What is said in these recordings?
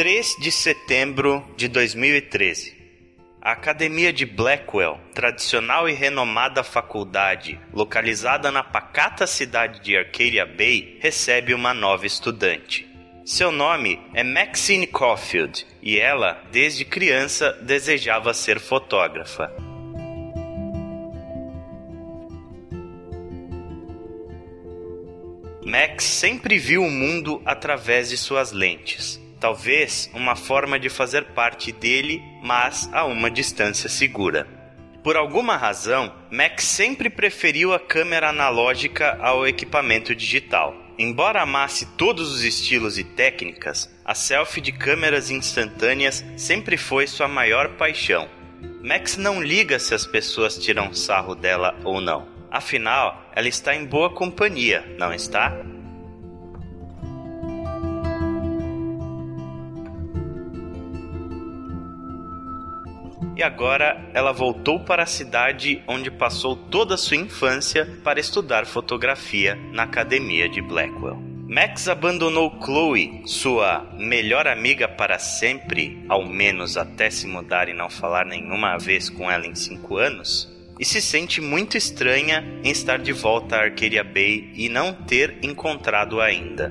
3 de setembro de 2013. A Academia de Blackwell, tradicional e renomada faculdade localizada na pacata cidade de Arcadia Bay, recebe uma nova estudante. Seu nome é Maxine Caulfield e ela, desde criança, desejava ser fotógrafa. Max sempre viu o mundo através de suas lentes. Talvez uma forma de fazer parte dele, mas a uma distância segura. Por alguma razão, Max sempre preferiu a câmera analógica ao equipamento digital. Embora amasse todos os estilos e técnicas, a selfie de câmeras instantâneas sempre foi sua maior paixão. Max não liga se as pessoas tiram sarro dela ou não. Afinal, ela está em boa companhia, não está? E agora ela voltou para a cidade onde passou toda a sua infância para estudar fotografia na academia de Blackwell. Max abandonou Chloe, sua melhor amiga para sempre, ao menos até se mudar e não falar nenhuma vez com ela em cinco anos, e se sente muito estranha em estar de volta a Arcadia Bay e não ter encontrado ainda.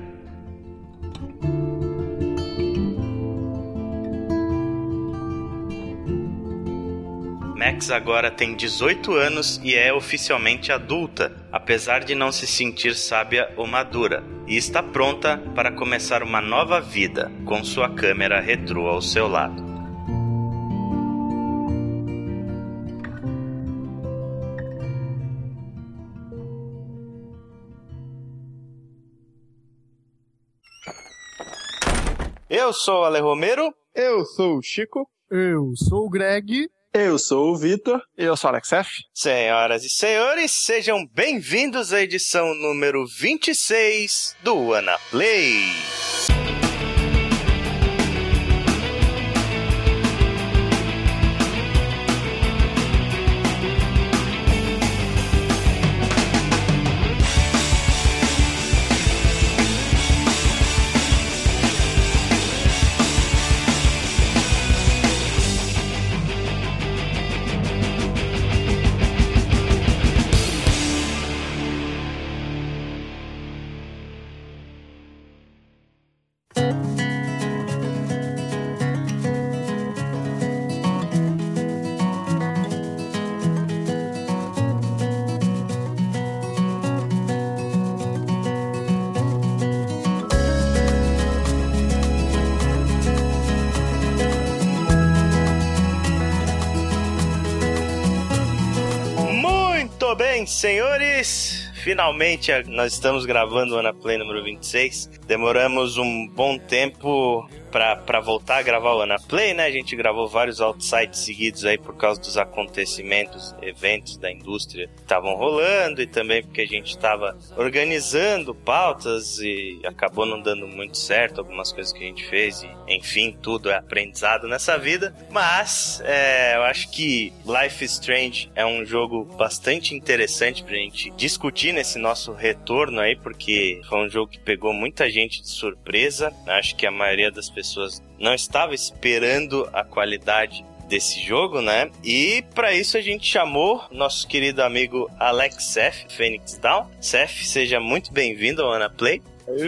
Max agora tem 18 anos e é oficialmente adulta, apesar de não se sentir sábia ou madura, e está pronta para começar uma nova vida com sua câmera retrô ao seu lado. Eu sou o Ale Romero. Eu sou o Chico. Eu sou o Greg. Eu sou o Vitor. Eu sou o Alex F. Senhoras e senhores, sejam bem-vindos à edição número 26 do Ana Play. Senhores. Finalmente nós estamos gravando o Ana Play número 26. Demoramos um bom tempo para voltar a gravar o Ana Play, né? A gente gravou vários outsites seguidos aí por causa dos acontecimentos, eventos da indústria que estavam rolando e também porque a gente estava organizando pautas e acabou não dando muito certo algumas coisas que a gente fez e enfim, tudo é aprendizado nessa vida. Mas é, eu acho que Life is Strange é um jogo bastante interessante pra gente discutir nesse nosso retorno aí, porque foi um jogo que pegou muita gente de surpresa. Acho que a maioria das pessoas não estava esperando a qualidade desse jogo, né? E para isso a gente chamou nosso querido amigo Alex Seth, Phoenix Down. Seth, seja muito bem-vindo ao Ana Play.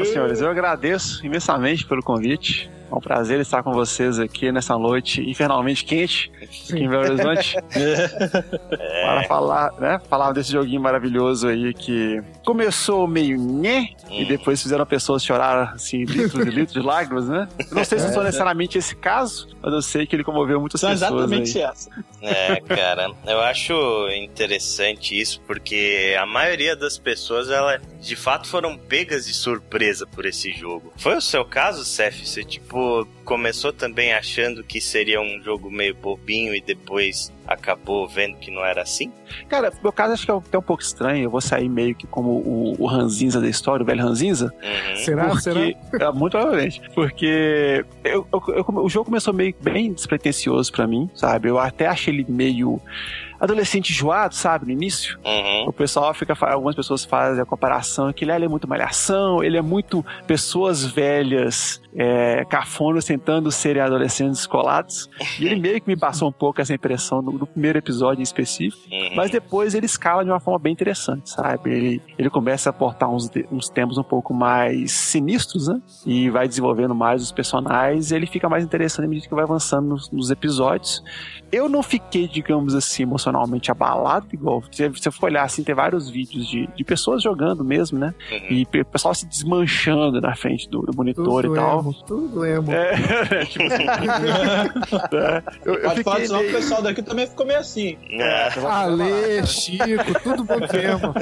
Senhores, eu agradeço imensamente pelo convite. É um prazer estar com vocês aqui nessa noite infernalmente quente aqui em Belo Horizonte. é. Para falar, né? Falar desse joguinho maravilhoso aí que começou meio né hum. e depois fizeram pessoas chorar assim, litros e litros de lágrimas, né? Eu não sei se é, foi necessariamente esse caso, mas eu sei que ele comoveu muitas São pessoas. Exatamente aí. essa. É, cara, eu acho interessante isso porque a maioria das pessoas, ela de fato foram pegas de surpresa por esse jogo. Foi o seu caso, Seth? Você tipo começou também achando que seria um jogo meio bobinho e depois acabou vendo que não era assim? Cara, meu caso acho que é até um pouco estranho. Eu vou sair meio que como o, o Ranzinza da história, o velho Ranzinza. Uhum. Será? Porque, Será? É, muito provavelmente. Porque eu, eu, eu, o jogo começou meio bem despretensioso para mim, sabe? Eu até achei ele meio adolescente enjoado, sabe, no início. Uhum. O pessoal fica, algumas pessoas fazem a comparação que ele, ah, ele é muito malhação, ele é muito pessoas velhas é, cafonas tentando serem adolescentes escolados. E ele meio que me passou um pouco essa impressão no, no primeiro episódio em específico. Uhum. Mas depois ele escala de uma forma bem interessante, sabe? Ele, ele começa a aportar uns, uns temas um pouco mais sinistros, né? E vai desenvolvendo mais os personagens. E ele fica mais interessante à medida que vai avançando nos, nos episódios. Eu não fiquei, digamos assim, emocionalmente abalado, igual. Se você for olhar assim, tem vários vídeos de, de pessoas jogando mesmo, né? Uhum. E o pessoal se desmanchando na frente do, do monitor Tudo e tal. emo, tudo emo. É, tipo, é, eu, eu fiquei o pessoal daqui também ficou meio assim. É, Ale, Chico, tudo bom emo.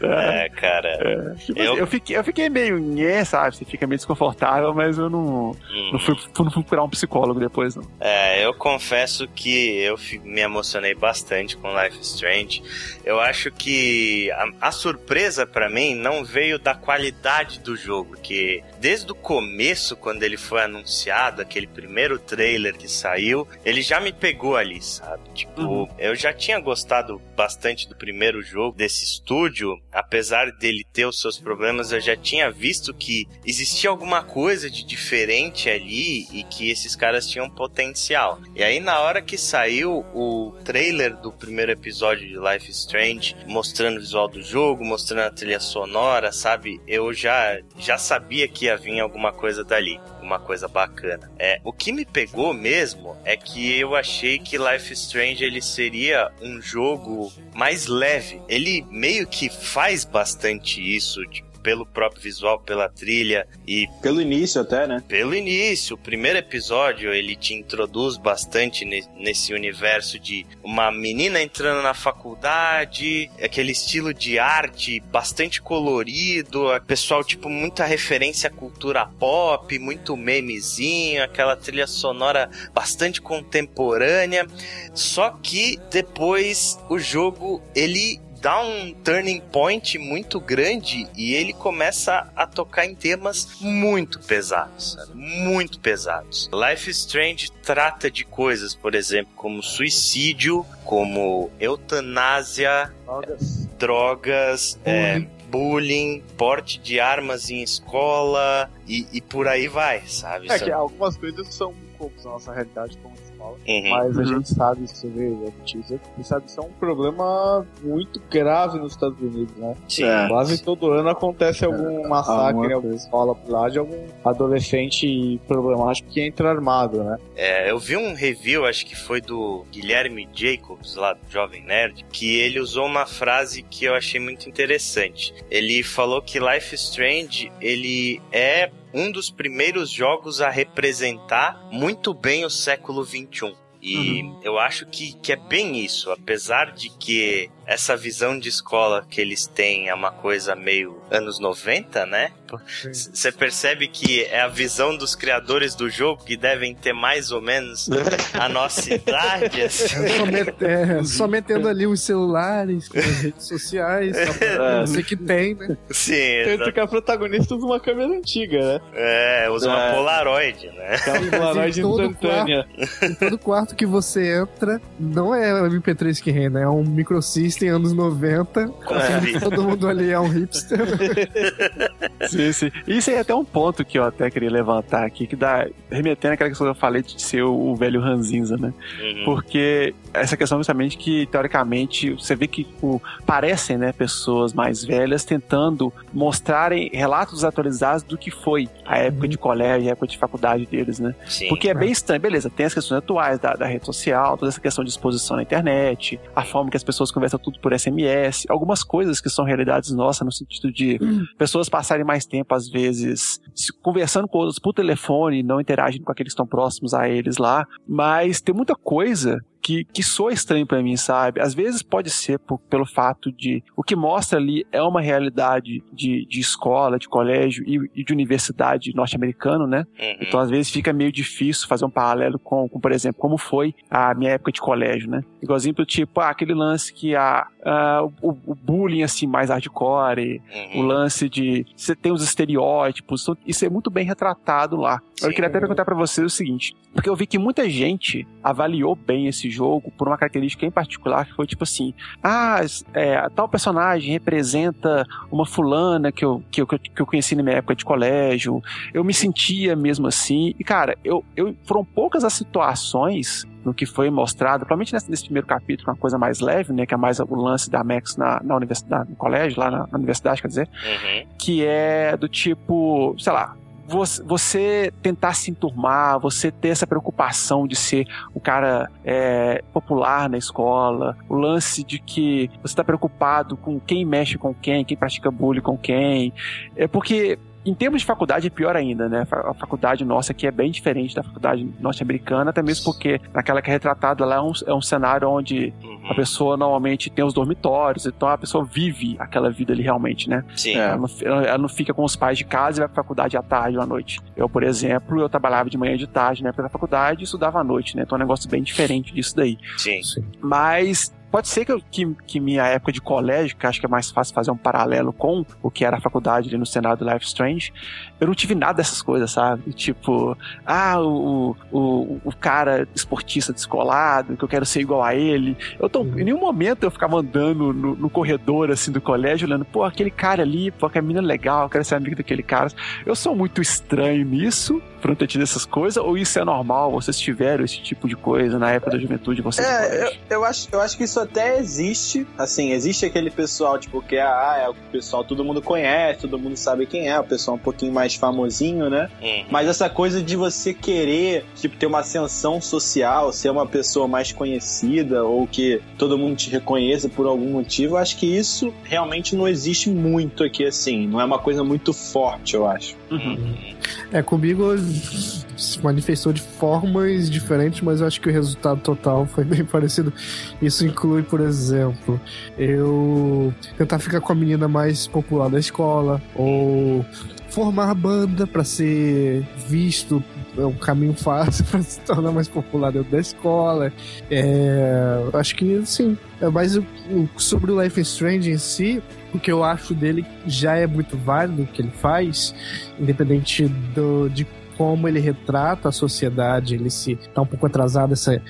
é, cara. tipo Eu- assim, eu... fiquei, eu fiquei meio nhé, sabe? Você fica meio desconfortável, mas eu não, Uhum. não, fui, não fui procurar um psicólogo depois, não. É, eu confesso que eu me emocionei bastante com Life Strange. Eu acho que a, a surpresa pra mim não veio da qualidade do jogo, que desde o começo, quando ele foi anunciado, aquele primeiro trailer que saiu, ele já me pegou ali, sabe? Tipo, Uhum. eu já tinha gostado bastante do primeiro jogo desse estúdio, apesar dele ter os seus problemas, eu já tinha visto que existia alguma coisa de diferente ali e que esses caras tinham potencial. E aí na hora que saiu o trailer do primeiro episódio de Life Strange, mostrando o visual do jogo, mostrando a trilha sonora, sabe? Eu já já sabia que ia vir alguma coisa dali, uma coisa bacana. É, o que me pegou mesmo é que eu achei que Life Strange ele seria um jogo mais leve. Ele meio que faz bastante isso, tipo, pelo próprio visual, pela trilha e Pelo início até, né? pelo início, o primeiro episódio ele te introduz bastante ne- nesse universo de uma menina entrando na faculdade, aquele estilo de arte bastante colorido, pessoal tipo muita referência à cultura pop, muito memezinho, aquela trilha sonora bastante contemporânea. Só que depois o jogo ele dá um turning point muito grande e ele começa a tocar em temas muito pesados, sabe? muito pesados. Life Strange trata de coisas, por exemplo, como suicídio, como eutanásia, Drogas. drogas, é, bullying, porte de armas em escola e, e por aí vai, sabe? É que algumas coisas são poucos na nossa realidade como escola. Uhum. Mas a Uhum. gente sabe, se você vê a notícia, você sabe que isso é um problema muito grave nos Estados Unidos, né? Sim. Quase todo ano acontece algum massacre alguma em alguma escola por lá de algum adolescente problemático que entra armado, né? É, eu vi um review, acho que foi do Guilherme Jacobs, lá do Jovem Nerd, que ele usou uma frase que eu achei muito interessante. Ele falou que Life is Strange, ele é um dos primeiros jogos a representar muito bem o século XXI. E eu acho que, que é bem isso, apesar de que essa visão de escola que eles têm é uma coisa meio anos 90, né? Você percebe que é a visão dos criadores do jogo que devem ter mais ou menos a nossa idade, assim. Só, met- é, só metendo ali os celulares, com as redes sociais, só pra você que tem, né? Sim, Tanto que a protagonista usa uma câmera antiga, né? é, usa uma É. Polaroid, né? Aquela Polaroid todo instantânea. Em todo quarto que você entra, não é o MP3 que renda, é um microsystem anos 90. Confia. Todo mundo ali é um hipster. Sim, sim. Isso aí é até um ponto que eu até queria levantar aqui, que dá, remetendo àquela questão que eu falei de ser o, o velho ranzinza, né? Uhum. Porque essa questão justamente que, teoricamente, você vê que o, parecem, né, pessoas mais velhas tentando mostrarem relatos atualizados do que foi a época de colégio, a época de faculdade deles, né? Sim. Porque é bem estranho, beleza, tem as questões atuais da, da rede social, toda essa questão de exposição na internet, a forma que as pessoas conversam tudo por SMS, algumas coisas que são realidades nossas no sentido de pessoas passarem mais tempo, às vezes, conversando com outros por telefone, não interagindo com aqueles que estão próximos a eles lá, mas tem muita coisa que, que soa estranho pra mim, sabe? Às vezes pode ser por- pelo fato de o que mostra ali é uma realidade de, de escola, de colégio e, e de universidade norte-americano, né? Uhum. Então, às vezes, fica meio difícil fazer um paralelo com, com, por exemplo, como foi a minha época de colégio, né? Igualzinho pro tipo, ah, aquele lance que a, a- o, o bullying, assim, mais hardcore, o Uhum. lance de você tem os estereótipos, então, isso é muito bem retratado lá. Eu queria até perguntar pra vocês o seguinte, porque eu vi que muita gente avaliou bem esse jogo por uma característica em particular que foi tipo assim, ah, é, tal personagem representa uma fulana que eu, que, eu, que eu conheci na minha época de colégio, eu me sentia mesmo assim, e cara, eu, eu foram poucas as situações no que foi mostrado, provavelmente nesse, nesse, primeiro capítulo, uma coisa mais leve, né, que é mais o lance da Max na, na universidade, no colégio, lá na, na universidade, quer dizer, Uhum. que é do tipo, sei lá, você, tentar se enturmar, você ter essa preocupação de ser um cara é, popular na escola, o lance de que você está preocupado com quem mexe com quem, quem pratica bullying com quem, é porque em termos de faculdade é pior ainda, né? A faculdade nossa aqui é bem diferente da faculdade norte-americana, até mesmo porque naquela que é retratada lá é um, é um cenário onde Uhum. a pessoa normalmente tem os dormitórios, então a pessoa vive aquela vida ali realmente, né? Sim. Ela, não, ela não fica com os pais de casa e vai pra faculdade à tarde ou à noite. Eu, por exemplo, eu trabalhava de manhã e de tarde na época da faculdade e estudava à noite, né? Então é um negócio bem diferente disso daí. Sim. Mas pode ser que, eu, que, que, minha época de colégio, que acho que é mais fácil fazer um paralelo com o que era a faculdade ali no Senado Life Strange, eu não tive nada dessas coisas, sabe? Tipo, ah, o, o, o cara esportista descolado, que eu quero ser igual a ele. Eu tô, em nenhum momento eu ficava andando no, no corredor, assim, do colégio, olhando, pô, aquele cara ali, pô, que menina legal, eu quero ser amigo daquele cara. Eu sou muito estranho nisso, por não ter tido essas coisas, ou isso é normal? Vocês tiveram esse tipo de coisa na época da juventude de vocês? É, eu, eu, acho, eu acho que isso até existe. Assim, existe aquele pessoal, tipo, que é, ah, é o pessoal todo mundo conhece, todo mundo sabe quem é, o pessoal um pouquinho mais famosinho, né? Uhum. Mas essa coisa de você querer, tipo, ter uma ascensão social, ser uma pessoa mais conhecida, ou que todo mundo te reconheça por algum motivo, acho que isso realmente não existe muito aqui, assim. Não é uma coisa muito forte, eu acho. Uhum. É, comigo se manifestou de formas diferentes, mas eu acho que o resultado total foi bem parecido. Isso inclui, por exemplo, eu tentar ficar com a menina mais popular da escola, ou formar banda para ser visto é um caminho fácil para se tornar mais popular dentro da escola. É, acho que sim. Mas sobre o Life is Strange em si, o que eu acho dele já é muito válido o que ele faz, independente do, de como ele retrata a sociedade, ele se tá um pouco atrasado essa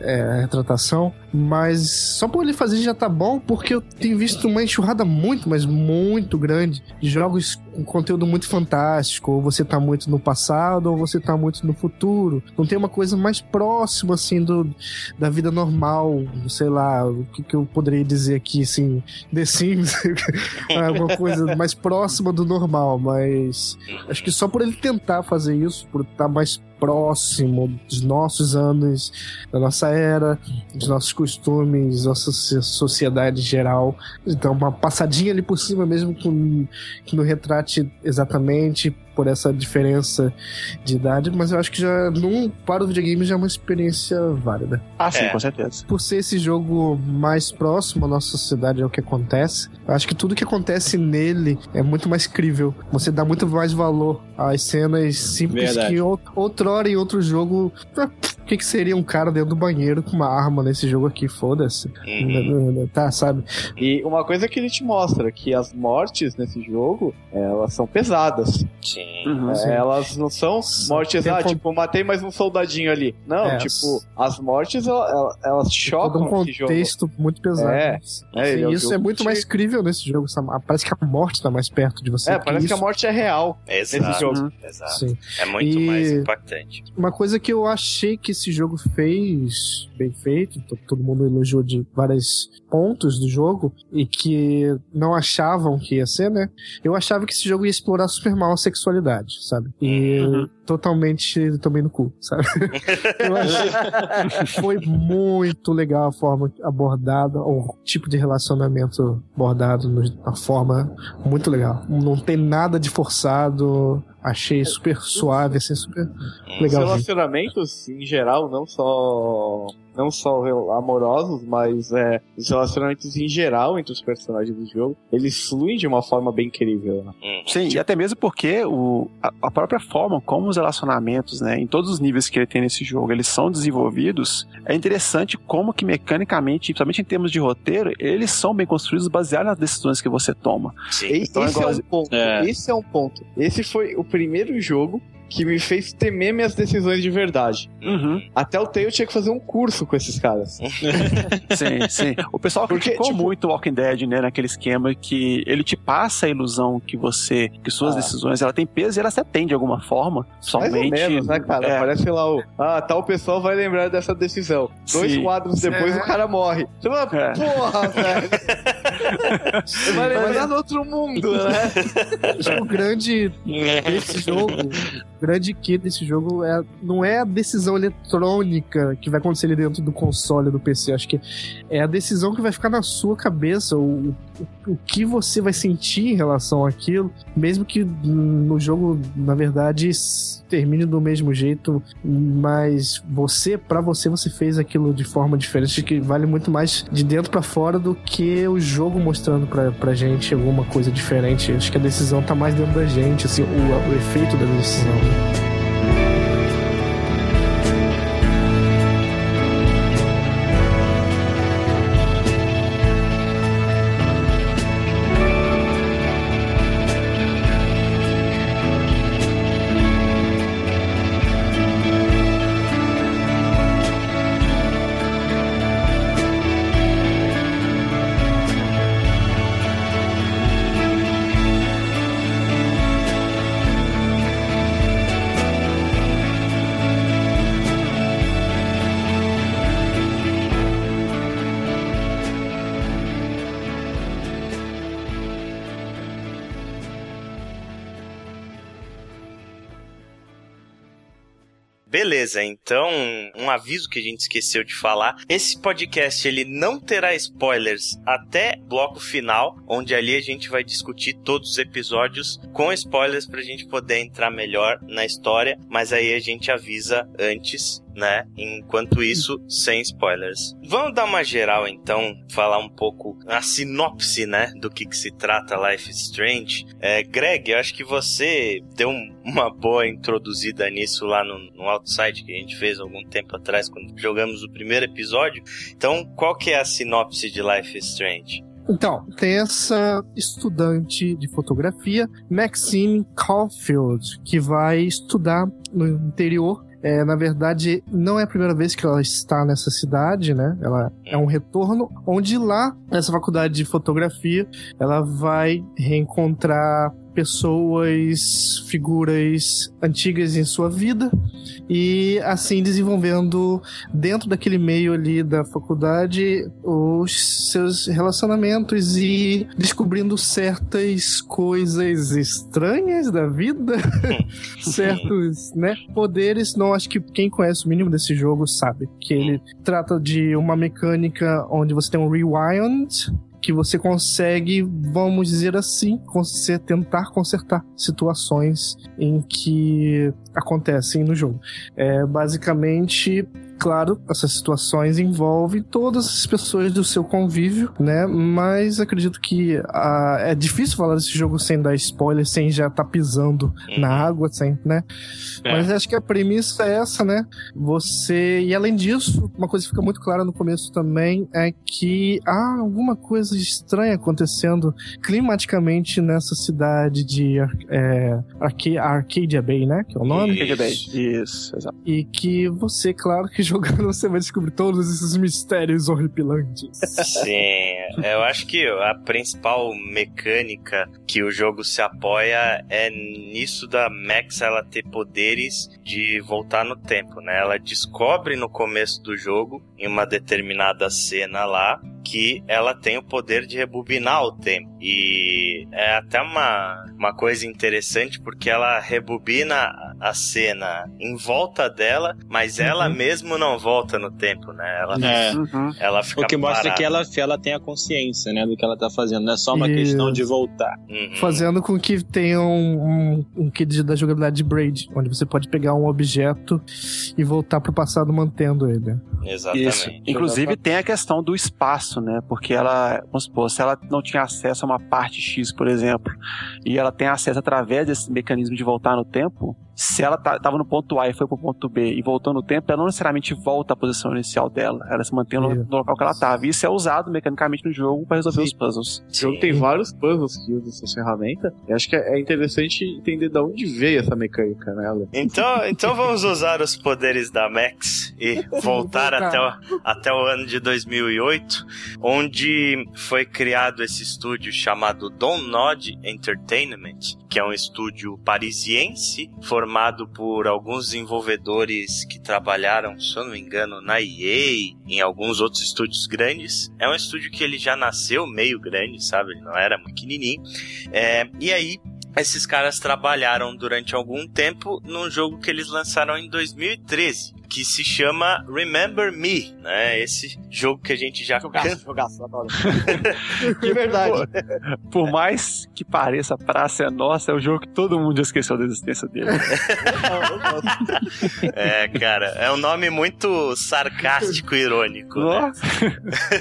é, retratação, mas só por ele fazer já tá bom, porque eu tenho visto uma enxurrada muito, mas muito grande de jogos com conteúdo muito fantástico, ou você tá muito no passado, ou você tá muito no futuro. Não tem uma coisa mais próxima, assim, do, da vida normal, sei lá, o que, que eu poderia dizer aqui, assim, The Sims, alguma coisa mais próxima do normal, mas acho que só por ele tentar fazer isso, por estar mais próximo dos nossos anos, da nossa era, dos nossos costumes, nossa sociedade geral. Então, uma passadinha ali por cima, mesmo que, que não retrate exatamente por essa diferença de idade, mas eu acho que já num, para o videogame já é uma experiência válida. Ah, sim, é. com certeza. Por ser esse jogo mais próximo à nossa sociedade ao que acontece, eu acho que tudo que acontece nele é muito mais crível. Você dá muito mais valor às cenas simples Verdade. que outrora em outro jogo. O que, que seria um cara dentro do banheiro com uma arma nesse jogo aqui? Foda-se. Uhum. Tá, sabe? E uma coisa que ele te mostra, que as mortes nesse jogo, elas são pesadas. Sim. Uhum, é, elas não são mortes, ah, tipo, matei mais um soldadinho ali. Não, é, tipo, as mortes, elas, elas chocam um contexto muito pesado. É, é Sim, isso é muito mais crível nesse jogo. Parece que a morte tá mais perto de você. É, parece isso. que a morte é real Exato, nesse jogo. Exato. Sim. É muito e mais impactante. Uma coisa que eu achei que esse jogo fez bem feito, todo mundo elogiou de vários pontos do jogo e que não achavam que ia ser, né? Eu achava que esse jogo ia explorar super mal a sexualidade, sabe? E uhum. totalmente também no cu, sabe? eu achei foi muito legal a forma abordada, o tipo de relacionamento abordado, a forma muito legal. Não tem nada de forçado, achei super suave, assim, super legal. Os relacionamentos, em geral, não só não só amorosos, mas é, os relacionamentos em geral entre os personagens do jogo, eles fluem de uma forma bem incrível. Né? Sim, e até mesmo porque o, a, a, própria forma como os relacionamentos, né, em todos os níveis que ele tem nesse jogo, eles são desenvolvidos, é interessante como que mecanicamente, principalmente em termos de roteiro, eles são bem construídos baseados nas decisões que você toma. Sim. Então, esse, é um ponto, é. esse é um ponto. Esse foi o primeiro jogo que me fez temer minhas decisões de verdade. Uhum. Até o Tale tinha que fazer um curso com esses caras. Sim, sim. O pessoal Porque, criticou tipo- muito o Walking Dead, né, naquele esquema que ele te passa a ilusão que você, que suas Ah. decisões, ela tem peso e ela se atende de alguma forma. Mais Somente. ou menos, né, cara? É. Parece lá o. Ah, tal pessoa vai lembrar dessa decisão. Dois Sim. quadros depois É. o cara morre. Você fala, É. porra, velho. Você vai lembrar no outro mundo, né? Acho que o grande desse jogo, grande que desse jogo é, não é a decisão eletrônica que vai acontecer ali dentro do console do PC. Acho que é a decisão que vai ficar na sua cabeça, o, o, o que você vai sentir em relação àquilo, mesmo que no jogo, na verdade, termine do mesmo jeito, mas você, pra você, você fez aquilo de forma diferente, que vale muito mais de dentro pra fora do que o jogo mostrando pra, pra gente alguma coisa diferente. Acho que a decisão tá mais dentro da gente, assim, o, o efeito da decisão. Beleza, então um aviso que a gente esqueceu de falar. Esse podcast ele não terá spoilers até bloco final, onde ali a gente vai discutir todos os episódios com spoilers pra gente poder entrar melhor na história, mas aí a gente avisa antes, né? Enquanto isso, sem spoilers. Vamos dar uma geral então, falar um pouco a sinopse, né, do que, que se trata Life is Strange. É, Greg, eu acho que você deu um- uma boa introduzida nisso lá no, no outside que a gente fez algum tempo atrás, quando jogamos o primeiro episódio. Então, qual que é a sinopse de Life is Strange? Então, tem essa estudante de fotografia, Maxine Caulfield, que vai estudar no interior. É, na verdade, não é a primeira vez que ela está nessa cidade, né? Ela é um retorno, onde lá, nessa faculdade de fotografia, ela vai reencontrar pessoas, figuras antigas em sua vida e assim desenvolvendo dentro daquele meio ali da faculdade os seus relacionamentos e descobrindo certas coisas estranhas da vida, certos, né, poderes. Não acho que quem conhece o mínimo desse jogo sabe que ele trata de uma mecânica onde você tem um rewind que você consegue, vamos dizer assim, conser- tentar consertar situações em que acontecem no jogo. É, basicamente, claro, essas situações envolvem todas as pessoas do seu convívio, né? Mas acredito que ah, é difícil falar desse jogo sem dar spoiler, sem já estar pisando na água, sem, né? É. Mas acho que a premissa é essa, né? Você. E além disso, uma coisa que fica muito clara no começo também é que há alguma coisa estranha acontecendo climaticamente nessa cidade de é, Arca- Arcadia Bay, né? Que é o nome. Arcadia Bay. Isso. Isso, exato. E que você, claro que jogando você vai descobrir todos esses mistérios horripilantes. Sim, eu acho que a principal mecânica que o jogo se apoia é nisso da Max ela ter poderes de voltar no tempo, né? Ela descobre no começo do jogo, em uma determinada cena lá, que ela tem o poder de rebobinar o tempo. E é até uma, uma coisa interessante porque ela rebobina a cena em volta dela, mas ela mesmo não volta no tempo, né? Ela, É. Uhum. ela fica O que mostra parada. que ela, ela tem a consciência, né, do que ela tá fazendo. Não é só uma Isso. questão de voltar. Uhum. Fazendo com que tenha um, um, um kit da jogabilidade de Braid, onde você pode pegar um objeto e voltar pro passado mantendo ele. Exatamente. Isso. Inclusive tem a questão do espaço, né? Porque ela, vamos supor, se ela não tinha acesso a uma parte X, por exemplo, e ela tem acesso através desse mecanismo de voltar no tempo, se ela tá, tava no ponto A e foi pro ponto B e voltou no tempo, ela não necessariamente volta à posição inicial dela. Ela se mantém no, no local que ela tava. E isso é usado mecanicamente no jogo para resolver Sim. os puzzles. O jogo tem vários puzzles que usam essa ferramenta. E acho que é interessante entender de onde veio essa mecânica, né, Ale? Então, então vamos usar os poderes da Max e voltar até o, até o ano de 2008, onde foi criado esse estúdio chamado Don Nod Entertainment, que é um estúdio parisiense formado por alguns desenvolvedores que trabalharam, se eu não me engano, na EA, em alguns outros estúdios grandes. É um estúdio que ele já nasceu meio grande, sabe? Ele não era pequenininho. É, e aí esses caras trabalharam durante algum tempo num jogo que eles lançaram em 2013 que se chama Remember Me, né? Esse jogo que a gente já jogaço, jogaço. De verdade. Por, por, mais que pareça a praça é nossa, é o jogo que todo mundo esqueceu da existência dele. é, cara, é um nome muito sarcástico e irônico, né?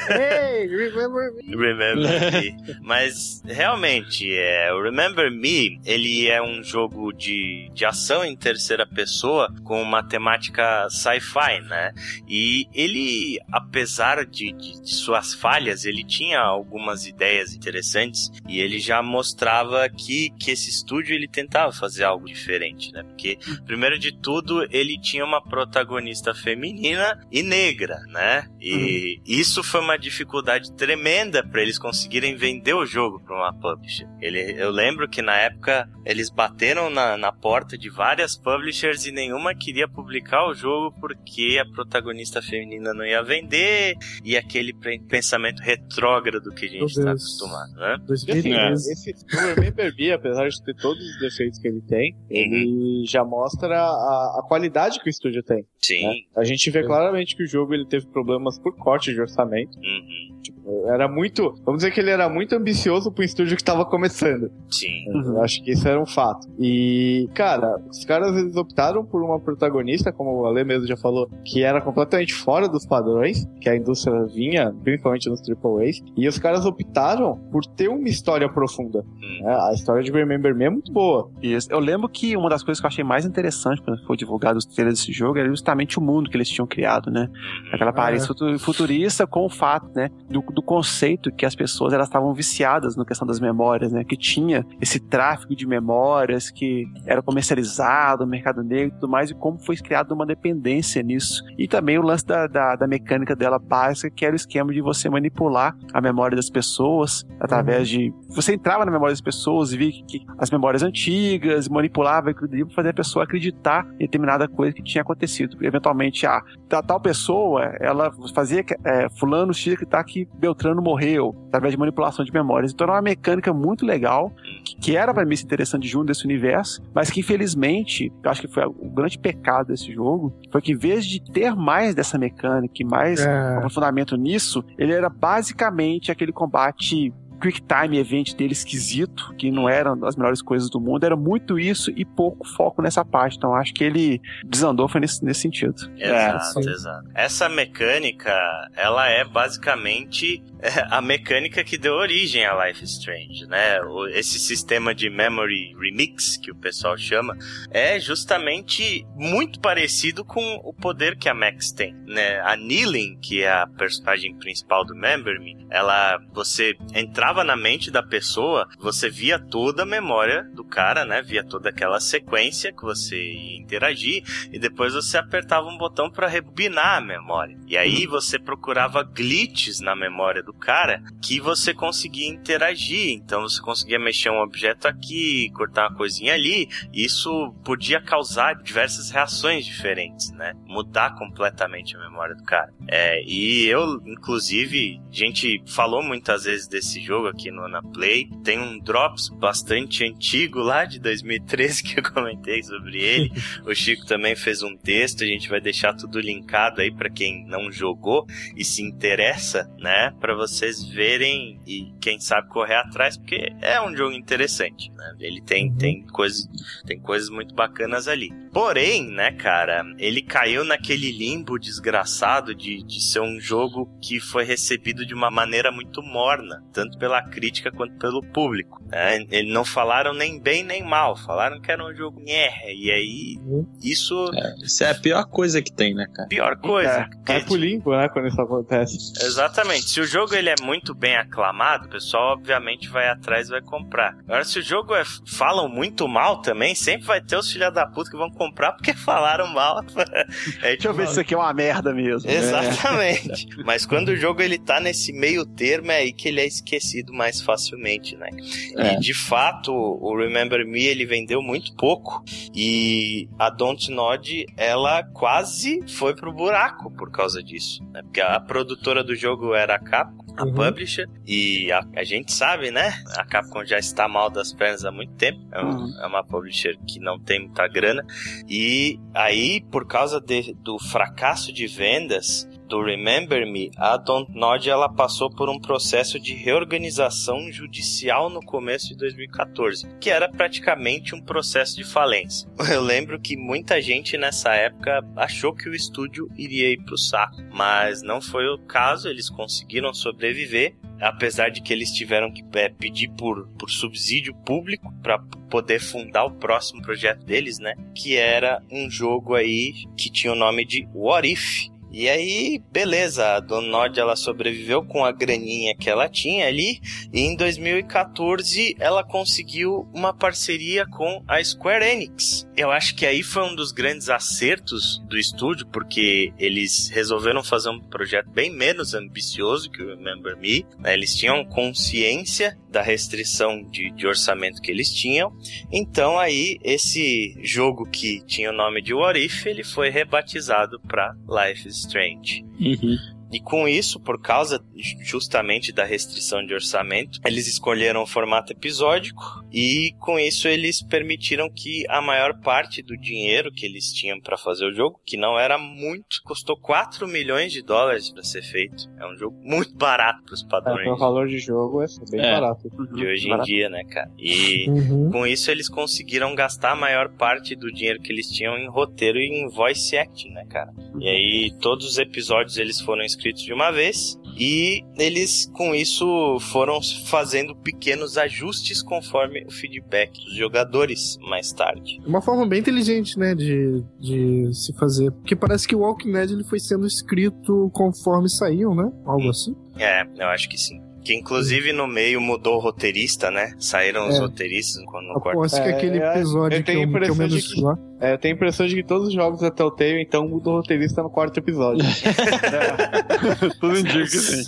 hey, remember me. Remember Me. Mas realmente, é, o Remember Me, ele é um jogo de, de ação em terceira pessoa com uma temática sci-fi, né? E ele, apesar de, de, de, suas falhas, ele tinha algumas ideias interessantes e ele já mostrava que, que esse estúdio ele tentava fazer algo diferente, né? Porque, primeiro de tudo, ele tinha uma protagonista feminina e negra, né? E uhum. isso foi uma dificuldade tremenda para eles conseguirem vender o jogo para uma publisher. Ele, eu lembro que na época eles bateram na, na porta de várias publishers e nenhuma queria publicar o jogo jogo porque a protagonista feminina não ia vender e aquele pensamento retrógrado que a gente está acostumado, né? 2013. Assim, esse Remember Me, apesar de ter todos os defeitos que ele tem, uhum. ele já mostra a, a, qualidade que o estúdio tem. Sim. Né? A gente vê claramente que o jogo ele teve problemas por corte de orçamento. Uhum. Tipo, era muito. Vamos dizer que ele era muito ambicioso para um estúdio que estava começando. Sim. Uhum. Acho que isso era um fato. E, cara, os caras eles optaram por uma protagonista, como o Ale mesmo já falou, que era completamente fora dos padrões que a indústria vinha, principalmente nos AAAs. E os caras optaram por ter uma história profunda. Hum. Né? A história de Remember Me é muito boa. Isso. Eu lembro que uma das coisas que eu achei mais interessante quando foi divulgado os trailers desse jogo era justamente o mundo que eles tinham criado, né? Uhum. Aquela aparência é. futurista com o fato, né? Do, do conceito que as pessoas elas estavam viciadas na questão das memórias, né? Que tinha esse tráfico de memórias que era comercializado no mercado negro e tudo mais, e como foi criada uma dependência nisso. E também o lance da, da, da, mecânica dela básica, que era o esquema de você manipular a memória das pessoas através uhum. de. Você entrava na memória das pessoas e via que, que as memórias antigas, manipulava aquilo para fazer a pessoa acreditar em determinada coisa que tinha acontecido. Eventualmente, ah, tal pessoa, ela fazia é, fulano X que tá Beltrano morreu, através de manipulação de memórias. Então era uma mecânica muito legal, que, que era para mim interessante junto desse universo, mas que infelizmente, eu acho que foi o grande pecado desse jogo, foi que em vez de ter mais dessa mecânica e mais é. aprofundamento nisso, ele era basicamente aquele combate quick time event dele esquisito, que não eram as melhores coisas do mundo, era muito isso e pouco foco nessa parte. Então acho que ele desandou foi nesse, nesse sentido. Exato, é, exato. Essa mecânica, ela é basicamente é, a mecânica que deu origem a Life Strange, né? Esse sistema de memory remix que o pessoal chama é justamente muito parecido com o poder que a Max tem, né? A Neeling, que é a personagem principal do Remember Me, ela você entrava na mente da pessoa, você via toda a memória do cara, né? Via toda aquela sequência que você ia interagir e depois você apertava um botão para rebobinar a memória. E aí você procurava glitches na memória do cara que você conseguia interagir. Então você conseguia mexer um objeto aqui, cortar uma coisinha ali. Isso podia causar diversas reações diferentes, né? Mudar completamente a memória do cara. É, e eu, inclusive, a gente falou muitas vezes desse jogo jogo aqui no Anaplay. Tem um Drops bastante antigo lá de 2013 que eu comentei sobre ele. o Chico também fez um texto, a gente vai deixar tudo linkado aí para quem não jogou e se interessa, né, para vocês verem e quem sabe correr atrás, porque é um jogo interessante, né? Ele tem uhum. tem coisas tem coisas muito bacanas ali. Porém, né, cara, ele caiu naquele limbo desgraçado de, de ser um jogo que foi recebido de uma maneira muito morna, tanto pela crítica quanto pelo público. Né? Eles não falaram nem bem nem mal, falaram que era um jogo nherra, e aí isso... É, isso é a pior coisa que tem, né, cara? Pior coisa. É, vai pro limbo, né, quando isso acontece. Exatamente. Se o jogo ele é muito bem aclamado, o pessoal obviamente vai atrás e vai comprar. Agora, se o jogo é, falam muito mal também, sempre vai ter os filha da puta que vão comprar porque falaram mal. é, Deixa eu ver se isso aqui é uma merda mesmo. Exatamente. É. Mas quando o jogo ele tá nesse meio termo, é aí que ele é esquecido mais facilmente, né? É. E de fato, o Remember Me ele vendeu muito pouco. E a Don't Nod, ela quase foi pro buraco por causa disso. Né? Porque a produtora do jogo era a Capcom a uhum. publisher. E a, a, gente sabe, né? A Capcom já está mal das pernas há muito tempo. É, um, uhum. é, uma publisher que não tem muita grana. E aí, por causa de, do fracasso de vendas, do Remember Me, a Dontnod ela passou por um processo de reorganização judicial no começo de 2014, que era praticamente um processo de falência. Eu lembro que muita gente nessa época achou que o estúdio iria ir pro saco, mas não foi o caso, eles conseguiram sobreviver apesar de que eles tiveram que é, pedir por, por subsídio público para poder fundar o próximo projeto deles, né? Que era um jogo aí que tinha o nome de What If, e aí, beleza, a Dona ela sobreviveu com a graninha que ela tinha ali, e em 2014 ela conseguiu uma parceria com a Square Enix. Eu acho que aí foi um dos grandes acertos do estúdio, porque eles resolveram fazer um projeto bem menos ambicioso que o Remember Me. Né? Eles tinham consciência da restrição de, de orçamento que eles tinham, então aí esse jogo que tinha o nome de What If, ele foi rebatizado para Life is Strange. Uhum. E com isso, por causa justamente da restrição de orçamento, eles escolheram o formato episódico e com isso eles permitiram que a maior parte do dinheiro que eles tinham para fazer o jogo, que não era muito, custou 4 milhões de dólares para ser feito. É um jogo muito barato para os padrões. É, o valor de jogo é bem é. barato. De hoje em dia, né, cara? E uhum. com isso eles conseguiram gastar a maior parte do dinheiro que eles tinham em roteiro e em voice acting, né, cara? E aí todos os episódios eles foram escritos de uma vez e eles com isso foram fazendo pequenos ajustes conforme o feedback dos jogadores mais tarde. Uma forma bem inteligente, né, de, de se fazer, porque parece que o Walking Dead ele foi sendo escrito conforme saíam, né? Algo hum. assim. É, eu acho que sim. Que inclusive no meio mudou o roteirista, né? Saíram é. os roteiristas quando no quarto. Acho que aquele é, episódio que, eu, que eu menos que, lá. É, eu tenho a impressão de que todos os jogos da Telltale, então, mudou o roteirista no quarto episódio. é. Tudo indica que sim.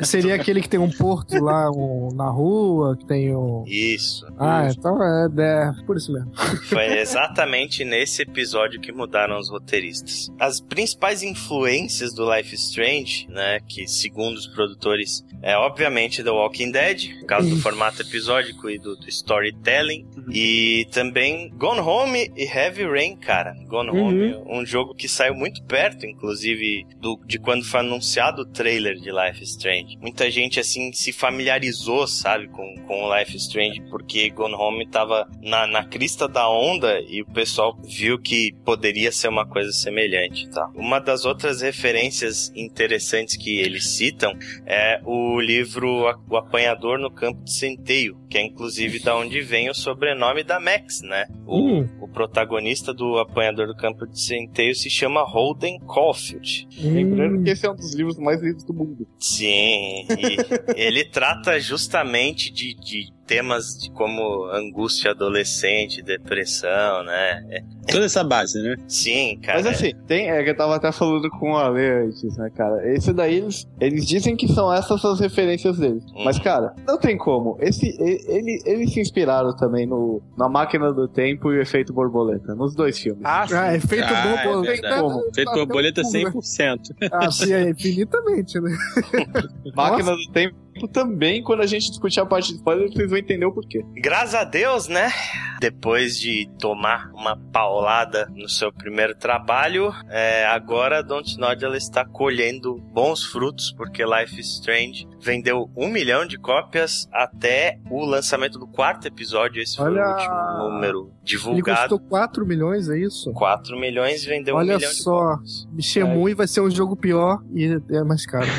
É. Seria aquele que tem um porto lá um, na rua, que tem um... Isso. Ah, isso. então é, é, por isso mesmo. Foi exatamente nesse episódio que mudaram os roteiristas. As principais influências do Life is Strange, né, que segundo os produtores, é obviamente The Walking Dead, por causa do formato episódico e do, do storytelling, uhum. e também Gone Home e Heavy Rain, cara. Gone uhum. Home, um jogo que saiu muito perto, inclusive, do, de quando foi anunciado o trailer de Life is Strange. Muita gente, assim, se familiarizou, sabe, com, com Life is Strange, porque Gone Home tava na, na crista da onda e o pessoal viu que poderia ser uma coisa semelhante, tá? Uma das outras referências interessantes que eles citam é o livro O Apanhador no Campo de Centeio, que é inclusive da onde vem o sobrenome da Max, né? O, uhum. o protagonista do Apanhador do Campo de Centeio se chama Holden Caulfield. Hum. Lembrando que esse é um dos livros mais lidos do mundo. Sim, e ele trata justamente de, de temas de como angústia adolescente, depressão, né? É. Toda essa base, né? Sim, cara. Mas assim, tem, é que eu tava até falando com o Ale antes, né, cara? Esse daí, eles, eles dizem que são essas as referências deles. Hum. Mas, cara, não tem como. Esse, ele, eles se inspiraram também no, na Máquina do Tempo e o Efeito Borboleta, nos dois filmes. Ah, sim. ah Efeito ah, Borboleta. É como? Efeito Borboleta 100%. Ah, sim, é infinitamente, né? Máquina Nossa. do Tempo também, quando a gente discutir a parte de spoiler, vocês vão entender o porquê. Graças a Deus, né? depois de tomar uma paulada no seu primeiro trabalho, é, agora Dontnod ela está colhendo bons frutos, porque Life is Strange vendeu um milhão de cópias até o lançamento do quarto episódio. Esse Olha... foi o último número divulgado. Ele custou 4 milhões, é isso? 4 milhões vendeu Olha um milhão de só, cópias. Shenmue vai ser um jogo pior e é mais caro.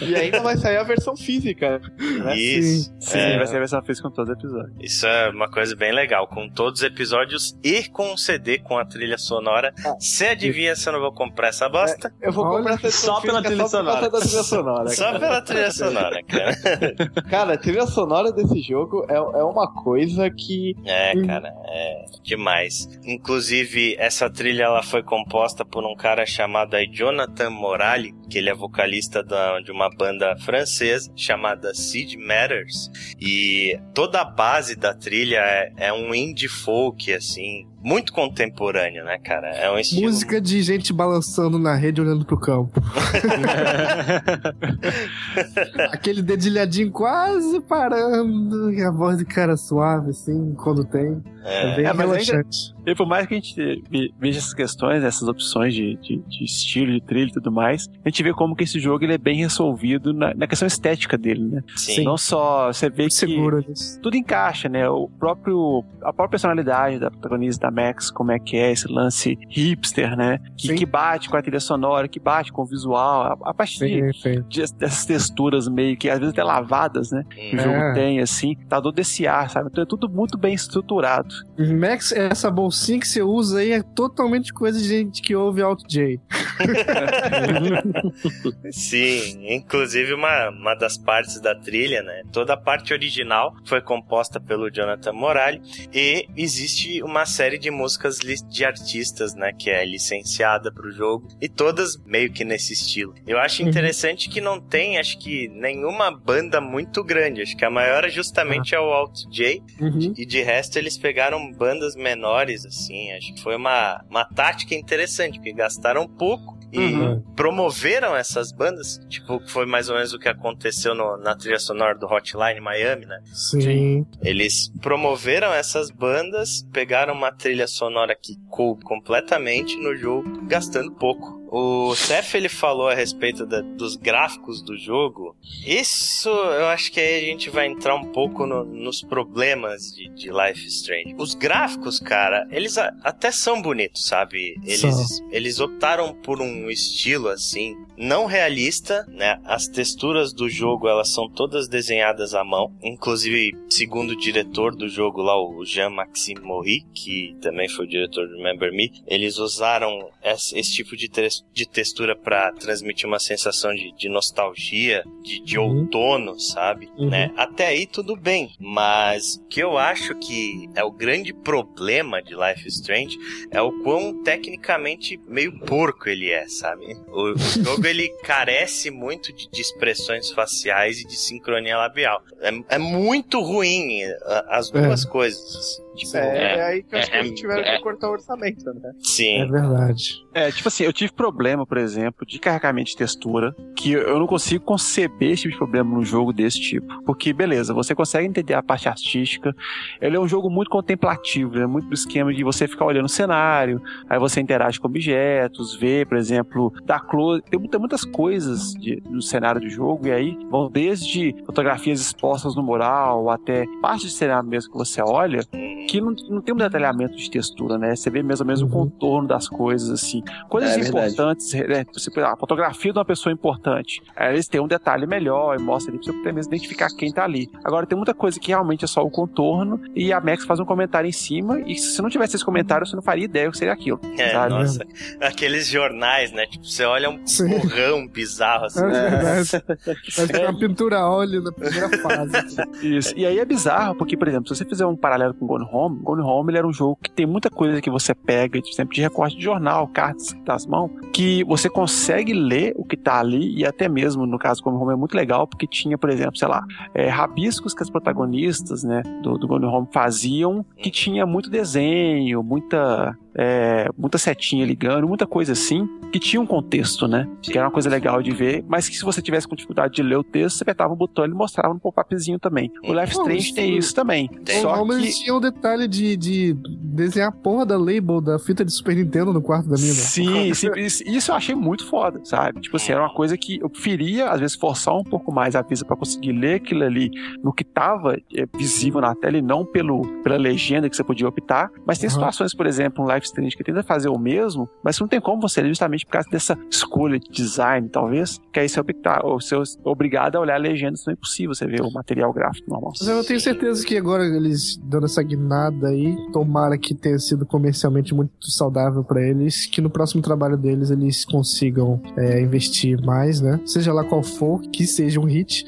E ainda vai sair a versão física. Né? Isso. Sim, É. vai ser a versão física com todo episódio. Isso é uma coisa bem legal, com todos os episódios e com um CD com a trilha sonora. Você adivinha se eu não vou comprar essa bosta? Eu vou Olha, comprar essa só pela trilha só por causa da trilha sonora. Só cara. pela trilha sonora, cara. Cara, a trilha sonora desse jogo é, é uma coisa que. É, cara, é demais. Inclusive, essa trilha ela foi composta por um cara chamado Jonathan Morali, que ele é vocalista da, de uma banda francesa chamada Sid Matters. E toda a base da trilha é, é um indie folk, assim, muito contemporâneo, né, cara? É um estilo. Música de gente balançando na rede olhando pro campo. Aquele dedilhadinho quase parando e a voz do cara suave, assim, quando tem. É, É, bem É, relaxante. E por mais que a gente ve- veja essas questões, essas opções de, de, de estilo, de trilha e tudo mais, a gente vê como que esse jogo ele é bem resolvido na, na questão estética dele, né? sim. Não só você vê que Seguro tudo encaixa, né? O próprio a própria personalidade da protagonista da Max, como é que é esse lance hipster, né? Que, Sim. que bate com a trilha sonora, que bate com o visual, a, a parte de- Perfeito. de- dessas texturas meio que às vezes até lavadas, né? Que o Hum. jogo É. tem assim, tá todo esse ar, sabe? Então é tudo muito bem estruturado. Max, essa bolsinha que você usa aí é totalmente coisa de gente que ouve Alt J. Sim, inclusive uma, uma das partes da trilha, né? Toda a parte original foi composta pelo Jonathan Morali e existe uma série de músicas de artistas, né? Que é licenciada pro jogo e todas meio que nesse estilo. Eu acho Uhum. interessante que não tem, acho que, nenhuma banda muito grande. Acho que a maior é justamente é o Alt J Uhum. e de resto eles pegaram bandas menores, assim. Acho que foi uma, uma tática interessante, porque gastaram pouco e Uhum. promoveram essas bandas. Tipo, foi mais ou menos o que aconteceu no- na trilha sonora do Hotline Miami, né? Sim. Eles promoveram essas bandas, pegaram uma trilha sonora que coube completamente no jogo, gastando pouco. O Seth ele falou a respeito da- dos gráficos do jogo. Isso eu acho que aí a gente vai entrar um pouco no- nos problemas de, de Life Strange. Os gráficos, cara, eles a- até são bonitos, sabe? Eles, eles optaram por um estilo assim, não realista, né? As texturas do jogo elas são todas desenhadas à mão, inclusive segundo o diretor do jogo lá, o Jean-Maxime Mori, que também foi o diretor do Remember Me, eles usaram esse, esse tipo de, tes- de textura para transmitir uma sensação de, de nostalgia, de, de Uhum. outono, sabe? Uhum. Né? Até aí tudo bem, mas o que eu acho que é o grande problema de Life is Strange é o quão tecnicamente meio porco ele é, sabe? O, o jogo ele carece muito de, de expressões faciais e de sincronia labial. É, é muito ruim as duas coisas. Tipo, É, é aí que eu acho que é- eles tiveram é- que cortar o orçamento, né? Sim. É verdade. É, tipo assim, eu tive problema, por exemplo, de carregamento de textura, que eu não consigo conceber esse tipo de problema num jogo desse tipo. Porque, beleza, você consegue entender a parte artística, ele é um jogo muito contemplativo, é muito do esquema de você ficar olhando o cenário, aí você interage com objetos, vê, por exemplo, dar close, tem muita, muitas coisas de- no cenário do jogo, e aí vão desde fotografias expostas no mural, até parte do cenário mesmo que você olha, que não, não tem um detalhamento de textura, né? Você vê mais ou menos o Uhum. contorno das coisas, assim. Coisas É importantes, né? Você, a fotografia de uma pessoa importante. Aí eles têm um detalhe melhor e mostra ali pra você até mesmo identificar quem tá ali. Agora, tem muita coisa que realmente é só o contorno e a Max faz um comentário em cima e se não tivesse esse comentário, você não faria ideia o que seria aquilo. É, sabe? nossa. Aqueles jornais, né? Tipo, você olha um Sim. borrão bizarro assim. É verdade. Vai ficar uma pintura a óleo na primeira fase. Isso. E aí é bizarro, porque, por exemplo, se você fizer um paralelo com Gone Home, Gone Home ele era um jogo que tem muita coisa que você pega, por exemplo, de recorte de jornal, das mãos, que você consegue ler o que tá ali, e até mesmo, no caso Gone Home, é muito legal, porque tinha, por exemplo, sei lá, é, rabiscos que as protagonistas, né, do, do Gone Home faziam, que tinha muito desenho, muita é, muita setinha ligando, muita coisa assim, que tinha um contexto, né? Sim. Que era uma coisa legal de ver, mas que se você tivesse com dificuldade de ler o texto, você apertava um botão e ele mostrava no pop-upzinho também. O Life Strange tem isso também. Tem. Só Não, mas que... tinha o detalhe de, de desenhar a porra da label da fita de Super Nintendo no quarto da mina. Sim, sim, isso, eu achei muito foda, sabe? Tipo assim, era uma coisa que eu preferia, às vezes, forçar um pouco mais a vista pra conseguir ler aquilo ali no que tava é, visível na tela e não pelo, pela legenda que você podia optar. Mas tem Uhum. situações, por exemplo, um Life Strange que tenta fazer o mesmo, mas não tem como você ler justamente por causa dessa escolha de design, talvez, que aí você é é obrigado a olhar a legenda, isso não é impossível você ver o material gráfico normal. Mas eu tenho certeza que agora eles dando essa guinada aí, tomara que tenha sido comercialmente muito saudável pra eles, que no próximo trabalho deles eles consigam é, investir mais, né? Seja lá qual for, que seja um hit,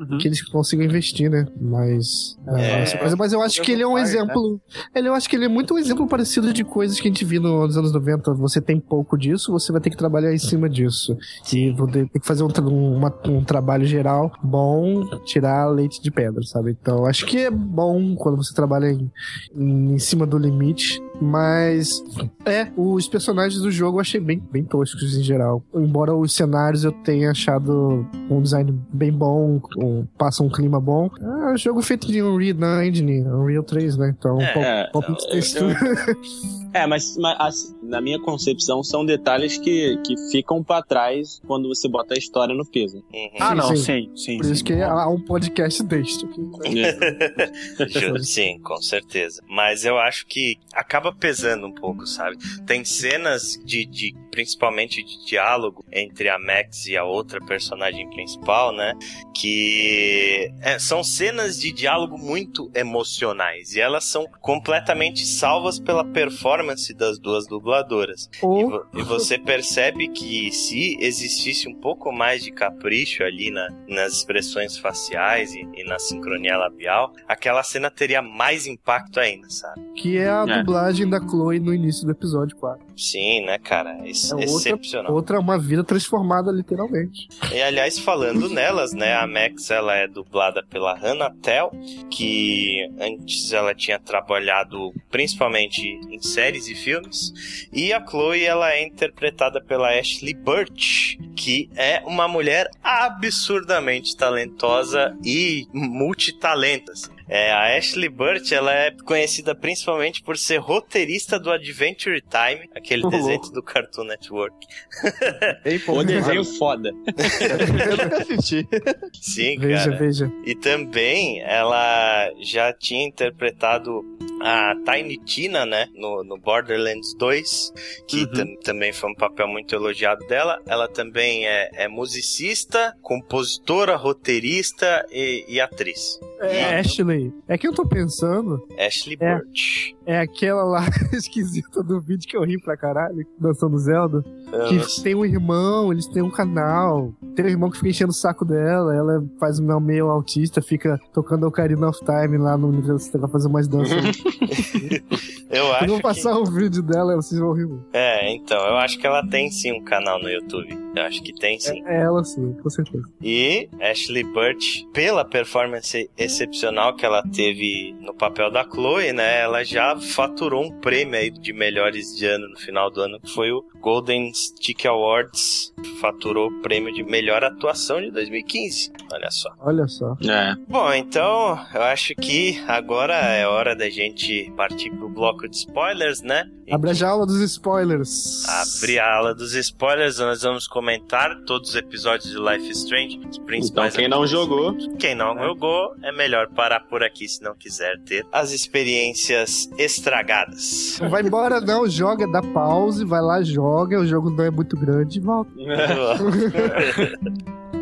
Uhum. que eles consigam investir, né? Mas, é, É. mas eu acho que ele é um né? exemplo. Ele, eu acho que ele é muito um exemplo parecido de coisas que a gente viu nos anos 90. Você tem pouco disso, você vai ter que trabalhar em cima disso. E vou ter tem que fazer um, um- uma- um trabalho geral bom, tirar leite de pedra, sabe? Então, eu acho que é bom quando você trabalha em, em, em cima do limite. Mas é, os personagens do jogo eu achei bem, bem toscos em geral. Embora os cenários eu tenha achado um design bem bom, um, passa um clima bom. É um jogo feito de Unreal na engine, Unreal 3, né? Então, É, pop- é, pop eu- textura. É, mas, mas, assim, na minha concepção são detalhes que, que ficam pra trás quando você bota a história no peso. Uhum. Ah, Sim, não, sim. sim, sim. Por sim. isso que há um podcast deste. aqui. Sim, com certeza. Mas eu acho que acaba pesando um pouco, sabe? Tem cenas de, de principalmente de diálogo entre a Max e a outra personagem principal, né? Que é, são cenas de diálogo muito emocionais e elas são completamente salvas pela performance das duas dubladoras. E, Ou vo- e você percebe que se existisse um pouco mais de capricho ali na- nas expressões faciais e, e na sincronia labial, aquela cena teria mais impacto ainda, sabe? que é a É. dublagem da Chloe no início do episódio 4. Sim, né, cara? Ex- É excepcional. Outra é uma vida transformada, literalmente. E aliás, falando nelas, né, a Max ela é dublada pela Hannah Tell, que antes ela tinha trabalhado principalmente em séries e filmes, e a Chloe ela é interpretada pela Ashley Burch, que é uma mulher absurdamente talentosa e multitalenta. assim. É, a Ashley Burch ela é conhecida principalmente por ser roteirista do Adventure Time, aquele desenho louco. do Cartoon Network. Bem O pouco. desenho foda. Eu nunca assisti. Sim, Veja, cara. veja. E também ela já tinha interpretado a Tiny Tina, né, no, no Borderlands 2, que Uhum. tam- também foi um papel muito elogiado dela. Ela também é, é musicista, compositora, roteirista e, e atriz. É, Ashley, é que eu tô pensando, Ashley É. Burch. é aquela lá esquisita do vídeo que eu ri pra caralho, dançando Zelda. Eu Que tem um irmão, eles têm um canal. Tem um irmão que fica enchendo o saco dela. Ela faz um meio autista, fica tocando Ocarina of Time lá no Nintendo System pra fazer umas danças. eu Eu acho vou que... passar o vídeo dela, vocês vão rir. muito. É, então, eu acho que ela tem sim um canal no YouTube. Eu acho que tem sim. É ela sim, com certeza. E Ashley Burch, pela performance excepcional que ela teve no papel da Chloe, né? Ela já faturou um prêmio aí de melhores de ano no final do ano, que foi o Golden Stick Awards. Faturou o prêmio de melhor atuação de 2015. Olha só. Olha só. É. Bom, então eu acho que agora é hora da gente partir pro bloco de spoilers, né? Abre a jaula dos spoilers. Abre a ala dos spoilers, nós vamos comentar todos os episódios de Life is Strange, os Então, principais quem não jogou, Quem não jogou, é melhor parar por aqui se não quiser ter as experiências estragadas. Não vai embora não, joga, dá pause, vai lá, joga, o jogo não é muito grande volta.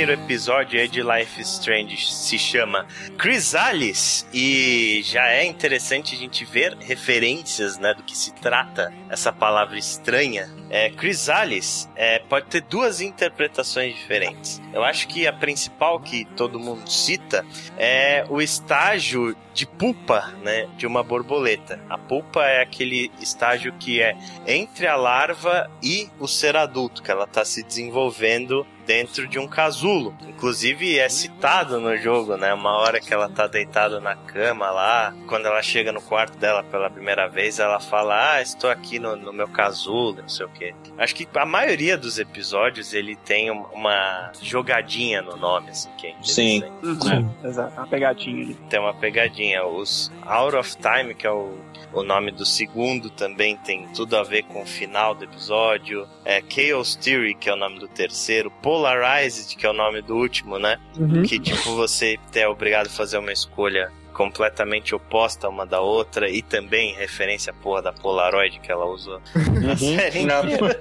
primeiro episódio de Life Strange se chama Chrysalis e já é interessante a gente ver referências, né, do que se trata essa palavra estranha. É, Chrysalis é, pode ter duas interpretações diferentes. Eu acho que a principal que todo mundo cita é o estágio de pupa, né, de uma borboleta. A pupa é aquele estágio que é entre a larva e o ser adulto, que ela está se desenvolvendo dentro de um casulo. Inclusive é citado no jogo, né? Uma hora que ela tá deitada na cama lá, quando ela chega no quarto dela pela primeira vez, ela fala: Ah, estou aqui no, no meu casulo, não sei o que. Acho que a maioria dos episódios ele tem uma jogadinha no nome, assim, que é Sim. Uhum. É. Exato, uma pegadinha ali. Tem uma pegadinha. Os Out of Time, que é o o nome do segundo também tem tudo a ver com o final do episódio. É Chaos Theory, que é o nome do terceiro. Polarized, que é o nome do último, né? Uhum. Que, tipo, você é obrigado a fazer uma escolha completamente oposta uma da outra e também referência à porra da Polaroid que ela usou na série inteira.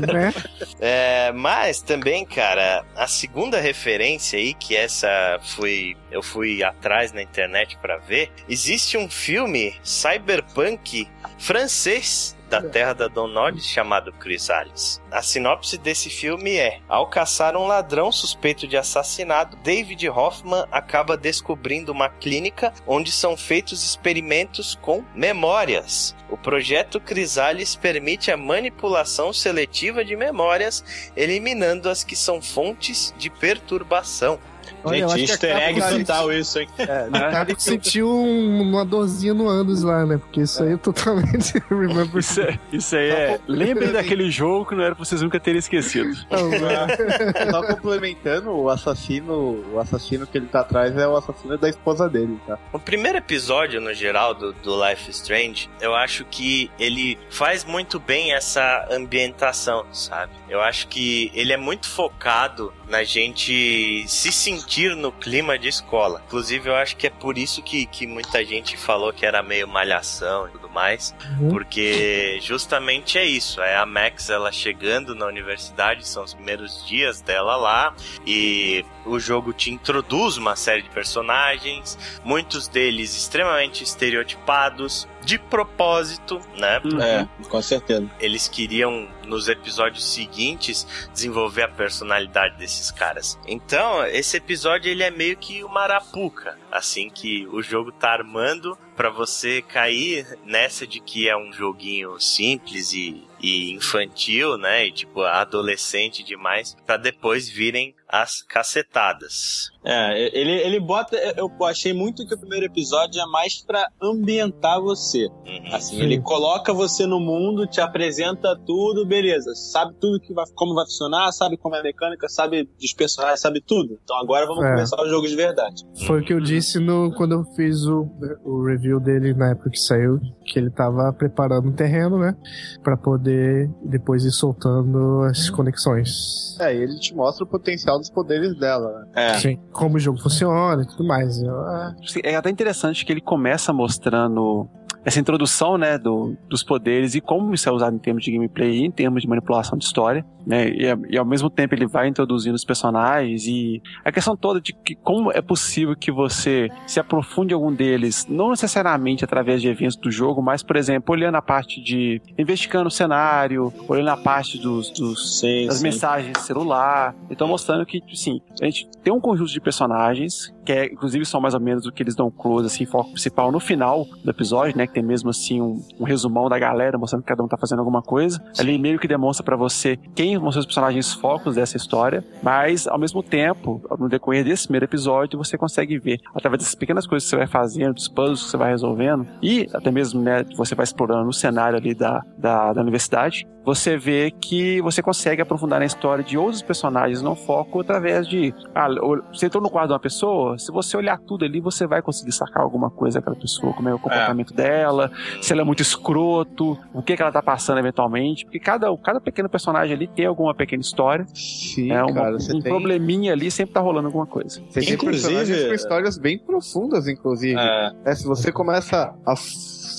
né? É, mas também, cara, a segunda referência aí, que essa fui eu fui atrás na internet pra ver, existe um filme cyberpunk francês da terra da Don Nod chamado Chrysalis. A sinopse desse filme é: ao caçar um ladrão suspeito de assassinato, David Hoffman acaba descobrindo uma clínica onde são feitos experimentos com memórias. O projeto Chrysalis permite a manipulação seletiva de memórias, eliminando as que são fontes de perturbação. Olha, eu acho Gente, que a easter egg total isso, hein? É, né? Acaba que sentiu um- uma dorzinha no ânus lá, né? Porque isso aí é totalmente Remember Isso, é- isso aí é. Lembrem daquele jogo que não era pra vocês nunca terem esquecido. Não, né? Só complementando, o assassino, o assassino que ele tá atrás é o assassino da esposa dele, tá? O primeiro episódio, no geral, do, do Life is Strange, eu acho que ele faz muito bem essa ambientação, sabe? Eu acho que ele é muito focado na gente se sentir no clima de escola. Inclusive, eu acho que é por isso que, que muita gente falou que era meio malhação e tudo mais. Uhum. Porque justamente é isso. É a Max, ela chegando na universidade, são os primeiros dias dela lá. E o jogo te introduz uma série de personagens, muitos deles extremamente estereotipados, de propósito, né? É, com certeza. Eles queriam, nos episódios seguintes, desenvolver a personalidade desses caras. Então, esse episódio ele é meio que uma arapuca, assim que o jogo tá armando pra você cair nessa de que é um joguinho simples e, e infantil, né? E tipo adolescente demais, pra depois virem as cacetadas. É, ele, ele bota. Eu achei muito que o primeiro episódio é mais pra ambientar você. Uhum. Assim, Sim. ele coloca você no mundo, te apresenta tudo, beleza. Sabe tudo que vai, como vai funcionar, sabe como é a mecânica, sabe dos personagens, sabe tudo. Então agora vamos É. começar o jogo de verdade. Foi o que eu disse no, quando eu fiz o, o review dele na época que saiu, que ele tava preparando o terreno, né? Pra poder depois ir soltando as conexões. É, ele te mostra o potencial dos poderes dela, né? É. Sim. Como o jogo funciona e tudo mais. Eu, ah, É até interessante que ele começa mostrando essa introdução, né, do, dos poderes e como isso é usado em termos de gameplay e em termos de manipulação de história, né, e, e ao mesmo tempo ele vai introduzindo os personagens e a questão toda de que como é possível que você se aprofunde em algum deles, não necessariamente através de eventos do jogo, mas, por exemplo, olhando a parte de investigando o cenário, olhando a parte dos, dos Sim, das sim. mensagens de celular. Então mostrando que, assim, a gente tem um conjunto de personagens, que é, inclusive são mais ou menos o que eles dão close, assim, foco principal no final do episódio, né? Que tem mesmo assim um, um resumão da galera, mostrando que cada um tá fazendo alguma coisa. Ali meio que demonstra pra você quem ser os personagens focos dessa história, mas ao mesmo tempo, no decorrer desse primeiro episódio, você consegue ver, através dessas pequenas coisas que você vai fazendo, dos puzzles que você vai resolvendo, e até mesmo, né, você vai explorando o cenário ali da, da, da universidade, você vê que você consegue aprofundar na história de outros personagens, não foco através de. Ah, você entrou no quadro de uma pessoa, se você olhar tudo ali, você vai conseguir sacar alguma coisa daquela pessoa, como é o comportamento dela, se ela é muito escroto, o que, que ela tá passando eventualmente, porque cada, cada pequeno personagem ali tem alguma pequena história, Sim, é uma- cara, você um tem, probleminha ali, sempre tá rolando alguma coisa. você tem Inclusive- personagens com histórias bem profundas, inclusive. É, É, se você começa a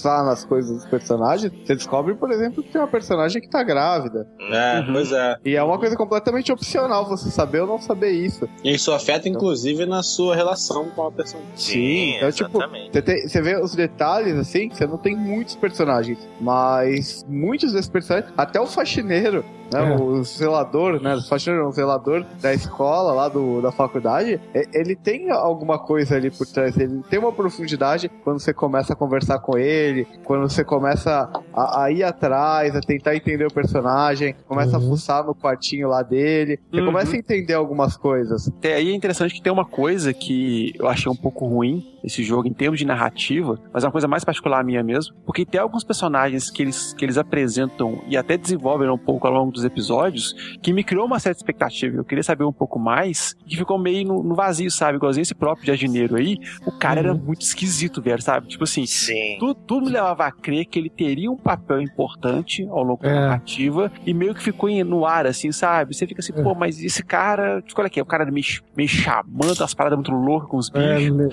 fuçar nas coisas dos personagens, você descobre, por exemplo, que tem uma personagem que tá grávida. É, Uhum. pois é. E é uma coisa completamente opcional você saber ou não saber isso. E isso afeta, inclusive, na sua relação com a pessoa. Sim, então, tipo, exatamente. Você, tem- você vê os detalhes, assim, você não tem muitos personagens, mas muitos desses personagens, até o faxineiro, né, É. o zelador, né, o faxineiro, o zelador da escola, lá do, da faculdade, ele tem alguma coisa ali por trás, ele tem uma profundidade quando você começa a conversar com ele, quando você começa a, a ir atrás, a tentar entender o personagem, começa Uhum. a fuçar no quartinho lá dele, você Uhum. começa a entender algumas coisas. Até aí é interessante que tem uma coisa que eu achei um pouco ruim nesse jogo em termos de narrativa, mas é uma coisa mais particular minha mesmo, porque tem alguns personagens que eles, que eles apresentam e até desenvolvem um pouco ao longo dos episódios que me criou uma certa expectativa. Eu queria saber um pouco mais, que ficou meio no, no vazio, sabe? Igualzinho esse próprio jardineiro aí, o cara era muito esquisito, velho, sabe? Tipo assim, Sim. tudo, tudo me levava a crer que ele teria um papel importante ao longo da É. narrativa e meio que ficou em- no ar, assim, sabe? Você fica assim, É. pô, mas esse cara, tipo, olha aqui, o cara meio, meio chamando as paradas muito loucas com os É, bichos. né,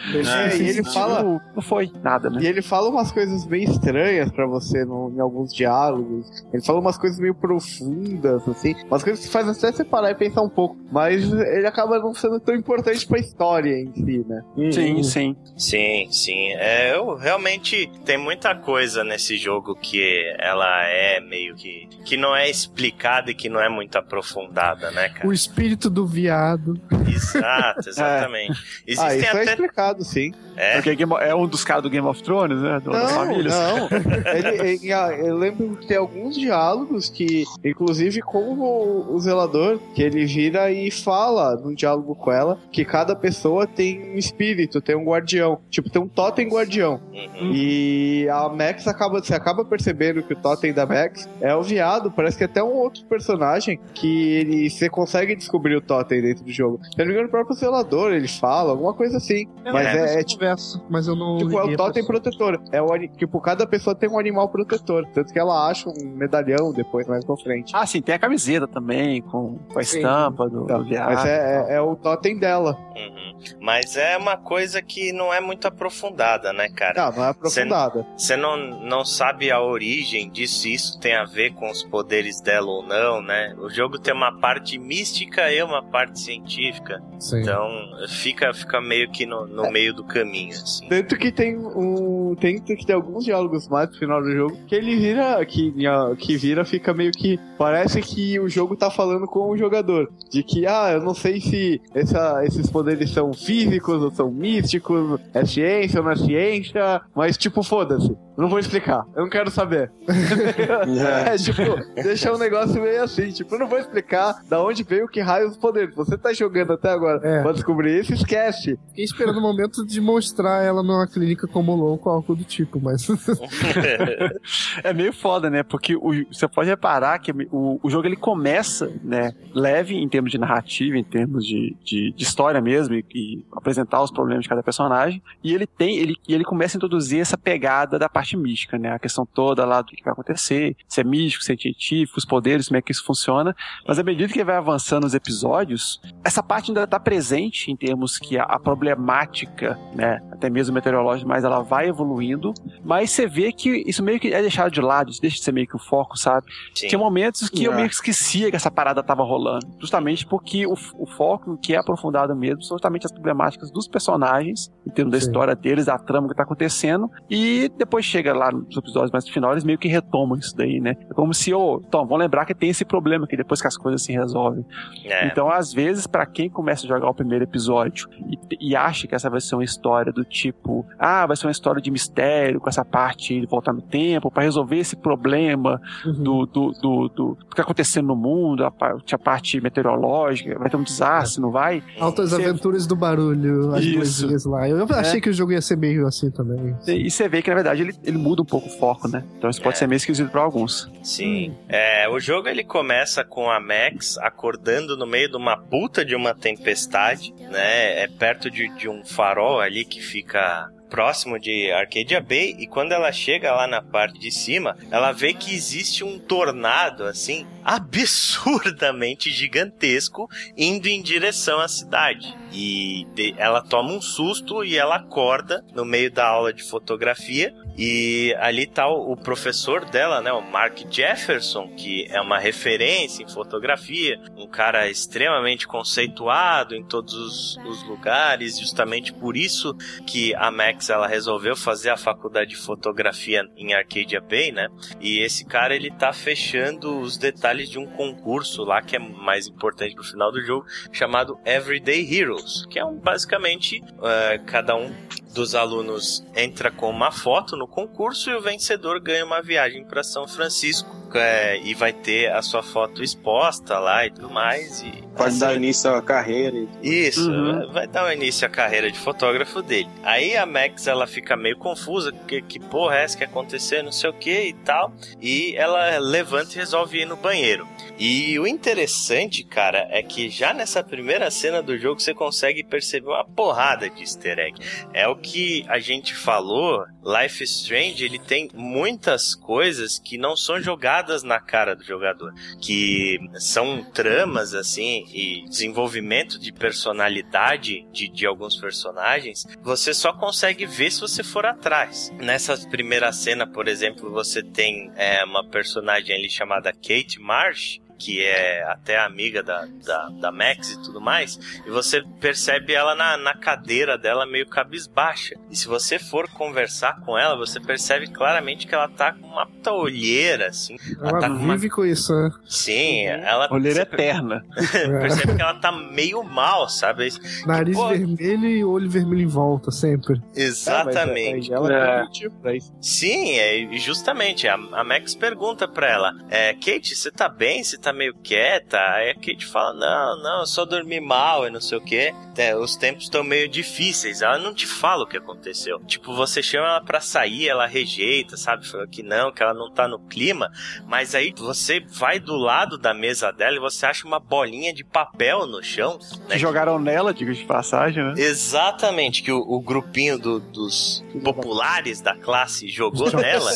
É, e ele fala- Não foi nada, né? E ele fala umas coisas meio estranhas pra você no- em alguns diálogos. Ele fala umas coisas meio profundas, assim. Umas coisas que fazem até você parar e pensar um pouco. Mas ele acaba não sendo tão importante pra história em si, né? Sim, sim. Sim, sim. É, eu realmente tem muita coisa nesse jogo que ela é meio que que não é explicada e que não é muito aprofundada, né, cara? O espírito do viado. Exato, exatamente. ah, Existem isso é até explicado, sim. é, Porque Game- é um dos caras do Game of Thrones, né? Do, das Não, famílias. não. Ele- ele- ah, eu lembro que tem alguns diálogos que, inclusive com o, o zelador, que ele vira e fala num diálogo com ela que cada pessoa tem um espírito, tem um guardião. Tipo, tem um totem guardião. uhum. E a Max acaba, você acaba percebendo que o totem da Max é o viado. Parece que até um outro personagem que ele você consegue descobrir o totem dentro do jogo. Não me engano, o próprio zelador ele fala, alguma coisa assim. Mas É. é, é Eu converso, mas eu não. Tipo, é o a totem protetor. É o, tipo, cada pessoa tem um animal protetor. Tanto que ela acha um medalhão depois, mais pra frente. Ah, sim, tem a camiseta também, com, com a Sim. estampa do, do viado. Mas é, é, é o totem dela. Uhum. Mas é uma coisa que não é muito aprofundada, né, cara? Não, não é aprofundada. Você não, não sabe a origem disso, isso tem a ver com os poderes dela ou não, né? O jogo tem uma parte mística e uma parte científica. Sim. Então fica, fica meio que no, no meio do caminho, assim. Tanto que tem um. Tanto que tem alguns diálogos mais no final do jogo que ele vira. Que, que vira, fica meio que. Parece que o jogo tá falando com o jogador. De que, ah, eu não sei se essa, esses poderes são físicos ou são místicos, é ciência ou não é ciência, mas tipo, foda-se. Não vou explicar, eu não quero saber. é, tipo, deixa um negócio meio assim, tipo, eu não vou explicar da onde veio que raio os poderes. Você tá jogando até agora É. pra descobrir isso, esquece. Fiquei esperando o momento de mostrar ela numa clínica como louco ou algo do tipo, mas. É meio foda, né? Porque o- você pode reparar que o, o jogo ele começa, né? Leve em termos de narrativa, em termos de, de, de história mesmo, e, e apresentar os problemas de cada personagem. E ele tem, ele, e ele começa a introduzir essa pegada da parte mística, né? A questão toda lá do que vai acontecer, se é místico, se é científico, os poderes, como é que isso funciona. Mas à medida que ele vai avançando os episódios, essa parte ainda está presente em termos que a, a problemática, né? Até mesmo meteorológica, mas ela vai evoluindo. Mas você vê que isso meio que é deixado de lado, isso deixa de ser meio que o foco, sabe? Sim. Tinha momentos que eu É. meio que esquecia que essa parada tava rolando. Justamente porque o, o foco que é aprofundado mesmo são justamente as problemáticas dos personagens, em termos da Sim. história deles, da trama que tá acontecendo. E depois chega lá nos episódios mais final, eles meio que retomam isso daí, né? É como se, ô, Tom, vamos lembrar que tem esse problema aqui depois que as coisas se resolvem. É. Então, às vezes, pra quem começa a jogar o primeiro episódio e, e acha que essa vai ser uma história do tipo, ah, vai ser uma história de mistério, com essa parte de voltar no tempo, pra resolver esse problema Uhum. do, do, do, do, do que tá acontecendo no mundo, a, a parte meteorológica, vai ter um desastre, não vai? Altas Você- aventuras do barulho, as Isso. luzinhas lá. Eu achei que o jogo ia ser meio assim também. E, você vê que, na verdade, ele, ele muda um pouco o foco, né? Então isso pode É. ser meio esquisito pra alguns. Sim. É, o jogo ele começa com a Max acordando no meio de uma puta de uma tempestade, né? É perto de, de um farol ali que fica próximo de Arcadia Bay e quando ela chega lá na parte de cima, ela vê que existe um tornado assim absurdamente gigantesco indo em direção à cidade. E ela toma um susto e ela acorda no meio da aula de fotografia E ali tá o, professor dela, né, o Mark Jefferson, que é uma referência em fotografia, um cara extremamente conceituado em todos os, os lugares, justamente por isso que a Max ela resolveu fazer a faculdade de fotografia em Arcadia Bay, né? E esse cara ele tá fechando os detalhes de um concurso lá que é mais importante pro final do jogo, chamado Everyday Heroes, que é um basicamente uh, cada um dos alunos entra com uma foto no concurso e o vencedor ganha uma viagem para São Francisco é, e vai ter a sua foto exposta lá e tudo mais. E, Pode assim, dar início à carreira. Isso, uhum. vai dar início à carreira de fotógrafo dele. Aí a Max ela fica meio confusa, que, que porra é essa que aconteceu, não sei o que e tal. E ela levanta e resolve ir no banheiro. E o interessante, cara, é que já nessa primeira cena do jogo você consegue perceber uma porrada de easter egg. É o que a gente falou, Life Strange, ele tem muitas coisas que não são jogadas na cara do jogador, que são tramas assim e desenvolvimento de personalidade de, de alguns personagens, você só consegue ver se você for atrás. Nessa primeira cena, por exemplo, você tem é, uma personagem ali chamada Kate Marsh, que é até amiga da, da, da Max e tudo mais, e você percebe ela na, na cadeira dela meio cabisbaixa. E se você for conversar com ela, você percebe claramente que ela tá com uma puta olheira, assim. Ela, ela tá vive com, uma... com isso, né? Sim, ela. Olheira eterna. percebe que ela tá meio mal, sabe? Nariz que, pô... vermelho e olho vermelho em volta, sempre. Exatamente. É, ela é. motivo pra isso. Sim, é, justamente. A, a Max pergunta pra ela: é, Kate, você tá bem? Você tá tá meio quieta, aí a Kate fala: Não, não, eu só dormi mal e não sei o que. É, os tempos estão meio difíceis. Ela não te fala o que aconteceu. Tipo, você chama ela pra sair, ela rejeita, sabe? Fala que não, que ela não tá no clima. Mas aí você vai do lado da mesa dela e você acha uma bolinha de papel no chão. Né? Que jogaram nela, diga de passagem, né? Exatamente, que o, o grupinho do, dos populares da classe jogou nela.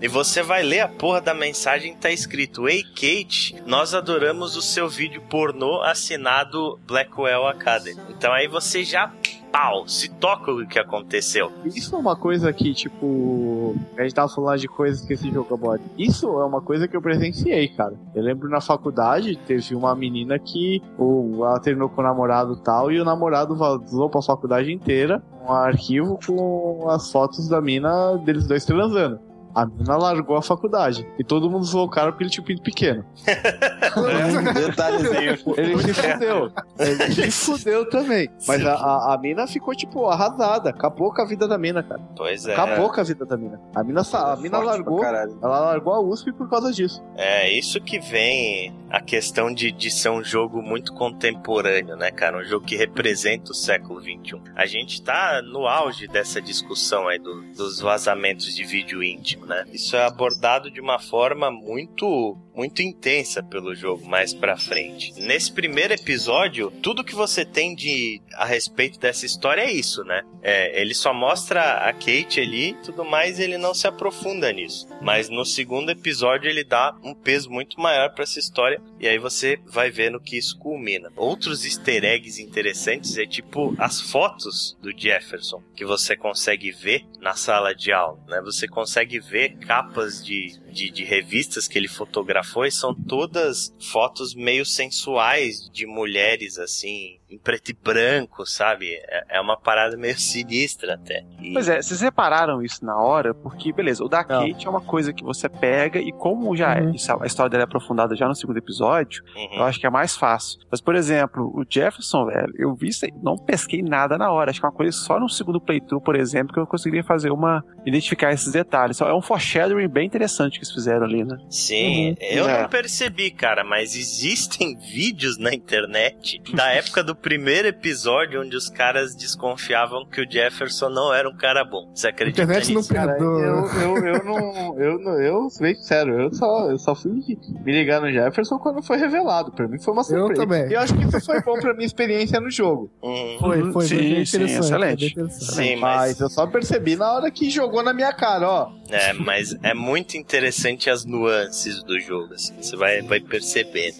E você vai ler a porra da mensagem que tá escrito: Ei, Kate, nós adoramos o seu vídeo pornô assinado Blackwell Academy. Então aí você já pau, se toca o que aconteceu. Isso é uma coisa que, tipo, a gente tava falando de coisas que esse jogo aborda. Isso é uma coisa que eu presenciei, cara. Eu lembro na faculdade, teve uma menina que ou ela terminou com o namorado tal, e o namorado vazou pra faculdade inteira um arquivo com as fotos da mina deles dois transando. A mina largou a faculdade. E todo mundo zoou o cara porque ele tinha um pinto pequeno. é, detalhezinho. Ele se fudeu. Ele se fudeu também. Mas a, a, a, mina ficou, tipo, arrasada. Acabou com a vida da mina, cara. Pois é. Acabou com a vida da mina. A mina, a mina largou. Ela largou a USP por causa disso. É, isso que vem a questão de, de ser um jogo muito contemporâneo, né, cara? Um jogo que representa o século XXI. A gente tá no auge dessa discussão aí do, dos vazamentos de vídeo íntimo né? Isso é abordado de uma forma muito muito intensa pelo jogo mais para frente. Nesse primeiro episódio, tudo que você tem de a respeito dessa história é isso, né? É, ele só mostra a Kate ali, tudo mais, ele não se aprofunda nisso. Mas no segundo episódio ele dá um peso muito maior para essa história e aí você vai vendo que isso culmina. Outros easter eggs interessantes é tipo as fotos do Jefferson que você consegue ver na sala de aula, né? Você consegue ver capas de de, de revistas que ele fotografou e são todas fotos meio sensuais de mulheres, assim, em preto e branco, sabe? É, é uma parada meio sinistra até. E... Pois é, vocês repararam isso na hora? Porque, beleza, o da Kate é uma coisa que você pega e como já uhum. é, a história dela é aprofundada já no segundo episódio, uhum. eu acho que é mais fácil. Mas, por exemplo, o Jefferson, velho, eu vi isso aí, não pesquei nada na hora. Acho que é uma coisa só no segundo playthrough, por exemplo, que eu conseguiria fazer uma. identificar esses detalhes. É um foreshadowing bem interessante que eles fizeram ali, né? Sim, uhum. eu é. não percebi, cara, mas existem vídeos na internet da época do primeiro episódio onde os caras desconfiavam que o Jefferson não era um cara bom. Você acredita internet nisso? não perdoa. Eu, eu, eu não. Eu, não, eu, sério, eu só, eu só fui me ligar no Jefferson quando foi revelado. Pra mim foi uma surpresa. Eu também. E eu acho que isso foi bom pra minha experiência no jogo. Uhum. Foi, foi, sim, foi sim, excelente. Foi sim, mas... mas eu só percebi na hora que jogou na minha cara, ó É, mas é muito interessante as nuances do jogo, assim, você vai, vai percebendo.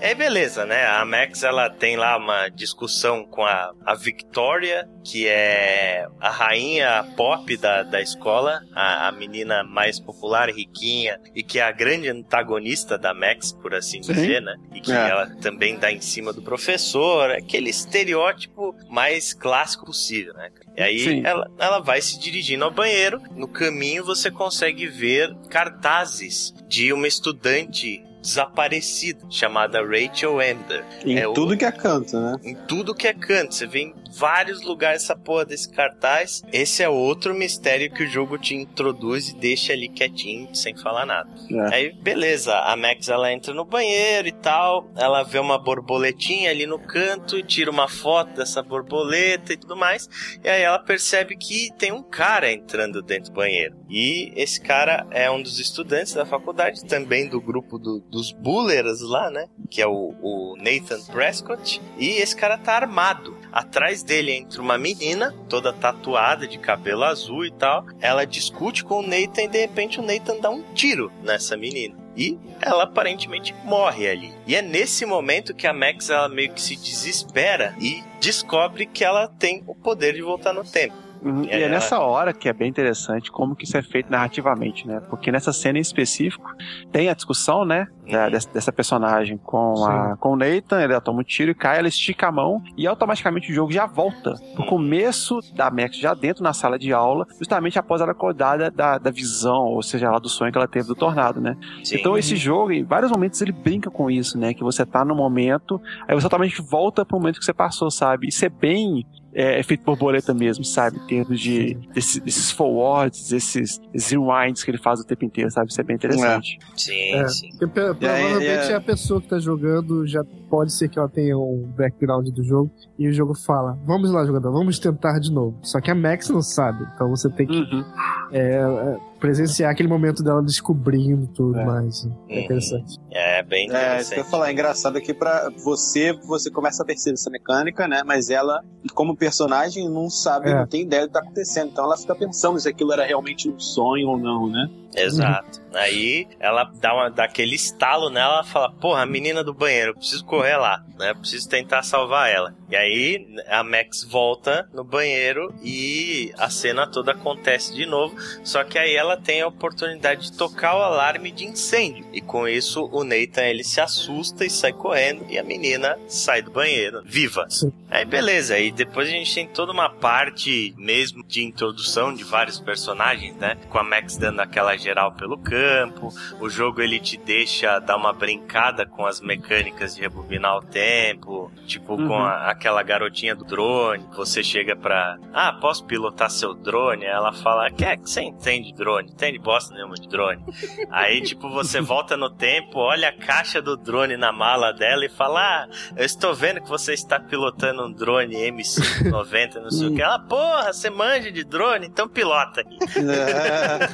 É beleza, né? A Max ela tem lá uma discussão com a, a Victoria, que é a rainha pop da, da escola, a, a menina mais popular, riquinha, e que é a grande antagonista da Max, por assim Sim. dizer, né? E que É. ela também dá em cima do professor, aquele estereótipo mais clássico possível, né? E aí Sim. ela, ela vai se dirigindo ao banheiro, no caminho você consegue ver cartazes de uma estudante desaparecida chamada Rachel Ender. Em É o- tudo que é canto, né? Em tudo que é canto, você vê em vários lugares essa porra desse cartaz. Esse é outro mistério que o jogo te introduz e deixa ali quietinho, sem falar nada. É. Aí, beleza, a Max ela entra no banheiro e tal, ela vê uma borboletinha ali no canto, tira uma foto dessa borboleta e tudo mais, e aí ela percebe que tem um cara entrando dentro do banheiro. E esse cara é um dos estudantes da faculdade, também do grupo do- dos bullers lá, né? Que é o, o Nathan Prescott. E esse cara tá armado. Atrás dele entra uma menina, toda tatuada, de cabelo azul e tal. Ela discute com o Nathan e de repente o Nathan dá um tiro nessa menina. E ela aparentemente morre ali. E é nesse momento que a Max ela meio que se desespera e descobre que ela tem o poder de voltar no tempo. Uhum, E É, é nessa hora que é bem interessante como que isso é feito narrativamente, né? Porque nessa cena em específico tem a discussão, né? da- Uhum. dessa, dessa personagem com, a, com o Nathan, ele toma um tiro e cai, ela estica a mão e automaticamente o jogo já volta pro começo da Max, já dentro na sala de aula, justamente após ela acordar da, da, da visão, ou seja, lá do sonho que ela teve do tornado, né? Sim. Então esse jogo, em vários momentos, ele brinca com isso, né? Que você tá no momento, aí você automaticamente volta pro momento que você passou, sabe? Isso é bem é, efeito borboleta mesmo, sabe? Em termos de desse- desses forwards, esses, esses rewinds que ele faz o tempo inteiro, sabe? Isso é bem interessante. Sim, É. sim. Porque, pro- provavelmente é. a pessoa que tá jogando já pode ser que ela tenha um background do jogo e o jogo fala: Vamos lá, jogador, vamos tentar de novo. Só que a Max não sabe, então você tem que Uhum. é, é, presenciar aquele momento dela descobrindo tudo É. mais. É Uhum. interessante. É bem É, isso que eu ia interessante. falar. É engraçado que pra você, você começa a perceber essa mecânica, né? Mas ela, como personagem, não sabe, É. não tem ideia do que tá acontecendo. Então ela fica pensando se aquilo era realmente um sonho ou não, né? Exato. Aí ela dá, uma, dá aquele estalo nela, ela fala, porra, a menina do banheiro, eu preciso correr lá, né? Eu preciso tentar salvar ela. E aí a Max volta no banheiro e a cena toda acontece de novo. Só que aí ela tem a oportunidade de tocar o alarme de incêndio. E com isso o Nathan ele se assusta e sai correndo e a menina sai do banheiro, viva. Sim. Aí beleza, aí depois a gente tem toda uma parte mesmo de introdução de vários personagens, né? Com a Max dando aquela geral pelo campo, o jogo ele te deixa dar uma brincada com as mecânicas de rebobinar o tempo, tipo Uhum. com a- aquela garotinha do drone, você chega pra, ah, posso pilotar seu drone? Aí Ela fala, que é que você entende de drone? Entende bosta nenhuma de drone. Aí tipo você volta no tempo, olha a caixa do drone na mala dela e fala, ah, eu estou vendo que você está pilotando um drone M590, não sei o que. Ela, porra, você manja de drone? Então pilota aí.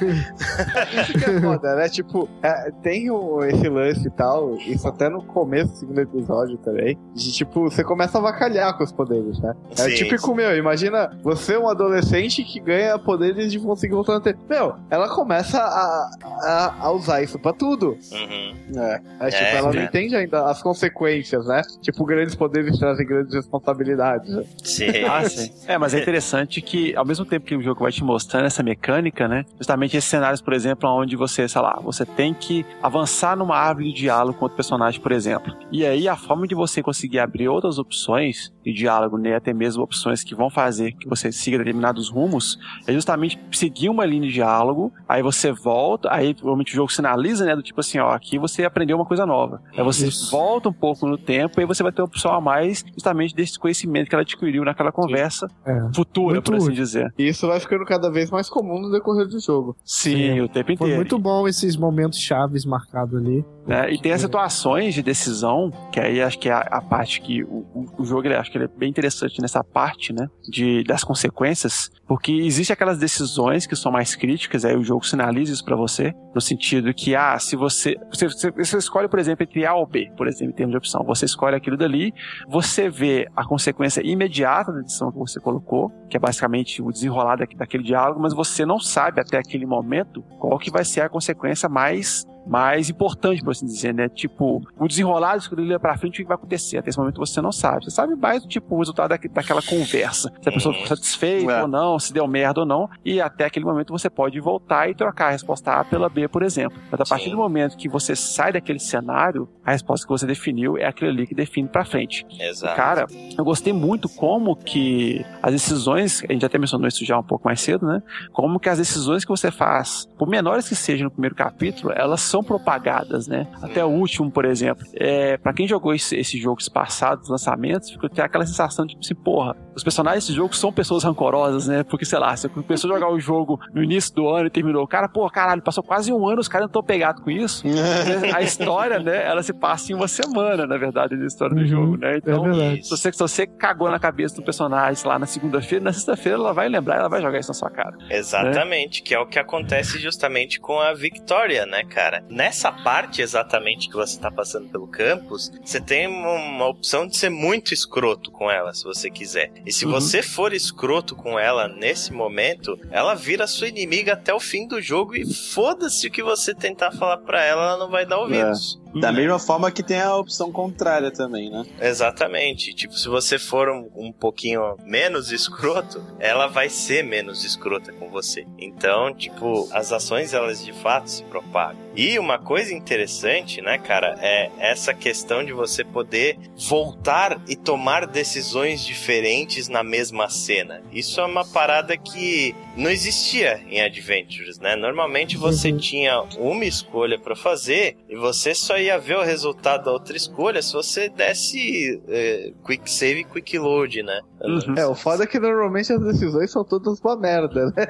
Isso que é foda, né? Tipo, é, tem o, esse lance e tal, isso até no começo do segundo episódio também, de tipo, você começa a avacalhar com os poderes, né? É Sim, típico meu, imagina você um adolescente que ganha poderes de conseguir voltar no tempo. Meu, ela começa a, a, a usar isso pra tudo. Uhum. É. É, tipo, É, ela não cara. entende ainda as consequências, né? Tipo, grandes poderes trazem grandes responsabilidades. né? Sim. Ah, sim. É, mas é interessante que, ao mesmo tempo que o jogo vai te mostrando essa mecânica, né? Justamente esses cenários, por exemplo, onde você, sei lá, você tem que avançar numa árvore de diálogo com outro personagem, por exemplo. E aí a forma de você conseguir abrir outras opções de diálogo, né? Até mesmo opções que vão fazer que você siga determinados rumos, é justamente seguir uma linha de diálogo, aí você volta, aí provavelmente o jogo sinaliza, né? Do tipo assim, ó, aqui você aprendeu uma coisa nova. Aí você Isso. volta um pouco no tempo, e aí você vai ter uma opção a mais, justamente desse conhecimento que ela adquiriu naquela conversa É. futura, Muito por assim útil. dizer. E isso vai ficando cada vez mais comum no decorrer do jogo. Sim, o tempo Foi inteiro. muito bom esses momentos chaves marcados ali. né? E tem as situações de decisão, que aí acho que é a, a parte que o, o- o jogo ele acho que ele é bem interessante nessa parte, né? De, das consequências, porque existe aquelas decisões que são mais críticas, aí o jogo sinaliza isso para você, no sentido que, ah, se você, você, você escolhe, por exemplo, entre A ou B, por exemplo, em termos de opção, você escolhe aquilo dali, você vê a consequência imediata da decisão que você colocou, que é basicamente o desenrolar daquele diálogo, mas você não sabe até aquele momento qual que vai ser a consequência mais mais importante, por assim dizer, né? Tipo, o desenrolar disso que pra frente, o que vai acontecer? Até esse momento você não sabe. Você sabe mais, tipo, o resultado da, daquela conversa. Se a pessoa ficou satisfeita é. ou não, se deu merda ou não. E até aquele momento você pode voltar e trocar a resposta A pela B, por exemplo. Mas a partir Sim. do momento que você sai daquele cenário, a resposta que você definiu é aquele ali que define pra frente. Exato. E, cara, eu gostei muito como que as decisões, a gente até mencionou isso já um pouco mais cedo, né? Como que as decisões que você faz, por menores que sejam no primeiro capítulo, elas são propagadas, né? Até o último, por exemplo. É, para quem jogou esse, esses jogos passados, lançamentos, fica tem aquela sensação de tipo assim, porra, os personagens desse jogo são pessoas rancorosas, né? Porque, sei lá, você começou a jogar o jogo no início do ano e terminou. Cara, porra, caralho, passou quase um ano, os caras não estão pegados com isso. a história, né, ela se passa em uma semana, na verdade, da história do uhum, jogo, né? Então, é se, você, se você cagou na cabeça do personagem lá na segunda-feira, na sexta-feira ela vai lembrar, ela vai jogar isso na sua cara. Exatamente, né? que é o que acontece justamente com a Victoria, né, cara? nessa parte exatamente que você está passando pelo campus, você tem uma opção de ser muito escroto com ela, se você quiser. E se uhum. você for escroto com ela nesse momento, ela vira sua inimiga até o fim do jogo e foda-se o que você tentar falar para ela, ela não vai dar ouvidos. É. Da uhum. mesma forma que tem a opção contrária também, né? Exatamente. Tipo, se você for um, um pouquinho menos escroto, ela vai ser menos escrota com você. Então, tipo, as ações elas de fato se propagam. E uma coisa interessante, né, cara, é essa questão de você poder voltar e tomar decisões diferentes na mesma cena. Isso é uma parada que não existia em Adventures, né? Normalmente você uhum. tinha uma escolha para fazer e você só ia ver o resultado da outra escolha se você desse é, quick save e quick load, né? Uhum. É, o foda é que normalmente as decisões são todas uma merda, né?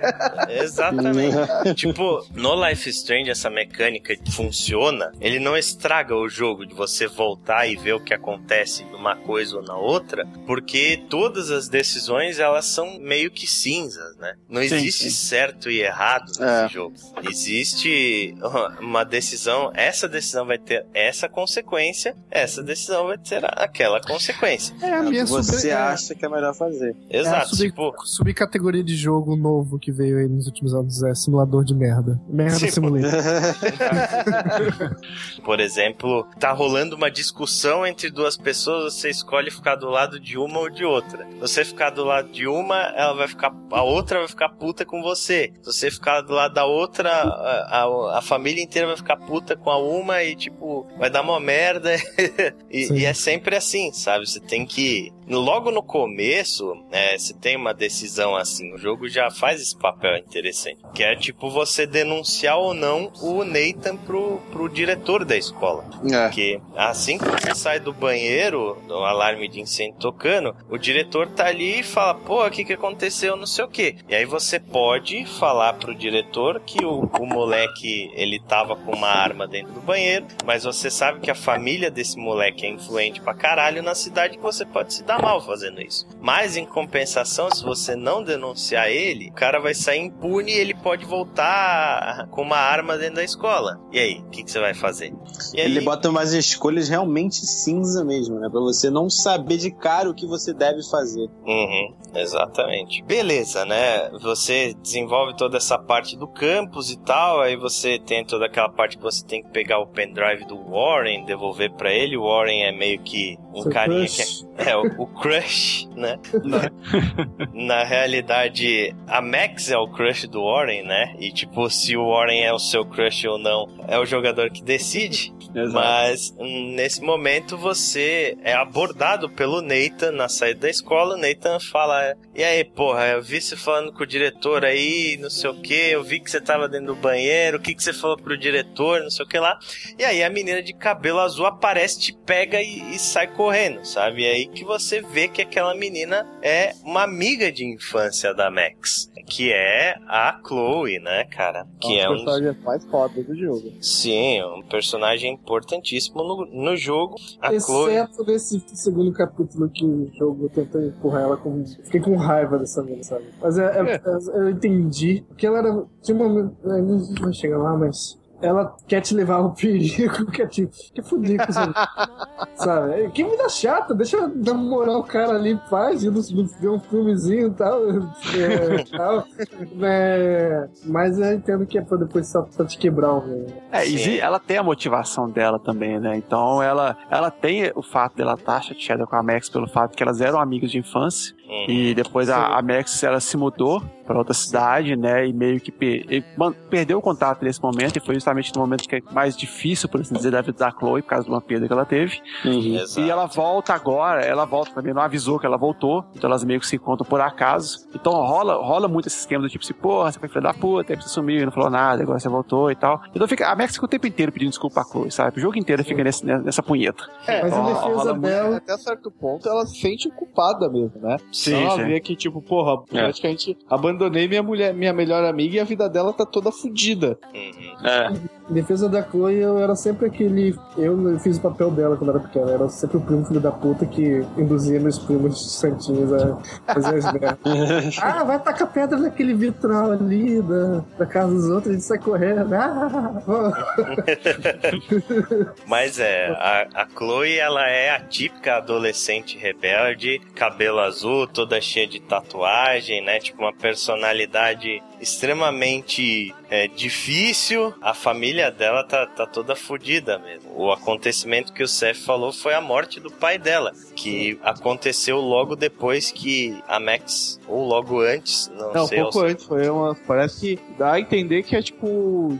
Exatamente. tipo, no Life Strange essa mecânica funciona, ele não estraga o jogo de você voltar e ver o que acontece numa coisa ou na outra, porque todas as decisões elas são meio que cinzas, né? Não sim, existe sim. certo e errado nesse é. jogo. Existe uma decisão, essa decisão vai ter essa consequência, essa decisão vai ter aquela consequência. É a minha Você. É. acha que é melhor fazer. Exato. É sub... tipo... Subcategoria de jogo novo que veio aí nos últimos anos é simulador de merda. Merda simulator. Por exemplo, tá rolando uma discussão entre duas pessoas, você escolhe ficar do lado de uma ou de outra. Você ficar do lado de uma, ela vai ficar. A outra vai ficar puta com você. Se você ficar do lado da outra, a, a, a família inteira vai ficar puta com a uma e, tipo, vai dar uma merda. e, e, é sempre assim, sabe? Você tem que. Logo no começo, é, você tem uma decisão assim. O jogo já faz esse papel interessante. Que é tipo você denunciar ou não o Nathan pro, pro diretor da escola. É. Porque assim que você sai do banheiro, do alarme de incêndio tocando, o diretor tá ali e fala: pô, o que que aconteceu? Não sei o que. E aí você pode falar pro diretor que o, o moleque ele tava com uma arma dentro do banheiro, mas você sabe que a família desse moleque é influente pra caralho na cidade que você pode se dar mal fazendo isso. Mas em compensação, se você não denunciar ele, o cara vai sair impune e ele pode voltar com uma arma dentro da escola. E aí, o que, que, você vai fazer? Aí... Ele bota umas escolhas realmente cinza mesmo, né? Pra você não saber de cara o que você deve fazer. Uhum, exatamente. Beleza, né? Você desenvolve toda essa parte do campus e tal, aí você tem toda aquela parte que você tem que pegar o pendrive do Warren, devolver para ele. O Warren é meio que um Seu carinha crush. que é, é o, o, crush, né? Na, na realidade, a Max é o crush do Warren, né? E tipo, se o Warren é o seu crush ou não, é o jogador que decide. Exato. Mas nesse momento você é abordado pelo Nathan na saída da escola. O Nathan fala: E aí, porra, eu vi você falando com o diretor aí, não sei o que, eu vi que você tava dentro do banheiro, o que, que você falou pro diretor, não sei o que lá. E aí a menina de cabelo azul aparece, te pega e, e sai correndo, sabe? E aí que você vê que aquela menina é uma amiga de infância da Max, que é a Chloe, né, cara? Que é um personagem mais foda do jogo. Sim, um personagem importantíssimo no, no jogo. A Exceto Chloe... nesse segundo capítulo que o jogo tenta empurrar ela com. Fiquei com raiva dessa menina, sabe? Mas é, é, é. eu entendi. Porque ela era. Tinha um momento. A gente vai chegar lá, mas ela quer te levar ao perigo, quer te quer fuder com você. sabe? É, que vida chata, deixa eu dar moral o cara ali, faz, e ver um filmezinho e tal. É, tal é, mas eu entendo que é pra depois só pra te quebrar o É, e ela tem a motivação dela também, né? Então ela, ela tem o fato dela estar tá chateada com a Max pelo fato que elas eram amigas de infância. Uhum. E depois a, a Max ela se mudou para outra cidade, né? E meio que per perdeu o contato nesse momento, e foi justamente no momento que é mais difícil, por assim dizer, da vida da Chloe, por causa de uma perda que ela teve. Uhum. E ela volta agora, ela volta também, não avisou que ela voltou, então elas meio que se encontram por acaso. Então rola, rola muito esse esquema do tipo assim, porra, você foi filho da puta, aí você sumiu, não falou nada, agora você voltou e tal. Então fica, a Max fica o tempo inteiro pedindo desculpa a Chloe, sabe? O jogo inteiro fica nesse, nessa punheta. É, mas então, a defesa dela. Muito, até certo ponto ela se sente culpada mesmo, né? Sim. Ela sim. vê que, tipo, porra, é. praticamente abandonei minha mulher, minha melhor amiga e a vida dela tá toda fodida. Uhum. É. Em defesa da Chloe, eu era sempre aquele. Eu fiz o papel dela quando era pequena. Eu era sempre o primo filho da puta que induzia meus primos santinhos a fazer as merdas. ah, vai tacar pedra naquele vitral ali da, da casa dos outros, a gente sai correndo. Ah, Mas é, a, a Chloe, ela é a típica adolescente rebelde, cabelo azul, toda cheia de tatuagem, né? Tipo uma personalidade extremamente é, difícil. A família dela tá, tá toda fodida mesmo. O acontecimento que o Seth falou foi a morte do pai dela, que aconteceu logo depois que a Max, ou logo antes, não, não sei. Não, pouco antes, foi uma. Parece que dá a entender que é tipo,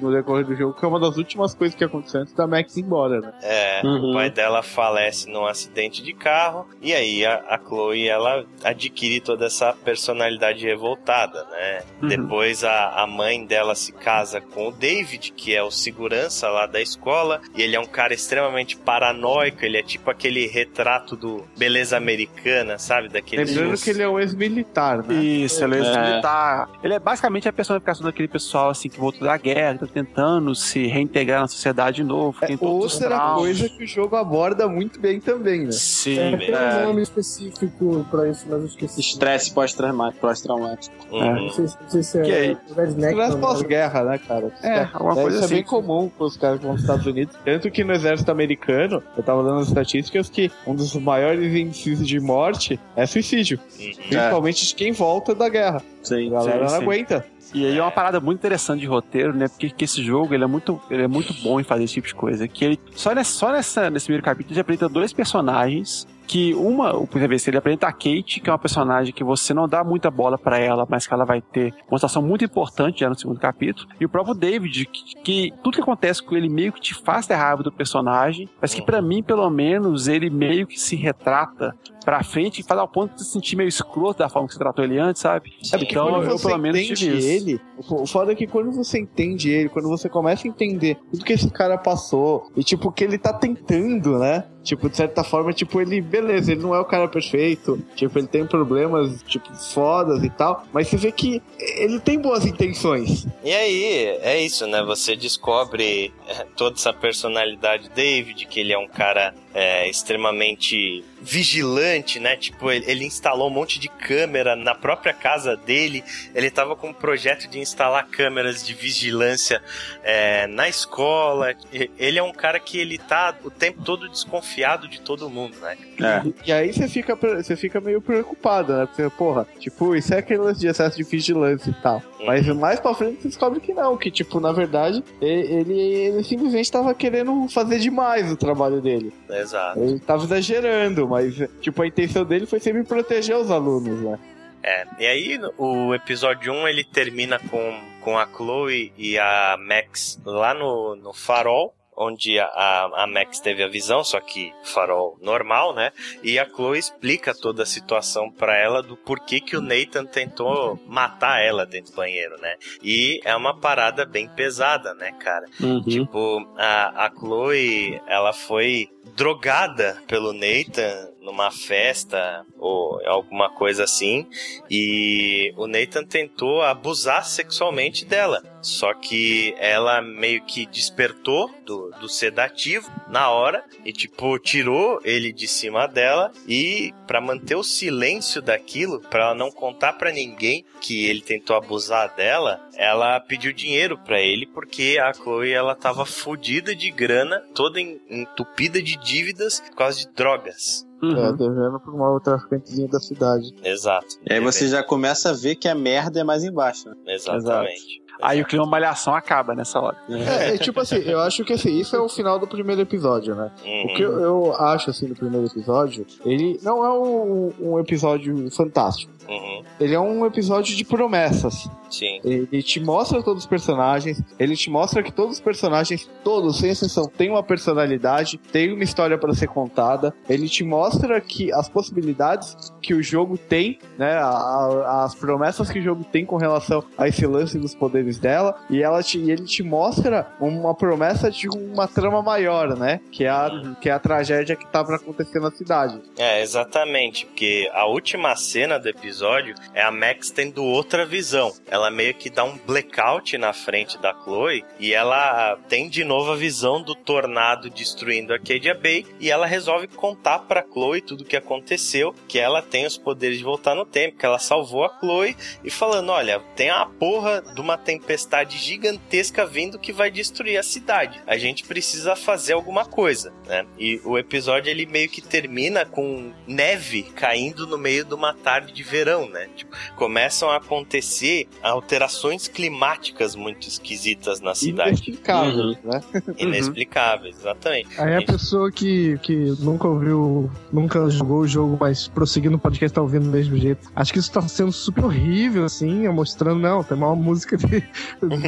no decorrer do jogo, que é uma das últimas coisas que aconteceu antes da Max ir embora, né? É, uhum. o pai dela falece num acidente de carro, e aí a, a Chloe, ela adquire toda essa personalidade revoltada, né? Uhum. Depois a, a mãe dela se casa com o David, que é o segurança lá da escola, e ele é um cara extremamente paranoico, ele é tipo aquele retrato do beleza americana, sabe? Daquele Lembrando que ele é um ex-militar, né? Isso, ele é ex-militar. É. Ele é basicamente a personificação daquele pessoal assim que voltou da guerra, tá tentando se reintegrar na sociedade de novo. É, outra coisa que o jogo aborda muito bem também, né? Sim, é, tem um nome específico pra isso, mas eu esqueci. Estresse pós-traumático. Uhum. É. Não, sei, não sei se é. Que é Estresse pós-guerra, né, cara? É, uma coisa isso assim. é bem comum com os caras que vão nos Estados Unidos. Tanto que no exército americano, eu tava dando as estatísticas que um dos maiores índices de morte é suicídio. Uhum. Principalmente de quem volta da guerra. Sim, a galera sim, não sim. aguenta. E aí é uma parada muito interessante de roteiro, né? Porque esse jogo ele é muito, ele é muito bom em fazer esse tipo de coisa. Que ele só nessa, só nessa nesse primeiro capítulo ele apresenta dois personagens que uma, por exemplo, ele apresenta a Kate, que é uma personagem que você não dá muita bola para ela, mas que ela vai ter uma situação muito importante já no segundo capítulo. E o próprio David, que, que tudo que acontece com ele meio que te faz ter raiva do personagem, mas que para mim, pelo menos, ele meio que se retrata pra frente e faz ao ponto de se sentir meio escroto da forma que você tratou ele antes, sabe? É porque então, eu, pelo menos, entende ele, o foda é que quando você entende ele, quando você começa a entender tudo que esse cara passou, e tipo, que ele tá tentando, né? Tipo, de certa forma, tipo, ele, beleza, ele não é o cara perfeito, tipo, ele tem problemas, tipo, fodas e tal, mas você vê que ele tem boas intenções. E aí, é isso, né? Você descobre é, toda essa personalidade David, que ele é um cara é, extremamente vigilante, né? Tipo, ele, ele, instalou um monte de câmera na própria casa dele. Ele tava com um projeto de instalar câmeras de vigilância é, na escola. Ele é um cara que ele tá o tempo todo desconfiado de todo mundo, né? É. E, e aí você fica, você fica meio preocupado, né? Porque, porra, tipo, isso é aquele de excesso de vigilância e tal. Uhum. Mas mais pra frente você descobre que não, que, tipo, na verdade, ele, ele simplesmente tava querendo fazer demais o trabalho dele. Exato. Ele tava exagerando, mas, tipo, a intenção dele foi sempre proteger os alunos, né? É, e aí o episódio 1 ele termina com, com a Chloe e a Max lá no, no farol, onde a, a Max teve a visão, só que farol normal, né? E a Chloe explica toda a situação para ela do porquê que o Nathan tentou matar ela dentro do banheiro, né? E é uma parada bem pesada, né, cara? Uhum. Tipo, a, a Chloe, ela foi drogada pelo Nathan numa festa ou alguma coisa assim e o Nathan tentou abusar sexualmente dela. Só que ela meio que despertou do, do sedativo na hora e, tipo, tirou ele de cima dela e, para manter o silêncio daquilo, para ela não contar para ninguém que ele tentou abusar dela, ela pediu dinheiro para ele porque a Chloe ela tava fodida de grana, toda entupida de dívidas por causa de drogas. Uhum. É, devendo pra uma outra traficantezinha da cidade. Exato. E aí você já começa a ver que a merda é mais embaixo. Né? Exatamente. Exato. Aí o clima malhação acaba nessa hora. É, é, tipo assim, eu acho que assim, isso é o final do primeiro episódio, né? Uhum. O que eu, eu, acho, assim, do primeiro episódio, ele não é um, um episódio fantástico. Uhum. Ele é um episódio de promessas. Sim. Ele te mostra todos os personagens, ele te mostra que todos os personagens, todos, sem exceção, têm uma personalidade, tem uma história para ser contada. Ele te mostra que as possibilidades que o jogo tem, né, a, a, as promessas que o jogo tem com relação a esse lance dos poderes dela, e ela te, e ele te mostra uma promessa de uma trama maior, né, que é a, uhum. que é a tragédia que tá para acontecer na cidade. É, exatamente, porque a última cena do episódio episódio é a Max tendo outra visão. Ela meio que dá um blackout na frente da Chloe e ela tem de novo a visão do tornado destruindo a Arcadia Bay e ela resolve contar para Chloe tudo o que aconteceu, que ela tem os poderes de voltar no tempo, que ela salvou a Chloe e falando, olha, tem a porra de uma tempestade gigantesca vindo que vai destruir a cidade. A gente precisa fazer alguma coisa, né? E o episódio ele meio que termina com neve caindo no meio de uma tarde de verão verão, né? Tipo, começam a acontecer alterações climáticas muito esquisitas na cidade. Inexplicáveis, uhum. né? Inexplicáveis, exatamente. Aí a pessoa que, que nunca ouviu, nunca jogou o jogo, mas prosseguindo o podcast tá ouvindo do mesmo jeito. Acho que isso tá sendo super horrível, assim, mostrando, não, tem uma música de,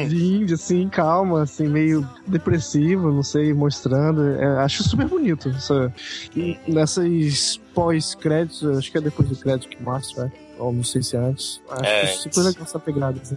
de indie, assim, calma, assim, meio depressiva, não sei, mostrando. É, acho super bonito. Essa, nessas pós-créditos, acho que é depois do crédito que mostra, né? Ou não sei se é antes. Acho é, que super legal essa pegada assim,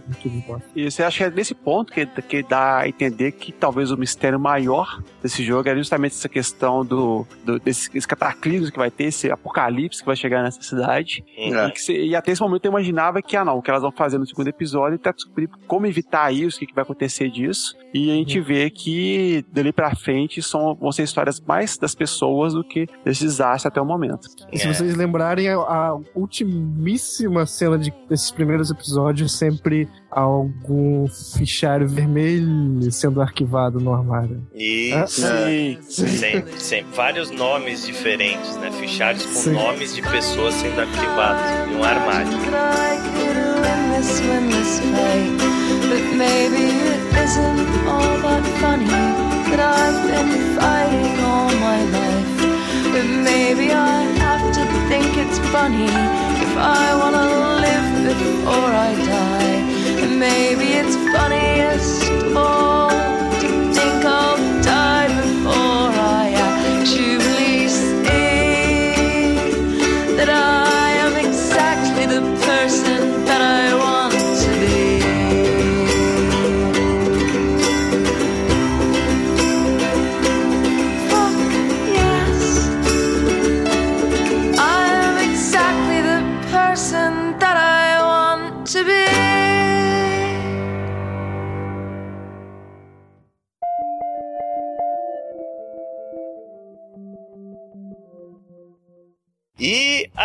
E você acha que é nesse ponto que, que dá a entender que talvez o mistério maior desse jogo é justamente essa questão do, do desse, desse cataclismo que vai ter, esse apocalipse que vai chegar nessa cidade. Uhum. E, que, e, até esse momento eu imaginava que, ah não, o que elas vão fazer no segundo episódio é tentar descobrir como evitar isso, o que, que vai acontecer disso. E a gente uhum. vê que dali pra frente são, vão ser histórias mais das pessoas do que desse desastre até o momento. E se vocês lembrarem, a, a ultimíssima belíssima cena de, desses primeiros episódios sempre algum fichário vermelho sendo arquivado no armário. Isso. Ah, sim, sim. Sempre, sempre. Vários nomes diferentes, né? Fichários com sim. nomes de pessoas sendo arquivados em um armário. But maybe I have to think it's funny I wanna live before I die. And maybe it's funniest of all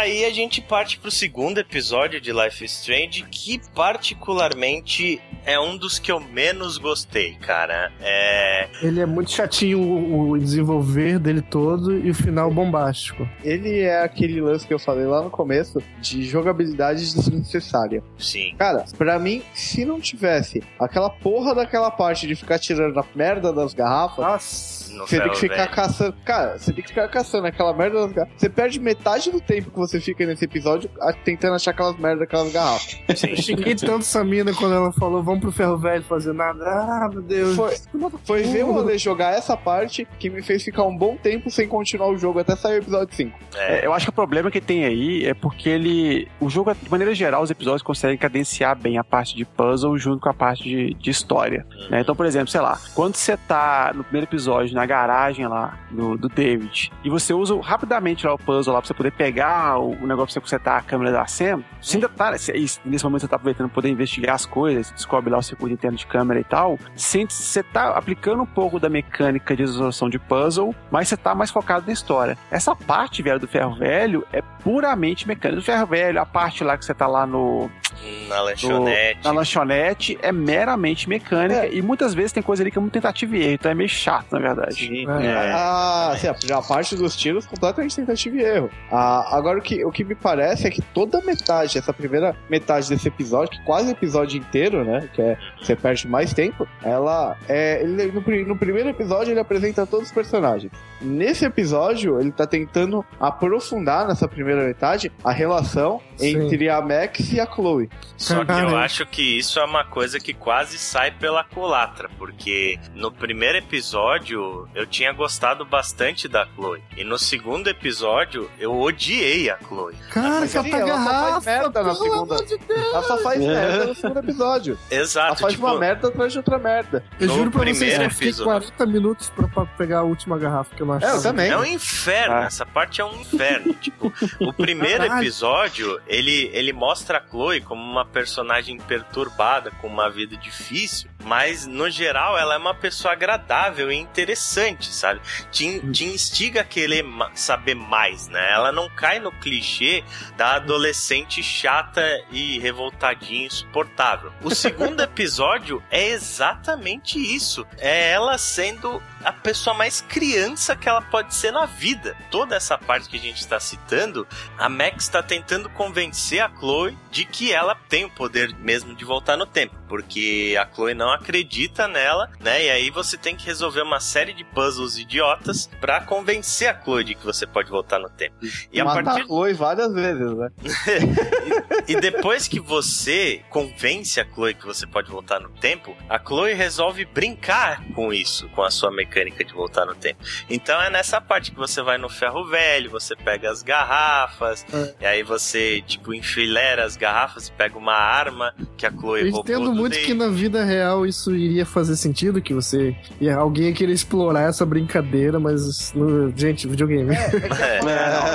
aí a gente parte pro segundo episódio de Life is Strange, que particularmente é um dos que eu menos gostei, cara. É... Ele é muito chatinho o, desenvolver dele todo e o final bombástico. Ele é aquele lance que eu falei lá no começo de jogabilidade desnecessária. Sim. Cara, pra mim, se não tivesse aquela porra daquela parte de ficar tirando a merda das garrafas. Nossa você tem que ficar velho. caçando. Cara, você tem que ficar caçando aquela merda das garrafas. Você perde metade do tempo que você fica nesse episódio tentando achar aquelas merdas daquelas garrafas. Sim. Eu xinguei tanto essa mina quando ela falou: vamos pro ferro velho fazer nada. Ah, meu Deus. Foi, foi ver o rolê jogar essa parte que me fez ficar um bom tempo sem continuar o jogo até sair o episódio 5. É, eu acho que o problema que tem aí é porque ele. O jogo, de maneira geral, os episódios conseguem cadenciar bem a parte de puzzle junto com a parte de, de história. Né? Então, por exemplo, sei lá, quando você tá no primeiro episódio na na garagem lá do, do David. E você usa rapidamente lá o puzzle lá pra você poder pegar o, o negócio pra você consertar a câmera da Sam. Você ainda tá. Nesse momento você tá aproveitando poder investigar as coisas, descobre lá o circuito interno de câmera e tal. Você tá aplicando um pouco da mecânica de resolução de puzzle, mas você tá mais focado na história. Essa parte, velho, do ferro velho é puramente mecânica. Do ferro velho, a parte lá que você tá lá no. Na lanchonete. na lanchonete é meramente mecânica é. e muitas vezes tem coisa ali que é muito tentativa e erro, então é meio chato, na verdade. Sim. É. é. Ah, sim, a parte dos tiros completamente tentativa e erro. Ah, agora o que, o que me parece é que toda metade, essa primeira metade desse episódio, que quase o episódio inteiro, né? Que é você perde mais tempo, ela é. Ele, no, no primeiro episódio ele apresenta todos os personagens. Nesse episódio, ele tá tentando aprofundar nessa primeira metade a relação Sim. entre a Max e a Chloe. Só que eu acho que isso é uma coisa que quase sai pela culatra, porque no primeiro episódio eu tinha gostado bastante da Chloe. E no segundo episódio eu odiei a Chloe. Cara, que ela, ela só faz merda na segunda. De ela só faz merda no segundo episódio. Exato. Ela faz tipo, uma merda atrás de outra merda. Eu juro pra vocês, eu fiquei 40 minutos pra, pra, pegar a última garrafa que eu não achei. É, eu também. É um inferno, ah. essa parte é um inferno. tipo, o primeiro episódio, ele, ele mostra a Chloe como uma personagem perturbada, com uma vida difícil, mas no geral ela é uma pessoa agradável e interessante, sabe? Te, te instiga a querer saber mais, né? Ela não cai no clichê da adolescente chata e revoltadinha insuportável. O segundo episódio é exatamente isso. É ela sendo a pessoa mais criança que ela pode ser na vida. Toda essa parte que a gente está citando, a Max está tentando convencer a Chloe de que ela tem o poder mesmo de voltar no tempo, porque a Chloe não acredita nela, né? E aí você tem que resolver uma série de puzzles idiotas para convencer a Chloe de que você pode voltar no tempo. E a partir a Chloe várias vezes, né? e, e depois que você convence a Chloe que você pode voltar no tempo, a Chloe resolve brincar com isso, com a sua mecânica de voltar no tempo. Então é nessa parte que você vai no ferro velho, você pega as garrafas, é. e aí você, tipo, enfilera as garrafas, pega uma arma que a Chloe Eu roubou. Eu entendo muito que na vida real isso iria fazer sentido, que você. Alguém ia querer explorar essa brincadeira, mas. No, gente, videogame. É,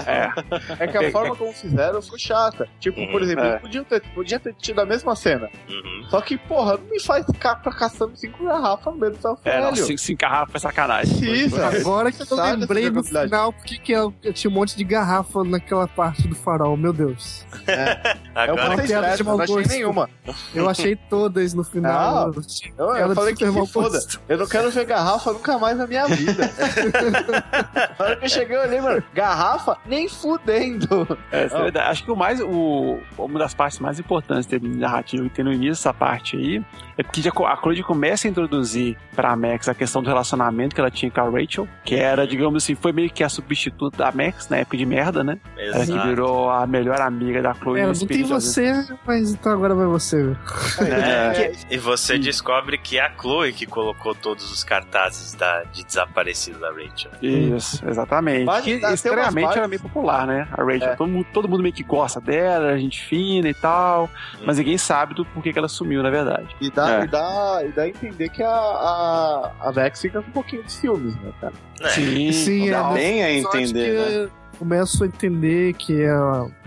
é, é, é, que a forma como fizeram ficou chata. Tipo, por exemplo, é. podia, ter, podia ter tido a mesma cena. Uhum. Só que, porra, não me faz ficar pra caçando cinco garrafas do seu É, não, cinco, cinco garrafas é sacanagem. Isso, agora que eu lembrei no final porque que eu, eu, tinha um monte de garrafa naquela parte do farol, meu Deus. É, agora eu, esperto, não achei nenhuma. Eu achei todas no final. eu, eu falei que se foda. Eu não quero ver garrafa nunca mais na minha vida. na hora que eu cheguei, eu olhei, mano, garrafa nem fudendo. É, é Acho que o mais, o, uma das partes mais importantes da narrativa que tem no início dessa parte aí é porque a Chloe começa a introduzir pra Max a questão do relacionamento que ela tinha com a Rachel, que era, digamos assim, foi meio que a substituta da Max na época de merda, né? Exato. Ela que virou a melhor amiga da Chloe. É, não tem você, mas então agora vai você. É, é. E você descobre que é a Chloe que colocou todos os cartazes da, de desaparecido da Rachel. Isso, exatamente. Mas, que estranhamente era meio popular, né? A Rachel. É. Todo, mundo, todo mundo meio que gosta dela, gente fina e tal, hum. mas ninguém sabe do porquê que ela sumiu, na verdade. E dá, é. e dá, e dá a entender que a, a, a Vex fica com um pouquinho de ciúmes, né, cara? É. Sim, Sim dá é, bem a entender, né? começo a entender que é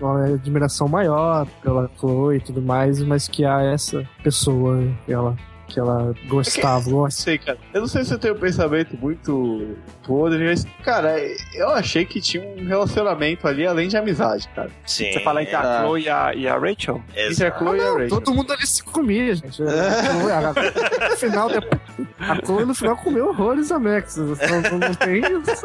uma admiração maior pela Chloe e tudo mais, mas que há essa pessoa ela que ela gostava. É que, sei, cara. Eu não sei se eu tenho um pensamento muito podre, mas, cara, eu achei que tinha um relacionamento ali além de amizade, cara. Sim. Você fala entre a Chloe e a, e a Rachel? Exato. Entre a Chloe ah, não, e a Rachel. Todo mundo ali se comia, gente. no final, a Chloe no final comeu horrores a Max. Não, não tem isso.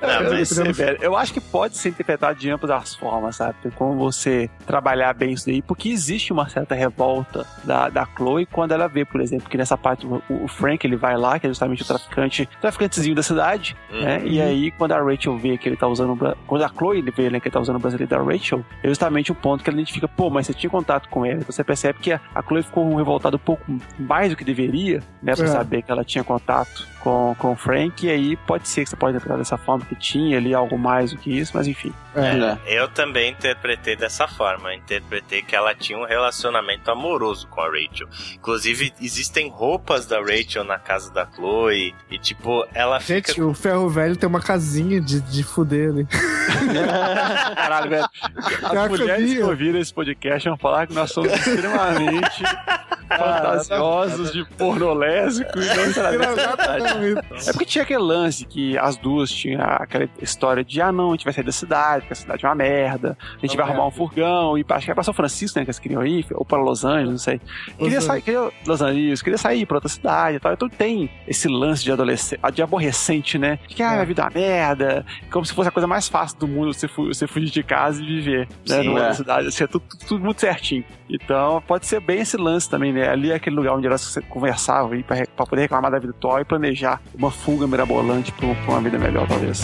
Não, mas, velho, eu acho que pode ser interpretado de ambas as formas, sabe? Como você trabalhar bem isso daí, porque existe uma certa revolta da, da Chloe quando ela vê, por exemplo, que nessa parte o, o Frank ele vai lá, que é justamente o traficante, traficantezinho da cidade, uhum. né? E aí quando a Rachel vê que ele tá usando, quando a Chloe vê né, que ele tá usando o brasileiro da Rachel, é justamente o ponto que ela identifica, pô, mas você tinha contato com ele, você percebe que a, a Chloe ficou revoltada um pouco mais do que deveria, né, pra é. saber que ela tinha contato com, com o Frank, e aí pode ser que você pode interpretar dessa forma, que tinha ali algo mais do que isso, mas enfim. É, eu também interpretei dessa forma. Eu interpretei que ela tinha um relacionamento amoroso com a Rachel. Inclusive, existem roupas da Rachel na casa da Chloe. E, tipo, ela Gente, fica. o ferro velho tem uma casinha de, de fuder ali. Caralho, velho. As Pior que eu mulheres que ouviram esse podcast vão falar que nós somos extremamente fantasiosos de porno lésbico e não verdade. Exatamente. É porque tinha aquele lance que as duas tinham aquela história de ah não, a gente vai sair da cidade, porque a cidade é uma merda, a gente vai arrumar um furgão, e acho que era pra São Francisco, né, que eles queriam ir, ou para Los Angeles, não sei. Queria sair, queria, Los Angeles, queria sair pra outra cidade e tal. Então tem esse lance de adolescente, de aborrecente, né? De que ah, É. minha vida é uma merda, como se fosse a coisa mais fácil do mundo você, fu você fugir de casa e viver, né? Sim, numa é. cidade, assim, é tudo, tudo- muito certinho. Então pode ser bem esse lance também, né? Ali é aquele lugar onde elas conversavam pra poder reclamar da vida atual e planejar uma fuga mirabolante pra uma vida melhor, talvez.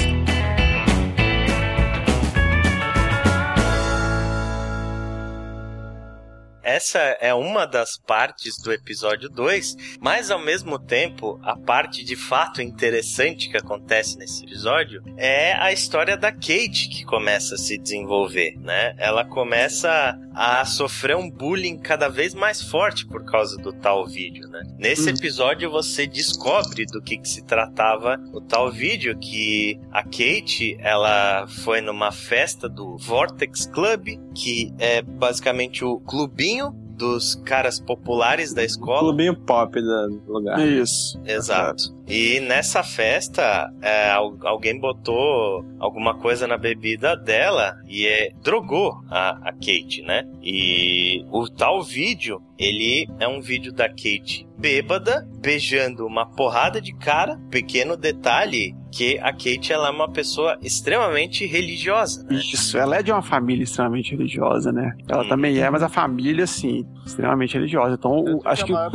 Essa é uma das partes do episódio 2, mas ao mesmo tempo, a parte de fato interessante que acontece nesse episódio é a história da Kate que começa a se desenvolver, né? Ela começa a sofrer um bullying cada vez mais forte por causa do tal vídeo, né? Nesse Uhum. episódio você descobre do que, que se tratava o tal vídeo que a Kate, ela foi numa festa do Vortex Club, que é basicamente o clubinho dos caras populares da escola. Clubinho pop do lugar. Isso. Exato. E nessa festa, é, al- alguém botou alguma coisa na bebida dela e é, drogou a, a Kate, né? E o tal vídeo, ele é um vídeo da Kate bêbada, beijando uma porrada de cara. Pequeno detalhe que a Kate ela é uma pessoa extremamente religiosa. né? Isso, ela é de uma família extremamente religiosa, né? Ela Hum. também é, mas a família, sim, extremamente religiosa. Então, o- Essa acho é que a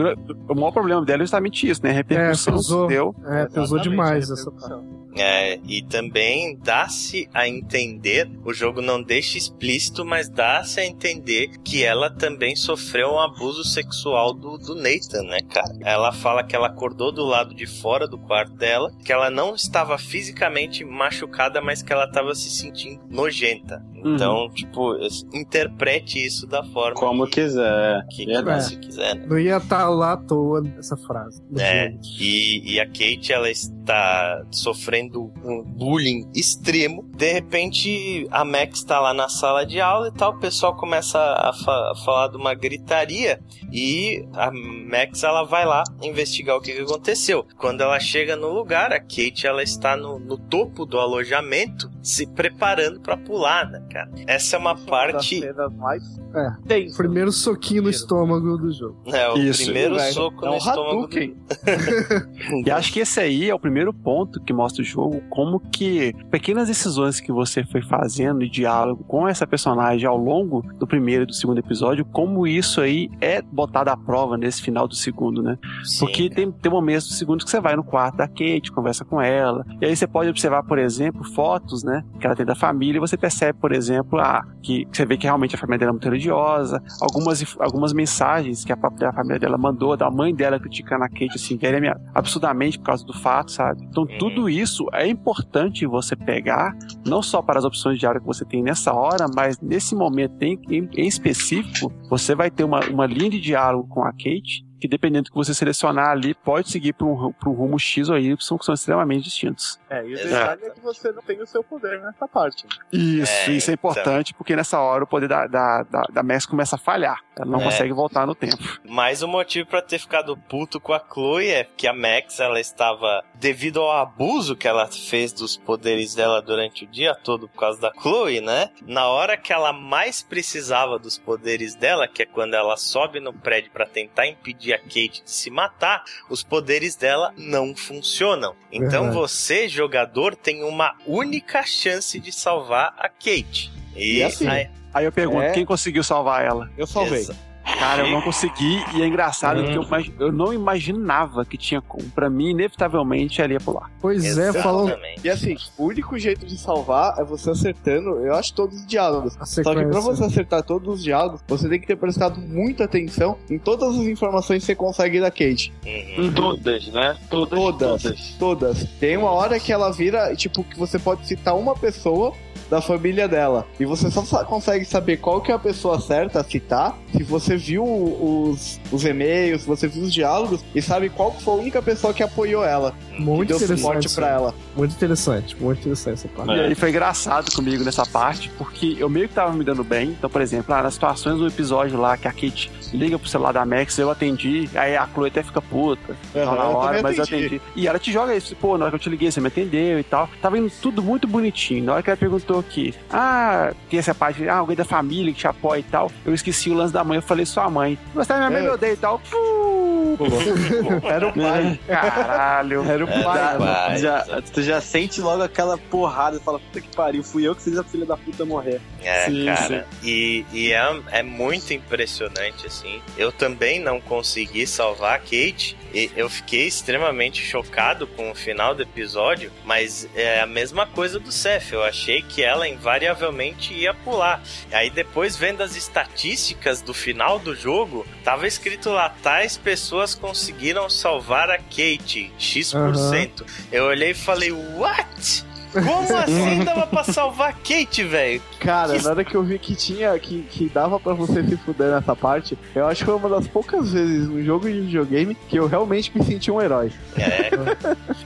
o, o maior problema dela é justamente isso, né? A repercussão É, pesou. que deu. É, pesou demais essa repercussão. É, e também dá-se a entender, o jogo não deixa explícito, mas dá-se a entender que ela também sofreu um abuso sexual do, do Nathan, né, cara? Ela fala que ela acordou do lado de fora do quarto dela, que ela não estava fisicamente machucada, mas que ela estava se sentindo nojenta. Então, tipo, es- interprete isso da forma Como que, quiser. que, que Verdade. você quiser, né? Não ia estar lá à toa essa frase. É, e, e a Kate, ela está sofrendo um bullying extremo. De repente, a Max está lá na sala de aula e tal, o pessoal começa a, fa- a falar de uma gritaria e a Max, ela vai lá investigar o que, que aconteceu. Quando ela chega no lugar, a Kate, ela está no, no topo do alojamento, se preparando para pular, né, cara? Essa é uma Das parte... mais É. tensas. Primeiro soquinho no estômago do jogo. É, o Isso, primeiro soco É no um estômago Hadouken. E acho que esse aí é o primeiro ponto que mostra o jogo, como que pequenas decisões que você foi fazendo e diálogo com essa personagem ao longo do primeiro e do segundo episódio, como isso aí é botado à prova nesse final do segundo, né? Sim, Porque tem, tem momentos do segundo que você vai no quarto da Kate, conversa com ela, e aí você pode observar, por exemplo, fotos, né, que ela tem da família, e você percebe, por exemplo, ah, que, que você vê que realmente a família dela é muito religiosa, algumas, algumas mensagens que a própria família dela mandou, da mãe dela criticando a Kate, assim, verem absurdamente por causa do fato, sabe? Então, tudo isso é importante você pegar, não só para as opções de diálogo que você tem nessa hora, mas nesse momento em, em, específico, você vai ter uma, uma linha de diálogo com a Kate que dependendo do que você selecionar ali, pode seguir para um, um rumo X ou Y, que são extremamente distintos. É, e o detalhe é que você não tem o seu poder nessa parte. Isso, É, isso é importante, porque nessa hora o poder da, da, da, da Max começa a falhar. Ela não É. consegue voltar no tempo. Mais um motivo pra ter ficado puto com a Chloe é que a Max ela estava devido ao abuso que ela fez dos poderes dela durante o dia todo por causa da Chloe, né? Na hora que ela mais precisava dos poderes dela, que é quando ela sobe no prédio pra tentar impedir a Kate de se matar, os poderes dela não funcionam. Então Verdade. você, jogador, tem uma única chance de salvar a Kate. E, E assim, aí- Aí eu pergunto, É. quem conseguiu salvar ela? Eu salvei. Exa- Cara, eu não consegui e é engraçado que eu, imag- eu não imaginava que tinha como. Pra mim, inevitavelmente, ela ia pular. Pois é, falando Exatamente. E assim, o único jeito de salvar é você acertando, eu acho, todos os diálogos. Só que pra você acertar todos os diálogos, você tem que ter prestado muita atenção em todas as informações que você consegue da Kate. Uhum. Todas, né? Todas. Todas. Todas. Tem uma hora que ela vira, tipo, que você pode citar uma pessoa da família dela. E você só consegue saber qual que é a pessoa certa a citar se você viu os, os e-mails, você viu os diálogos e sabe qual que foi a única pessoa que apoiou ela, que Muito deu suporte interessante. pra ela. Muito interessante, muito interessante essa parte. E aí foi engraçado comigo nessa parte, porque eu meio que tava me dando bem. Então, por exemplo, lá nas situações do episódio lá que a Kate liga pro celular da Max, eu atendi, aí a Chloe até fica puta Aham, na eu hora, também mas eu atendi. atendi. E ela te joga isso, pô, na hora que eu te liguei, você me atendeu e tal. Tava indo tudo muito bonitinho. Na hora que ela perguntou aqui, ah, tem essa parte, ah, alguém da família que te apoia e tal, eu esqueci o lance da mãe, eu falei, sua mãe. Você minha mãe, É. me odeia e tal. Fu! Era o pai. Caralho. Era o pai. Vai, Já, exato. tu já sente logo aquela porrada e fala, puta que pariu, fui eu que fiz a filha da puta morrer. É, Sim, cara. E, e é, é muito impressionante, assim. Eu também não consegui salvar a Kate. E eu fiquei extremamente chocado com o final do episódio, mas é a mesma coisa do Seth. Eu achei que ela invariavelmente ia pular. Aí depois, vendo as estatísticas do final do jogo, tava escrito lá: tais pessoas conseguiram salvar a Kate, X%. Eu olhei e falei: What? Como assim dava pra salvar a Kate, velho? Cara, Que- na hora que eu vi que tinha, que, que dava pra você se fuder nessa parte, eu acho que foi uma das poucas vezes no jogo de videogame que eu realmente me senti um herói. É,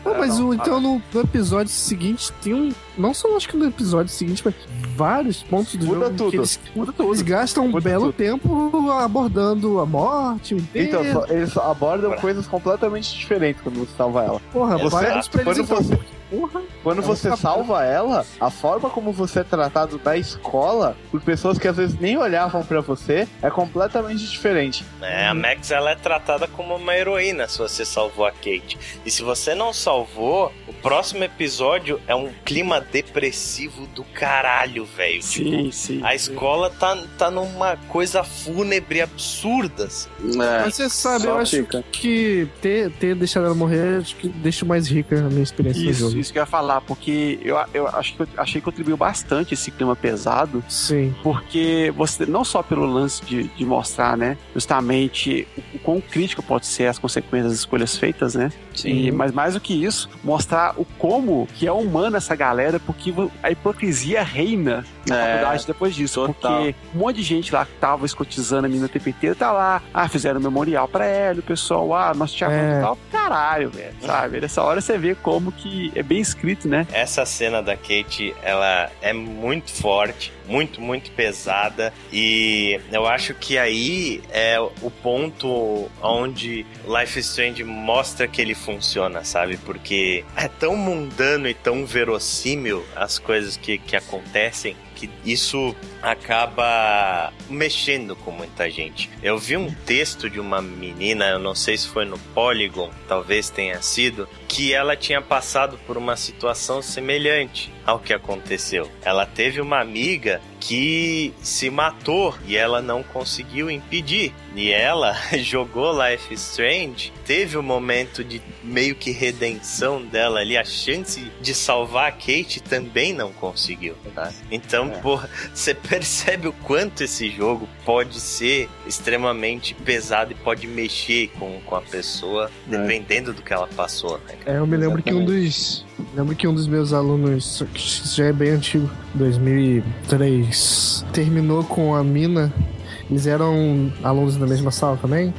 Pô, mas não, o- então no, no episódio seguinte tem um. Não só acho que no episódio seguinte, mas vários pontos do Muda jogo tudo. que eles, Muda eles gastam um Muda belo tudo. tempo abordando a morte, o Então, enterro. só- eles abordam coisas completamente diferentes quando você salva ela. Porra, Exato. vários pra eles então. você- Porra, Quando É um você capítulo. salva ela, a forma como você é tratado na escola, por pessoas que às vezes nem olhavam pra você, é completamente diferente. né? A Max ela é tratada como uma heroína se você salvou a Kate. E se você não salvou, o próximo episódio é um clima depressivo do caralho, velho. Tipo, Sim, sim. a escola tá, tá numa coisa fúnebre absurda. assim. É. mas você sabe, só eu acho fica. que ter, ter deixado ela morrer, acho que deixa mais rica a minha experiência no Isso, jogo. isso que eu ia falar, porque eu, eu acho que eu achei que contribuiu bastante esse clima pesado, Sim. porque você, não só pelo lance de, de mostrar, né, justamente o, o quão crítico pode ser as consequências das escolhas feitas, né? E, mas mais do que isso, mostrar o como que é humana essa galera, porque a hipocrisia reina na É, faculdade depois disso. total. Porque um monte de gente lá que tava escotizando a tempo inteiro tá lá, ah, fizeram um memorial pra ela, o pessoal, ah, nós te amamos É. e tal. Caralho, velho, sabe? Nessa hora você vê como que é bem escrito, né? Essa cena da Kate, ela é muito forte, muito, muito pesada. E eu acho que aí é o ponto onde Life is Strange mostra que ele funciona, sabe? Porque é tão mundano e tão verossímil as coisas que, que acontecem que isso acaba mexendo com muita gente. Eu vi um texto de uma menina, eu não sei se foi no Polygon, talvez tenha sido, que ela tinha passado por uma situação semelhante ao que aconteceu. Ela teve uma amiga que se matou e ela não conseguiu impedir. E ela jogou Life is Strange, teve o um momento de meio que redenção dela ali, a chance de salvar a Kate também não conseguiu, tá? Então, É. porra, você percebe o quanto esse jogo pode ser extremamente pesado e pode mexer com, com a pessoa, dependendo do que ela passou, né? É, eu me lembro que um dos. Lembro que um dos meus alunos, que isso já é bem antigo, 2003, terminou com a mina. Eles eram alunos da mesma sala também.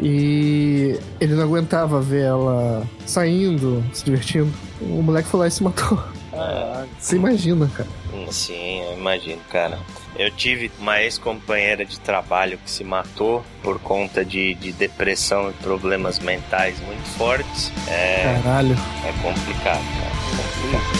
E ele não aguentava ver ela saindo, se divertindo. O moleque foi lá e se matou. Você imagina, cara. Sim, eu imagino, cara. Eu tive uma ex-companheira de trabalho que se matou por conta de, de depressão e problemas mentais muito fortes. É, Caralho. é complicado, cara. É complicado.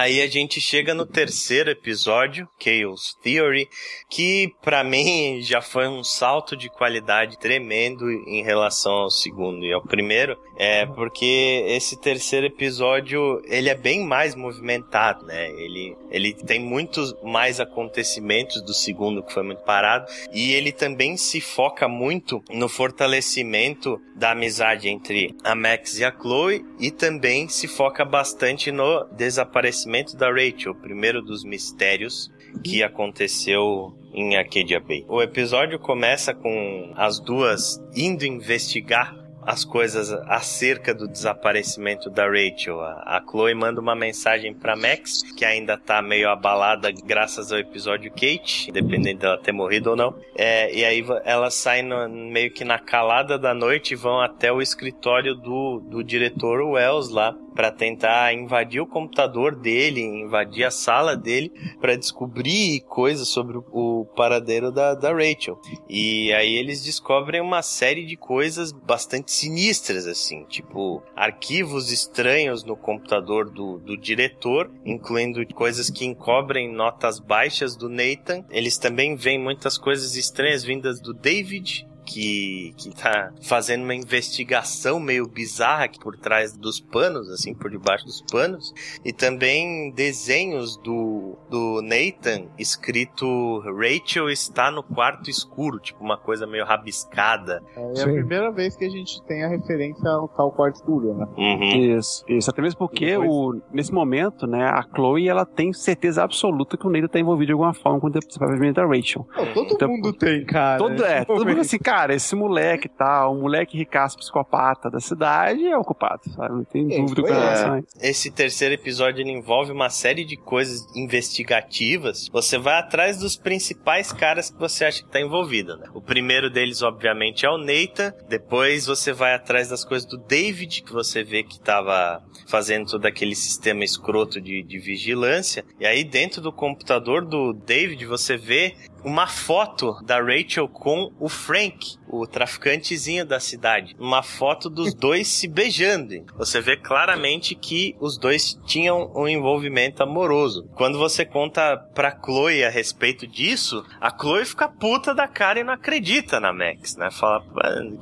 Aí a gente chega no terceiro episódio, Chaos Theory, que para mim já foi um salto de qualidade tremendo em relação ao segundo e ao primeiro, é porque esse terceiro episódio ele é bem mais movimentado, né? Ele, ele tem muitos mais acontecimentos do segundo que foi muito parado e ele também se foca muito no fortalecimento da amizade entre a Max e a Chloe e também se foca bastante no desaparecimento da Rachel, o primeiro dos mistérios que aconteceu em Arcadia Bay. O episódio começa com as duas indo investigar as coisas acerca do desaparecimento da Rachel. A Chloe manda uma mensagem para Max, que ainda tá meio abalada graças ao episódio Kate, dependendo dela ter morrido ou não. É, e aí elas saem no, meio que na calada da noite e vão até o escritório do, do diretor Wells lá para tentar invadir o computador dele, invadir a sala dele, para descobrir coisas sobre o paradeiro da, da Rachel. E aí eles descobrem uma série de coisas bastante sinistras, assim, tipo arquivos estranhos no computador do, do diretor, incluindo coisas que encobrem notas baixas do Nathan. Eles também veem muitas coisas estranhas vindas do David que, que tá fazendo uma investigação meio bizarra aqui por trás dos panos, assim, por debaixo dos panos. E também desenhos do, do Nathan escrito Rachel está no quarto escuro, tipo uma coisa meio rabiscada. É, é a primeira vez que a gente tem a referência ao tal quarto escuro, né? Uhum. Isso, isso. Até mesmo porque Depois... o, nesse momento, né, a Chloe ela tem certeza absoluta que o Nathan tá envolvido de alguma forma com o desaparecimento da Rachel. Não, todo então, mundo tem, cara. Todo, é, todo mundo assim, cara cara, esse moleque tal, um moleque ricaço psicopata da cidade é o culpado, sabe? Não tem dúvida com relação é. Esse terceiro episódio ele envolve uma série de coisas investigativas. Você vai atrás dos principais caras que você acha que tá envolvido, né? O primeiro deles, obviamente, é o Neita. Depois você vai atrás das coisas do David, que você vê que tava fazendo todo aquele sistema escroto de, de vigilância. E aí, dentro do computador do David, você vê uma foto da Rachel com o Frank, o traficantezinho da cidade. Uma foto dos dois se beijando. Você vê claramente que os dois tinham um envolvimento amoroso. Quando você conta pra Chloe a respeito disso, a Chloe fica puta da cara e não acredita na Max, né? Fala,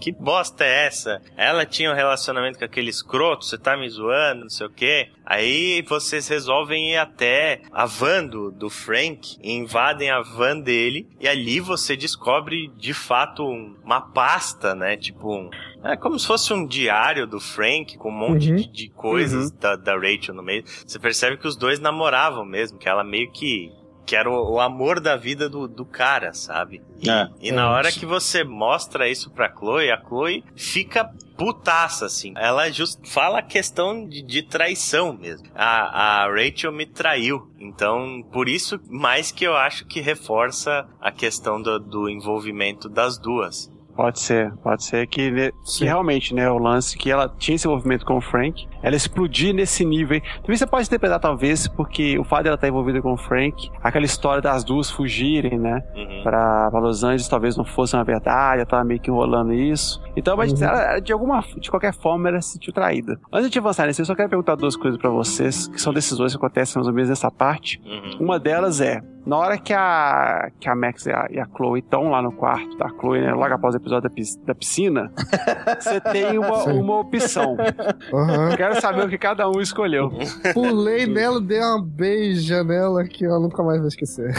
que bosta é essa? Ela tinha um relacionamento com aquele escroto, você tá me zoando, não sei o quê. Aí vocês resolvem ir até a van do, do Frank, invadem a van dele, e ali você descobre de fato uma pasta, né? Tipo um, é como se fosse um diário do Frank com um monte uhum. de, de, coisas uhum. da, da Rachel no meio. Você percebe que os dois namoravam mesmo, que ela meio que que era o, o, amor da vida do, do cara, sabe? E, é, e na é hora que você mostra isso pra Chloe, a Chloe fica putaça, assim. Ela just fala a questão de, de traição mesmo. A, a Rachel me traiu. Então, por isso, mais que eu acho que reforça a questão do, do envolvimento das duas. Pode ser, pode ser que, que, realmente, né, o lance que ela tinha esse envolvimento com o Frank, ela explodir nesse nível. Também você pode interpretar, talvez, porque o fato dela estar envolvida com o Frank, aquela história das duas fugirem, né, uhum. pra, pra Los Angeles, talvez não fosse uma verdade, ela tava meio que enrolando isso. Então, mas uhum. ela, de alguma, de qualquer forma, ela se sentiu traída. Antes de avançar nesse, eu só quero perguntar duas coisas para vocês, que são decisões que acontecem mais ou menos nessa parte. Uhum. Uma delas é, na hora que a, que a Max e a, e a Chloe estão lá no quarto da Chloe, né, logo após o episódio da, da piscina, você tem uma, uma opção. Uhum. Quero saber o que cada um escolheu. Pulei nela, dei uma beija nela que ela nunca mais vai esquecer.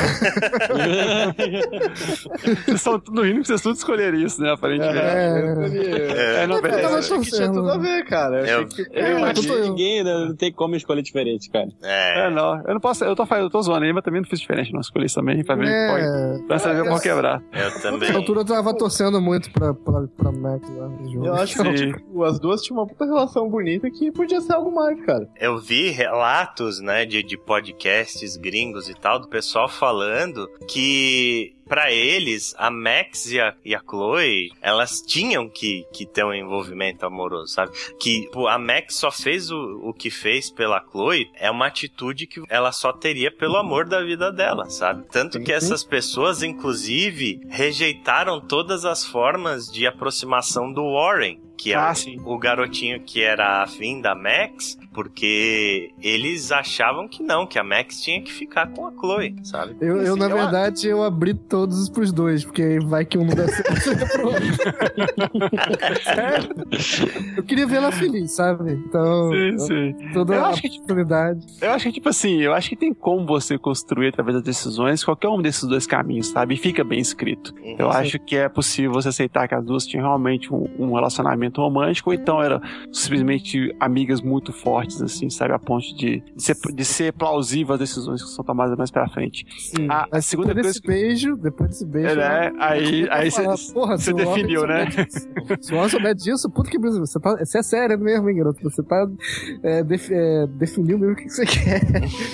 vocês estão tudo rindo que vocês tudo escolheram isso, né? Aparentemente. É, é, é não, eu tava tinha tudo a ver, cara. Eu, eu, que... eu, eu ninguém, né? não tem como escolher diferente, cara. É, é não. Eu não posso, eu tô, eu tô zoando aí, mas também não fiz diferente, não escolhi isso também pra ver é, pode, pra saber como quebrar. Eu também. Nessa altura eu tava torcendo muito pra, pra, pra Max lá no jogo. Eu acho que tipo, as duas tinham uma puta relação bonita que podia ser algo mais, cara. Eu vi relatos, né, de, de podcasts gringos e tal, do pessoal falando que para eles, a Max e a, e a Chloe, elas tinham que, que ter um envolvimento amoroso, sabe? Que pô, a Max só fez o, o que fez pela Chloe, é uma atitude que ela só teria pelo amor da vida dela, sabe? Tanto que essas pessoas, inclusive, rejeitaram todas as formas de aproximação do Warren que é Ah, o- o garotinho que era afim da Max, porque eles achavam que não, que a Max tinha que ficar com a Chloe, sabe? Eu, eu, Assim, na eu- verdade, eu abri todos pros dois, porque vai que um não dá certo. pro outro. Eu queria ver ela feliz, sabe? Então, Sim, sim. toda Eu a acho que- oportunidade. Eu acho que, tipo assim, eu acho que tem como você construir através das decisões qualquer um desses dois caminhos, sabe? E fica bem escrito. Uhum. Eu acho que é possível você aceitar que as duas tinham realmente um, um relacionamento romântico, ou então eram simplesmente amigas muito fortes, assim, sabe? A ponto de, de, ser, de ser plausível as decisões que são tomadas mais pra frente. Sim. A, a segunda depois coisa desse beijo, depois desse beijo. É, né? ela- Aí, ela aí você definiu, né? disso- Se o homem souber disso, puta que Brasil, você, tá, você é sério mesmo, hein, garoto? Você tá é, def- é, definiu mesmo o que você quer.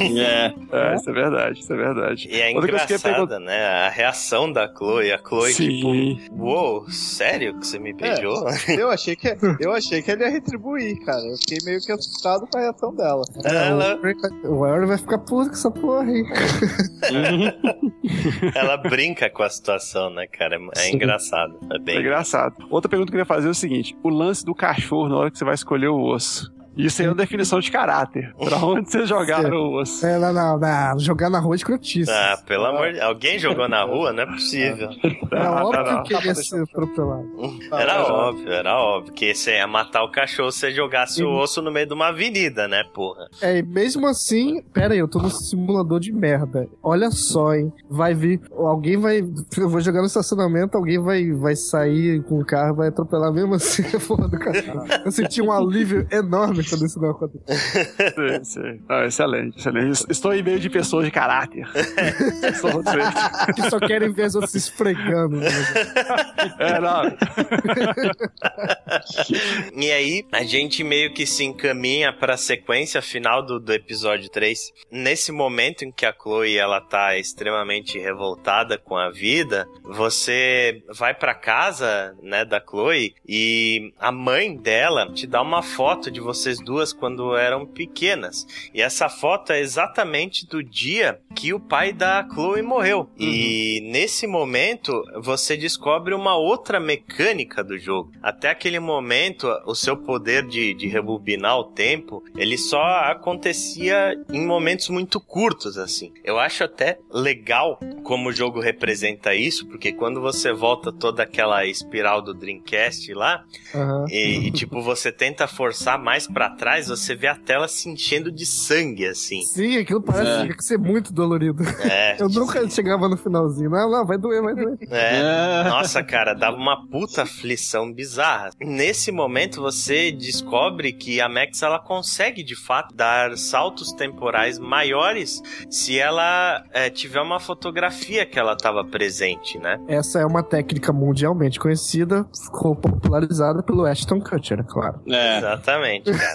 É. É, isso é verdade, isso é verdade. E é engraçada, né? A reação da Chloe. A Chloe, Sim. tipo, uou, sério que você me beijou? Eu achei que eu achei que ele ia retribuir, cara. Eu fiquei meio que assustado com a reação dela. Ela, O Warren vai ficar puto com essa porra aí. ela brinca com a situação, né, cara? É Sim. engraçado. É É bem. engraçado. Outra pergunta que eu queria fazer é o seguinte: o lance do cachorro na hora que você vai escolher o osso. Isso aí é uma definição de caráter. Pra onde vocês jogaram o osso? É, não, não, não, jogar na rua é escrotice. Ah, pelo amor de Alguém jogou na rua? Não é possível. é Ah, óbvio tá, não. que ele ia ser atropelado. Era Ah, óbvio, era óbvio. Que você ia matar o cachorro se você jogasse o osso no meio de uma avenida, né, porra? É, e mesmo assim, pera aí, eu tô no simulador de merda. Olha só, hein. Vai vir, alguém vai. Eu vou jogar no estacionamento, alguém vai, vai sair com o carro, vai atropelar mesmo assim a porra do cachorro. Eu senti um alívio enorme quando isso não aconteceu. Sim, sim. Ah, excelente, excelente. Estou em meio de pessoas de caráter. Que só querem ver as outras se esfregando. né? É, não. E aí, a gente meio que se encaminha pra sequência final do, do episódio 3. Nesse momento em que a Chloe ela tá extremamente revoltada com a vida, você vai pra casa, né, da Chloe e a mãe dela te dá uma foto de vocês duas quando eram pequenas. E essa foto é exatamente do dia que o pai da Chloe morreu. E nesse momento você descobre uma outra mecânica do jogo. Até aquele momento, o seu poder de, de rebobinar o tempo, ele só acontecia em momentos muito curtos, assim. Eu acho até legal como o jogo representa isso, porque quando você volta toda aquela espiral do Dreamcast lá, Aham. e, e, tipo, você tenta forçar mais pra trás, você vê a tela se enchendo de sangue, assim. Sim, aquilo parece que ser muito dolorido. É, Eu nunca chegava no finalzinho. Não, não, vai doer, vai doer. é. Nossa, cara, dava uma puta aflição bizarra. Nesse momento, você descobre que a Max ela consegue de fato dar saltos temporais maiores se ela é, tiver uma fotografia que ela estava presente, né? Essa é uma técnica mundialmente conhecida, ficou popularizada pelo Ashton Kutcher, é claro. É. Exatamente, cara.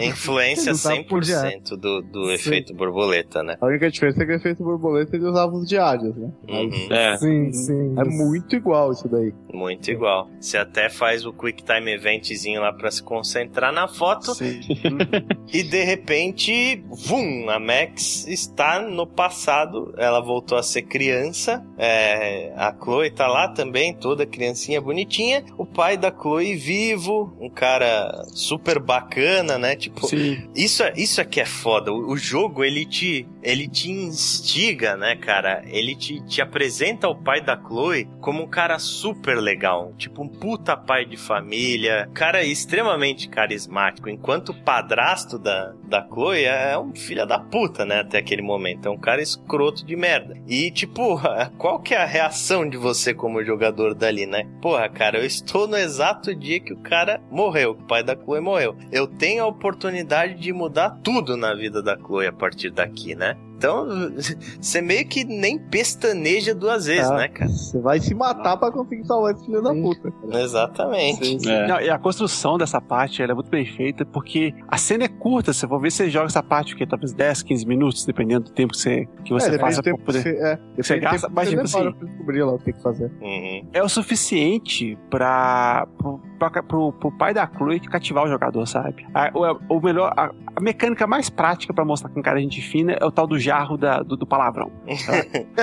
Influência Ele usava por 100% do, do Sim. efeito borboleta, né? A única diferença é que o efeito borboleta ele usava os diários, né? Uhum. É. Sim, sim. É muito igual isso daí. Muito igual. Você até faz o Quick Time Eventzinho lá pra se concentrar na foto Sim. e de repente, vum, a Max está no passado. Ela voltou a ser criança. É, a Chloe tá lá também, toda criancinha bonitinha. O pai da Chloe vivo, um cara super bacana, né? Tipo, Sim. isso, é- isso é que é foda. O, o jogo, ele te, ele te instiga, né, cara? Ele te, te apresenta o pai da Chloe como um cara super legal. Tipo, um puta pai de família. Cara extremamente carismático. Enquanto o padrasto da, da Chloe é um filho da puta, né? Até aquele momento. É um cara escroto de merda. E, tipo, qual que é a reação de você como jogador dali, né? Porra, cara, eu estou no exato dia que o cara morreu. que O pai da Chloe morreu. Eu tenho a oportunidade de mudar tudo na vida da Chloe a partir daqui, né? Então, você meio que nem pestaneja duas vezes, Ah, né, cara? Você vai se matar pra conseguir salvar esse filho da puta. cara. Exatamente. É. Não, e a construção dessa parte ela é muito bem feita, porque a cena é curta, se for ver, você joga essa parte que talvez 10, 15 minutos, dependendo do tempo que você, que você é, passa pra poder. você, é, você gasta, mas, você tipo assim- pra descobrir lá o que tem que fazer. Uhum. É o suficiente pra, pro, pra- pro, pro pai da Chloe cativar o jogador, sabe? A, o, o melhor, a, a mecânica mais prática pra mostrar que um cara é gente fina é o tal do jarro da, do, do palavrão.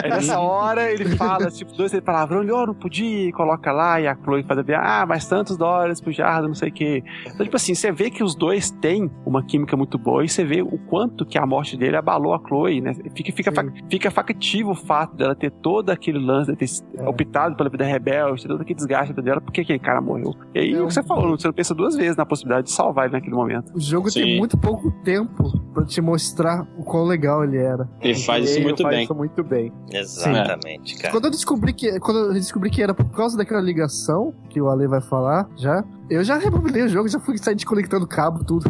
Aí nessa hora ele fala, tipo, dois três palavrão, ele, oh, não podia, e coloca lá, e a Chloe faz a ver, ah, mas tantos dólares pro jarro, não sei o quê. Então, tipo assim, você vê que os dois têm uma química muito boa e você vê o quanto que a morte dele abalou a Chloe, né? Fica, fica, fa- fica factivo o fato dela ter todo aquele lance, de ter É. optado pela vida rebelde, ter todo aquele desgaste dela, porque aquele cara morreu. E aí, É o que você falou, você não pensa duas vezes na possibilidade de salvar ele naquele momento. O jogo Sim. tem muito pouco tempo pra te mostrar o quão legal ele era. Ele faz isso muito faz bem. isso muito bem. Exatamente, cara. Quando eu descobri que quando eu descobri que era por causa daquela ligação que o Ale vai falar, já eu já rebobinei o jogo, já fui sair desconectando cabo tudo.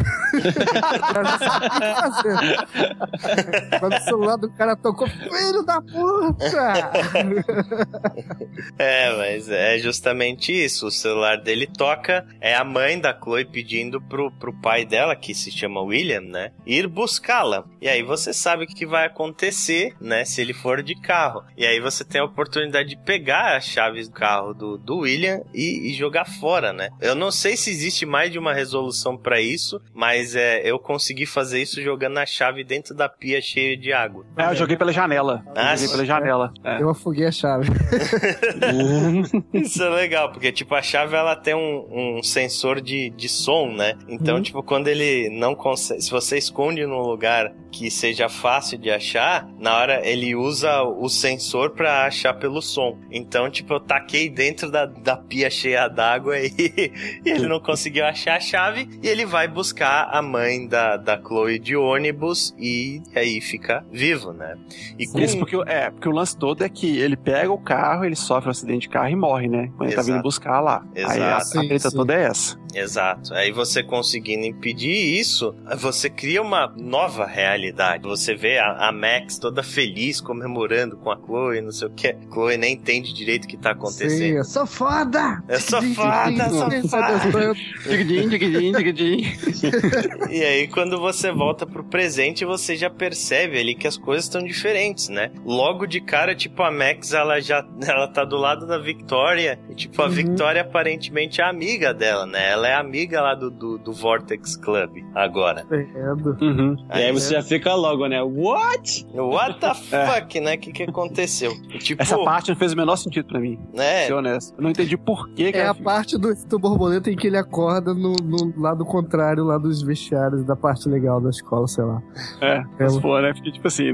Sabia o que fazer. Quando o celular do cara tocou, filho da puta! É, mas é justamente isso. O celular dele toca, é a mãe da Chloe pedindo pro, pro pai dela, que se chama William, né, ir buscá-la. E aí você sabe o que que vai acontecer, né, se ele for de carro. E aí você tem a oportunidade de pegar as chaves do carro do, do William e, e jogar fora, né. Eu não sei se existe mais de uma resolução pra isso, mas é, eu consegui fazer isso jogando a chave dentro da pia cheia de água. É, eu joguei pela janela. Eu Ah, joguei pela janela. É. Eu afoguei a chave. Isso é legal, porque, tipo, a chave, ela tem um, um sensor de, de som, né? Então, Uhum. tipo, quando ele não consegue... Se você esconde num lugar que seja fácil de achar, na hora ele usa o sensor pra achar pelo som. Então, tipo, eu taquei dentro da, da pia cheia d'água e, e ele não conseguiu achar a chave e ele vai buscar a mãe da, da Chloe de ônibus e aí fica vivo, né? E com Isso porque, o- é, porque o lance todo é que ele pega o carro, ele sofre um acidente de carro e morre, né? Quando ele tá Exato. vindo buscar lá. Aí a, Exato. a Sim, treta sim. toda é essa. Exato. Aí você conseguindo impedir isso, você cria uma nova realidade. Você vê a, a Max toda feliz, comemorando com a Chloe, não sei o que. Chloe nem entende direito o que tá Sim, acontecendo. eu sou foda! Eu sou foda, sou foda. E aí, quando você volta pro presente, você já percebe ali que as coisas estão diferentes, né? Logo de cara, tipo, a Max, ela já ela tá do lado da Victoria. E, tipo, a Uhum. Victoria aparentemente é amiga dela, né? Ela é amiga lá do, do, do Vortex Club agora. Entendo. Uhum. E aí você já fica logo, né? What? What the fuck, né? O que, que aconteceu? Tipo, Essa parte não fez o menor sentido pra mim, né? ser honesto. Eu não entendi por que, É a parte do, do borboleta em que ele acorda no, no lado contrário, lá dos vestiários, da parte legal da escola, sei lá. É, Ela- se for, né? Porque, tipo assim,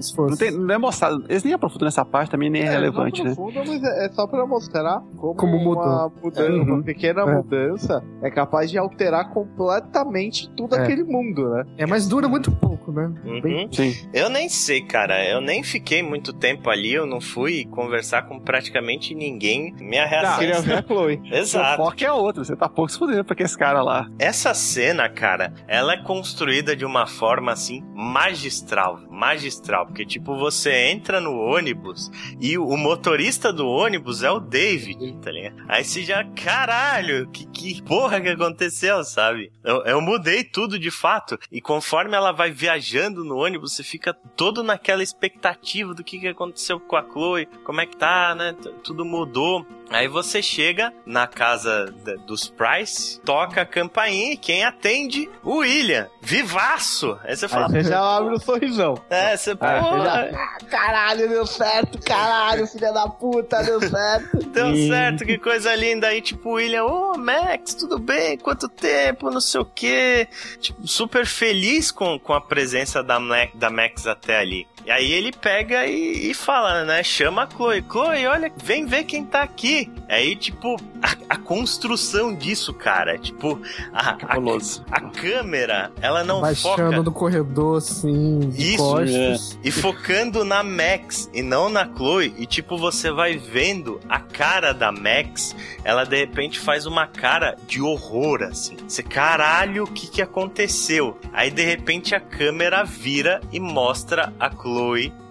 Se fosse. não, tem, não é mostrado. Eles nem aprofundam nessa parte, também nem é, relevante, né? não aprofunda, mas é é só pra mostrar como, Como mudou. uma, mudança, Uhum. uma pequena É. mudança é capaz de alterar completamente tudo É. aquele mundo, né? É, mas dura muito pouco, né? Bem- Uhum. Sim. Eu nem sei, cara. Eu nem fiquei muito tempo ali. Eu não fui conversar com praticamente ninguém. Minha reação. Queria ver a Chloe. Exato. foco é outro. Você tá pouco se fudendo pra que esse cara lá. Essa cena, cara, ela é construída de uma forma assim magistral, magistral, porque tipo você entra no ônibus e o motorista do ônibus é o David, tá ligado? Aí você já, caralho, que, que porra que aconteceu, sabe? Eu, eu mudei tudo de fato e conforme ela vai viajando no ônibus, você fica todo naquela expectativa do que, que aconteceu com a Chloe, como é que tá, né? Tudo mudou. Aí você chega na casa dos Price, toca a campainha e quem atende? O William, vivaço! Aí você Aí fala, você já abre o sorrisão. é, você, pô, Ah, já- Ah, caralho, deu certo, caralho, filha da puta, deu certo. deu certo, que coisa linda. Aí, tipo, o William, ô, Max, tudo bem? Quanto tempo? Não sei o quê. Tipo, super feliz com, com a presença da, Mac, da Max até ali. E aí ele pega e, e fala, né? Chama a Chloe. Chloe, olha, vem ver quem tá aqui. aí, aí tipo, a, a construção disso, cara, tipo, a, a, a, câmera, ela não Baixando foca... no corredor, assim, de Isso, costas. E focando na Max e não na Chloe. E tipo, você vai vendo a cara da Max, ela de repente faz uma cara de horror, assim. Você, caralho, o que que aconteceu? Aí de repente a câmera vira e mostra a Chloe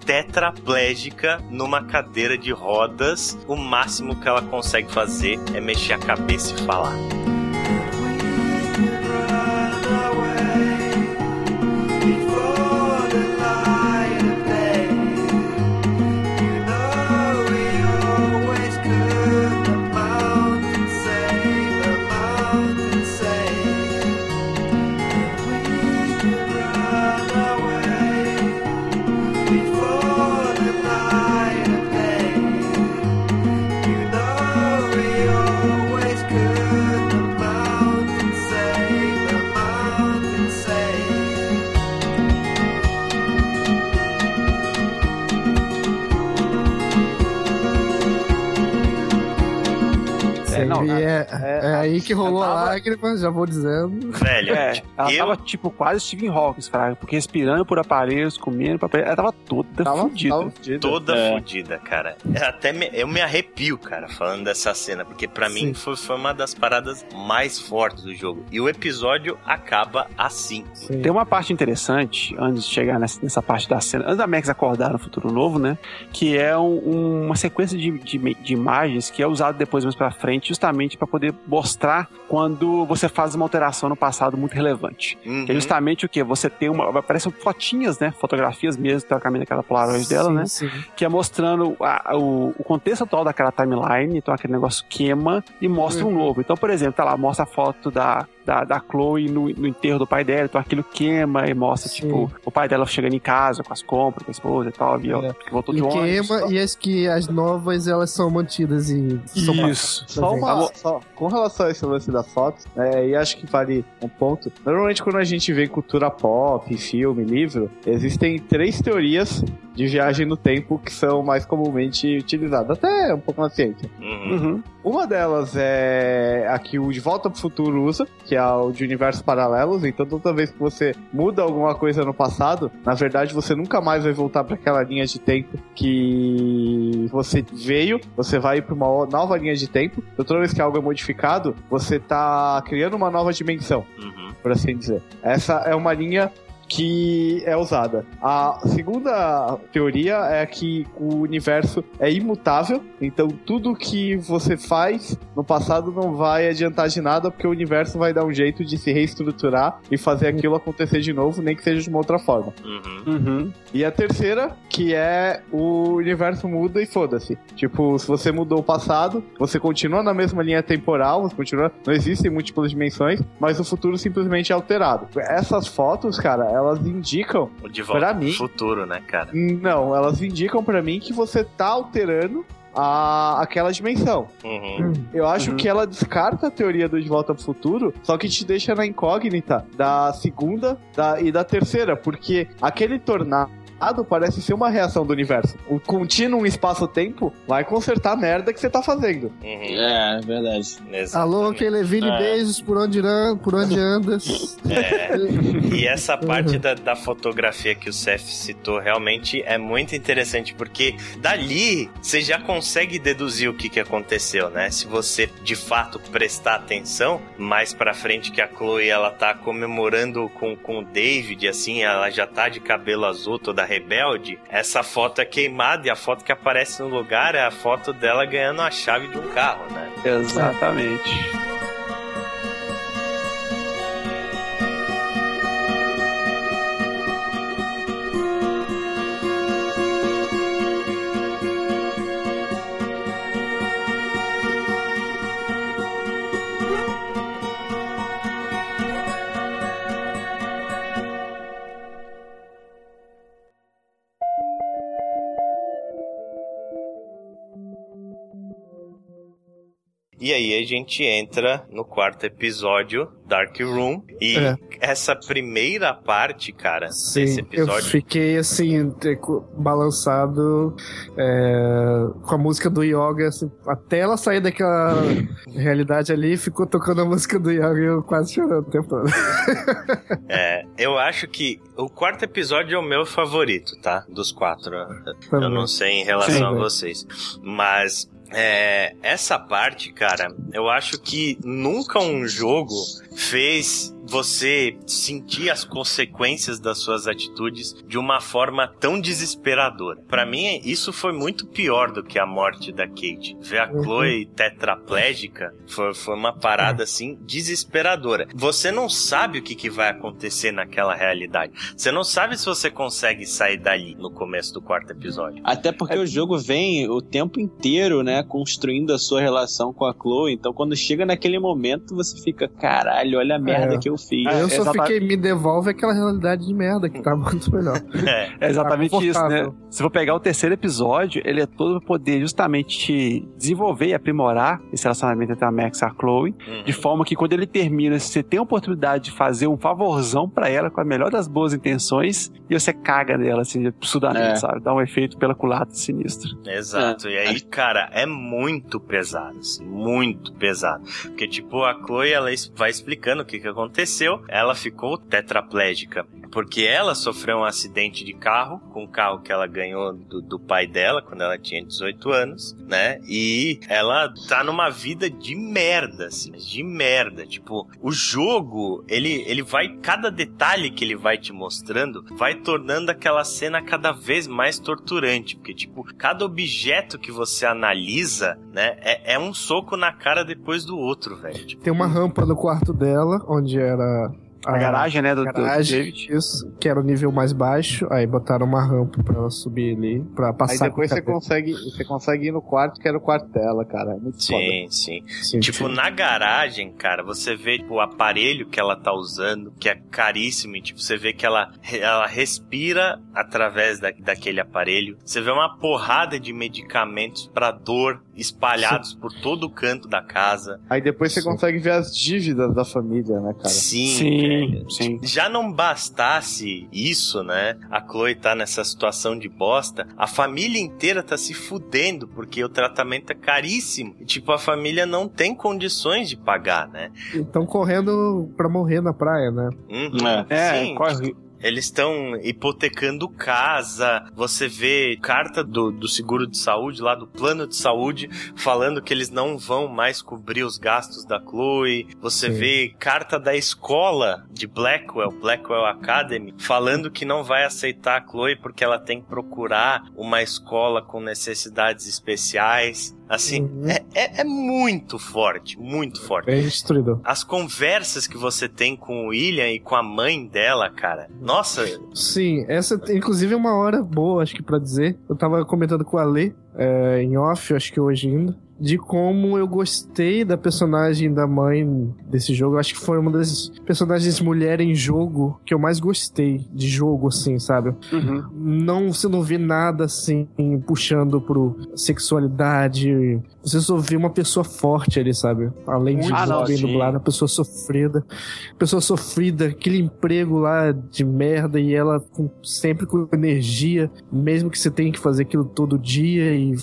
tetraplégica numa cadeira de rodas. O máximo que ela consegue fazer é mexer a cabeça e falar. Não, e é, é, é aí que rolou tava- a lágrima, já vou dizendo. Velho, É, tipo, ela eu, tava tipo quase Stephen Hawking, cara, porque respirando por aparelhos, comendo por aparelhos, ela tava toda Tava, fodida. tava fudido. toda É. fodida, cara. É Até me- eu me arrepio, cara, falando dessa cena, porque pra mim foi, foi uma das paradas mais fortes do jogo. E o episódio acaba assim. Sim. Tem uma parte interessante, antes de chegar nessa, nessa parte da cena, antes da Max acordar no futuro novo, né? Que é um- um- uma sequência de, de, de imagens que é usada depois mais pra frente, justamente pra poder mostrar quando você faz uma alteração no passado muito relevante. Uhum. Que é justamente o que? Você tem uma. Aparecem fotinhas, né? Fotografias mesmo, teoricamente, daquela Polaroid dela, Sim, né? sim. que é mostrando a- o, o contexto atual daquela timeline, então aquele negócio queima e mostra um Uhum. novo. Então, por exemplo, tá lá, mostra a foto da, da, da Chloe no, no enterro do pai dela, então aquilo queima e mostra, Sim. tipo, o pai dela chegando em casa com as compras, com a esposa e tal, viu? É. Que voltou E de ônibus. queima, e as que as novas elas são mantidas e são Isso. Só Gente. uma, só, com relação a esse lance das fotos, é, e acho que vale um ponto. Normalmente, quando a gente vê cultura pop, filme, livro, existem três teorias de viagem no tempo que são mais comumente utilizadas, até um pouco na ciência. Uhum. Uhum. Uma delas é a que o De Volta pro Futuro usa, que é o de universos paralelos. Então, toda vez que você muda alguma coisa no passado, na verdade, você nunca mais vai voltar para aquela linha de tempo que você veio. Você vai para uma nova linha de tempo. Então, toda vez que algo é modificado, você tá criando uma nova dimensão Uhum. por assim dizer. Essa é uma linha que é usada. A segunda teoria é que o universo é imutável, então tudo que você faz no passado não vai adiantar de nada, porque o universo vai dar um jeito de se reestruturar e fazer aquilo acontecer de novo, nem que seja de uma outra forma. Uhum. Uhum. E a terceira, que é o universo muda e foda-se. Tipo, se você mudou o passado, você continua na mesma linha temporal, você continua, não existem múltiplas dimensões, mas o futuro simplesmente é alterado. Essas fotos, cara, elas indicam, O de volta Pra pro mim- futuro, né, cara? não, elas indicam pra mim que você tá alterando a, aquela dimensão. Uhum. Eu acho Uhum. que ela descarta a teoria do De Volta pro Futuro, só que te deixa na incógnita da segunda da- e da terceira, porque aquele tornado parece ser uma reação do universo. O contínuo espaço-tempo vai consertar a merda que você tá fazendo. Uhum. É, verdade. Exatamente. Alô, Kelevine, É. beijos por onde, por onde andas. É. E essa parte da, da fotografia que o Seth citou realmente é muito interessante, porque dali você já consegue deduzir o que, que aconteceu, né? Se você de fato prestar atenção, mais pra frente que a Chloe ela tá comemorando com, com o David, assim, ela já tá de cabelo azul, toda rebelde. Essa foto é queimada e a foto que aparece no lugar é a foto dela ganhando a chave de um carro, né? Exatamente. E aí a gente entra no quarto episódio, Dark Room. E é. essa primeira parte, cara, Sim, desse episódio. Eu fiquei assim, balançado é, com a música do Yoga. Assim, até ela sair daquela realidade ali, ficou tocando a música do Yoga e eu quase chorando o tempo todo. é, eu acho que o quarto episódio é o meu favorito, tá? Dos quatro. Também. Eu não sei em relação Sim, a vocês. Mas é, essa parte, cara, eu acho que nunca um jogo fez você sentir as consequências das suas atitudes de uma forma tão desesperadora. Pra mim, isso foi muito pior do que a morte da Kate. Ver a Uhum. Chloe tetraplégica foi, foi uma parada assim desesperadora. Você não sabe o que, que vai acontecer naquela realidade. Você não sabe se você consegue sair dali no começo do quarto episódio. Até porque o jogo vem o tempo inteiro, né, construindo a sua relação com a Chloe. Então, quando chega naquele momento, você fica, caralho, olha a merda É. que eu fiz. eu só exatamente. fiquei, me devolve aquela realidade de merda que tá muito melhor. É. É exatamente Tá isso, né? Se for pegar o terceiro episódio, ele é todo pra poder justamente desenvolver e aprimorar esse relacionamento entre a Max e a Chloe, Uhum. de forma que quando ele termina, você tem a oportunidade de fazer um favorzão pra ela com a melhor das boas intenções e você caga nela, assim, absurdamente, É. sabe? Dá um efeito pela culata sinistro. Exato. E aí, cara, é muito pesado, assim, muito pesado. Porque, tipo, a Chloe, ela vai explicando o que, que aconteceu. Ela ficou tetraplégica. Porque ela sofreu um acidente de carro, com o carro que ela ganhou do, do pai dela quando ela tinha 18 anos, né? E ela tá numa vida de merda, assim, de merda. Tipo, o jogo, ele, ele vai, cada detalhe que ele vai te mostrando, vai tornando aquela cena cada vez mais torturante. Porque, tipo, cada objeto que você analisa, né, é, é um soco na cara depois do outro, velho. Tipo, Tem uma rampa no quarto dela, onde era A garagem, né, do, do garagem, David. isso, que era o nível mais baixo, aí botaram uma rampa pra ela subir ali, pra Aí passar depois com você consegue, você consegue ir no quarto, que era o quarto dela, cara. É muito sim, sim. Sim, Tipo, sim. na garagem, cara, você vê tipo, o aparelho que ela tá usando, que é caríssimo, e tipo, você vê que ela, ela respira através da, daquele aparelho. Você vê uma porrada de medicamentos pra dor espalhados por todo o canto da casa. Aí depois você Sim. consegue ver as dívidas da família, né, cara? Sim, Sim, velho. sim. Já não bastasse isso, né? A Chloe tá nessa situação de bosta. A família inteira tá se fudendo porque o tratamento é caríssimo. E, tipo, a família não tem condições de pagar, né? Estão correndo pra morrer na praia, né? Uhum. É. É, Sim, corre, Eles estão hipotecando casa. Você vê carta do, do seguro de saúde, lá do plano de saúde, falando que eles não vão mais cobrir os gastos da Chloe. Você Sim. vê carta da escola de Blackwell, Blackwell Academy, falando que não vai aceitar a Chloe porque ela tem que procurar uma escola com necessidades especiais. Assim, Uhum. é, é, é muito forte, muito forte. Bem destruidor. As conversas que você tem com o William e com a mãe dela, cara. Nossa, Sim, essa inclusive é uma hora boa, acho que pra dizer. Eu tava comentando com a Lê, é, em off, acho que hoje ainda, de como eu gostei da personagem da mãe desse jogo. Eu acho que foi uma das personagens mulher em jogo que eu mais gostei de jogo, assim, sabe? Uhum. Não, você não vê nada assim puxando pro sexualidade. Você só vê uma pessoa forte ali, sabe? Além de Ah, não, bem dublada, uma pessoa sofrida. Pessoa sofrida, aquele emprego lá de merda e ela com- sempre com energia, mesmo que você tenha que fazer aquilo todo dia e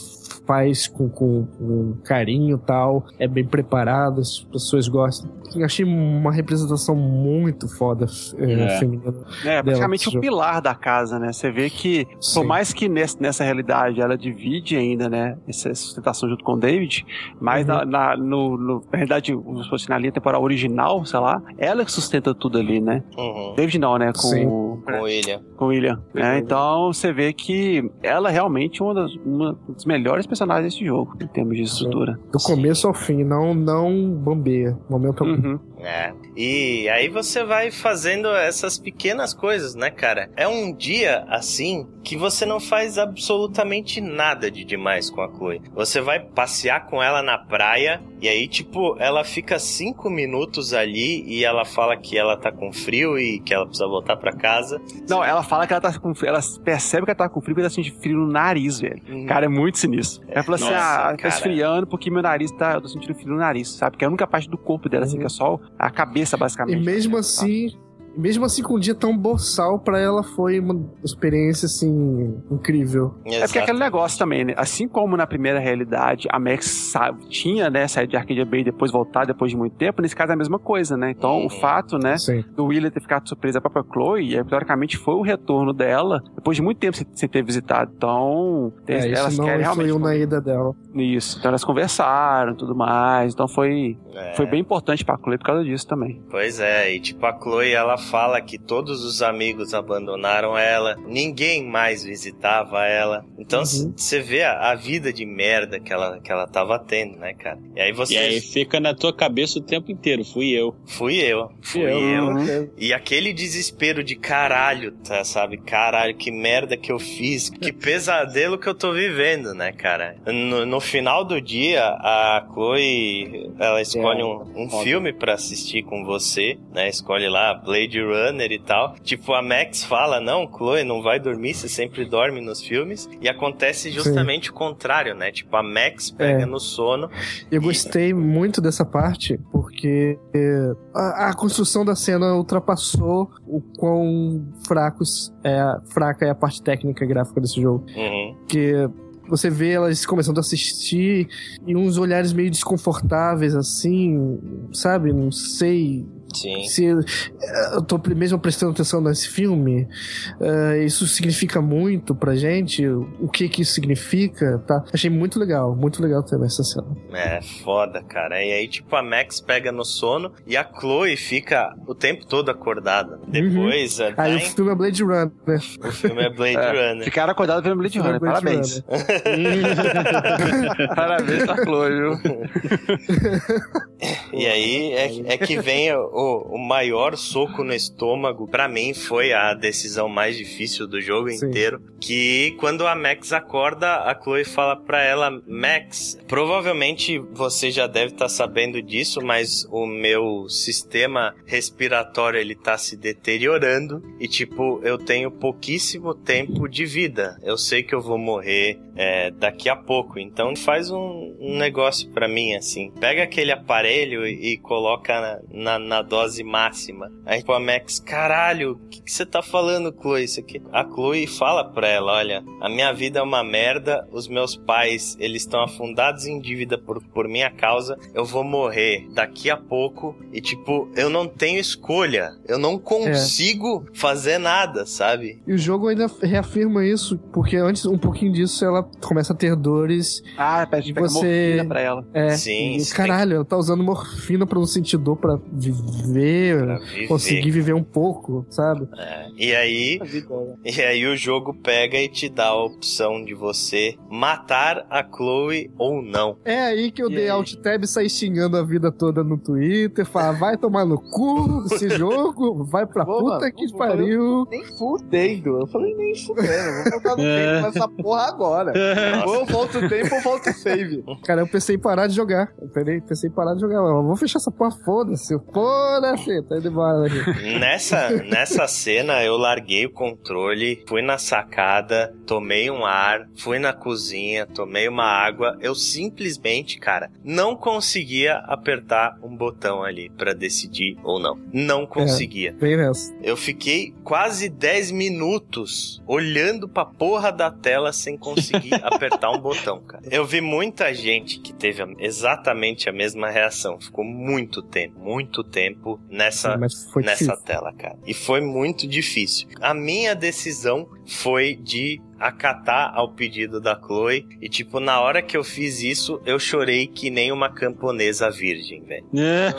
faz com, com, com carinho e tal, é bem preparado, as pessoas gostam. Eu achei uma representação muito foda é, É. feminina. É, praticamente o pilar da casa, né? Você vê que, Sim. por mais que nessa, nessa realidade ela divide ainda, né? Essa sustentação junto com o David, mas Uhum. na, na, no, no- na realidade, se fosse na linha temporal original, sei lá, ela que sustenta tudo ali, né? uhum, David não, né? Com, Sim. o- com o William. com o William. né? Então você vê que ela é realmente uma das, uma das melhores personagens desse jogo, em termos de estrutura. Do começo ao fim, não, não bambeia. Momento algum. Uhum. É. E aí você vai fazendo essas pequenas coisas, né, cara? É um dia assim que você não faz absolutamente nada de demais com a Chloe. Você vai passear com ela na praia E aí, tipo, ela fica cinco minutos ali e ela fala que ela tá com frio e que ela precisa voltar para casa. Não, ela fala que ela tá com frio, ela percebe que ela tá com frio porque ela sente frio no nariz, velho. Hum. Cara, é muito sinistro. Ela fala assim: ah, tá esfriando porque meu nariz tá. Eu tô sentindo frio no nariz, sabe? Que é a única parte do corpo dela, assim, que é só a cabeça, basicamente. E mesmo assim, mesmo assim, com um dia tão boçal, para ela foi uma experiência, assim, incrível. Exato. É porque é aquele negócio também, né? Assim como na primeira realidade a Max sabe, tinha, né, saído de Arcadia Bay e depois voltar depois de muito tempo, nesse caso é a mesma coisa, né? Então, uhum. o fato, né, Sim. do William ter ficado surpresa a própria Chloe, é, teoricamente foi o retorno dela depois de muito tempo sem ter visitado. Então, é, elas querem realmente. na ida dela. Isso. Então, elas conversaram tudo mais. Então, foi, é. foi bem importante pra Chloe por causa disso também. Pois é, e tipo, a Chloe, ela fala que todos os amigos abandonaram ela, ninguém mais visitava ela. Então você uhum. vê a, a, vida de merda que ela, que ela tava tendo, né, cara? E aí você. E aí fica na tua cabeça o tempo inteiro, fui eu. Fui eu. Fui eu. eu. Uhum. E aquele desespero de caralho, tá, sabe? Caralho, que merda que eu fiz, que pesadelo que eu tô vivendo, né, cara? No, no final do dia, a Chloe, ela escolhe é, um, um filme para assistir com você, né? Escolhe lá Blade Runner Runner e tal. Tipo, a Max fala: Não, Chloe, não vai dormir, você sempre dorme nos filmes. E acontece justamente Sim. o contrário, né? Tipo, a Max pega é. no sono. Eu e... gostei muito dessa parte, porque a, a, construção da cena ultrapassou o quão fracos é, fraca é a parte técnica gráfica desse jogo. Uhum. Que você vê elas começando a assistir e uns olhares meio desconfortáveis, assim, sabe? Não sei Sim. Se eu tô mesmo prestando atenção nesse filme, uh, isso significa muito pra gente, o que que isso significa, tá? Achei muito legal, muito legal também essa cena. É, foda, cara. E aí, tipo, a Max pega no sono e a Chloe fica o tempo todo acordada. Uhum. Depois, uhum. Aí o filme é Blade Runner. O filme é Blade é, Runner. Ficaram acordados vendo Blade Runner, Blade parabéns. Runner. parabéns pra Chloe, viu? e aí é, é que vem o o, maior soco no estômago, para mim, foi a decisão mais difícil do jogo Sim. inteiro. Que quando a Max acorda, a Chloe fala pra ela: Max, provavelmente você já deve estar tá sabendo disso, mas o meu sistema respiratório ele tá se deteriorando e, tipo, eu tenho pouquíssimo tempo de vida. Eu sei que eu vou morrer é, daqui a pouco. Então faz um, um negócio para mim assim. Pega aquele aparelho e, coloca na, na, na, dose máxima. Aí tipo, a Max, caralho, o que, você tá falando, Chloe? Isso aqui. A Chloe fala pra ela: olha, a minha vida é uma merda, os meus pais eles estão afundados em dívida por, por minha causa, eu vou morrer daqui a pouco e tipo, eu não tenho escolha, eu não consigo é. fazer nada, sabe? E o jogo ainda reafirma isso, porque antes, um pouquinho disso, ela começa a ter dores. Ah, pede você pra ela. É, sim. E, caralho, ela tá usando morfina pra não sentir dor pra viver, pra viver. conseguir viver um pouco, sabe? É. E aí. E aí o jogo pega e te dá a opção de você matar a Chloe ou não. É aí que eu e dei aí? alt tab e saí xingando a vida toda no Twitter, falar, vai tomar no cu esse jogo, vai pra Pô, puta mano, que pariu. Nem fudendo. Eu falei, nem fudendo. Vou voltar no é. tempo nessa porra agora. ou eu volto o tempo ou volto o save. Cara, eu pensei em parar de jogar. Eu pensei em parar de jogar. Eu vou fechar essa porra, foda-se. Foda-se, tá indo embora aqui. Nessa, nessa cena, eu larguei o controle, fui na sacada, tomei um ar, fui na cozinha, tomei uma água. Eu simplesmente, cara, não conseguia apertar um botão ali para decidir ou não. Não é, conseguia. É. Eu fiquei quase 10 minutos olhando pra porra da tela sem conseguir apertar um botão, cara. Eu vi muita gente que teve exatamente a mesma reação. Ficou muito tempo, muito tempo nessa, nessa tela, cara. E foi muito difícil. A minha decisão foi de acatar ao pedido da Chloe. E, tipo, na hora que eu fiz isso, eu chorei que nem uma camponesa virgem, velho. É.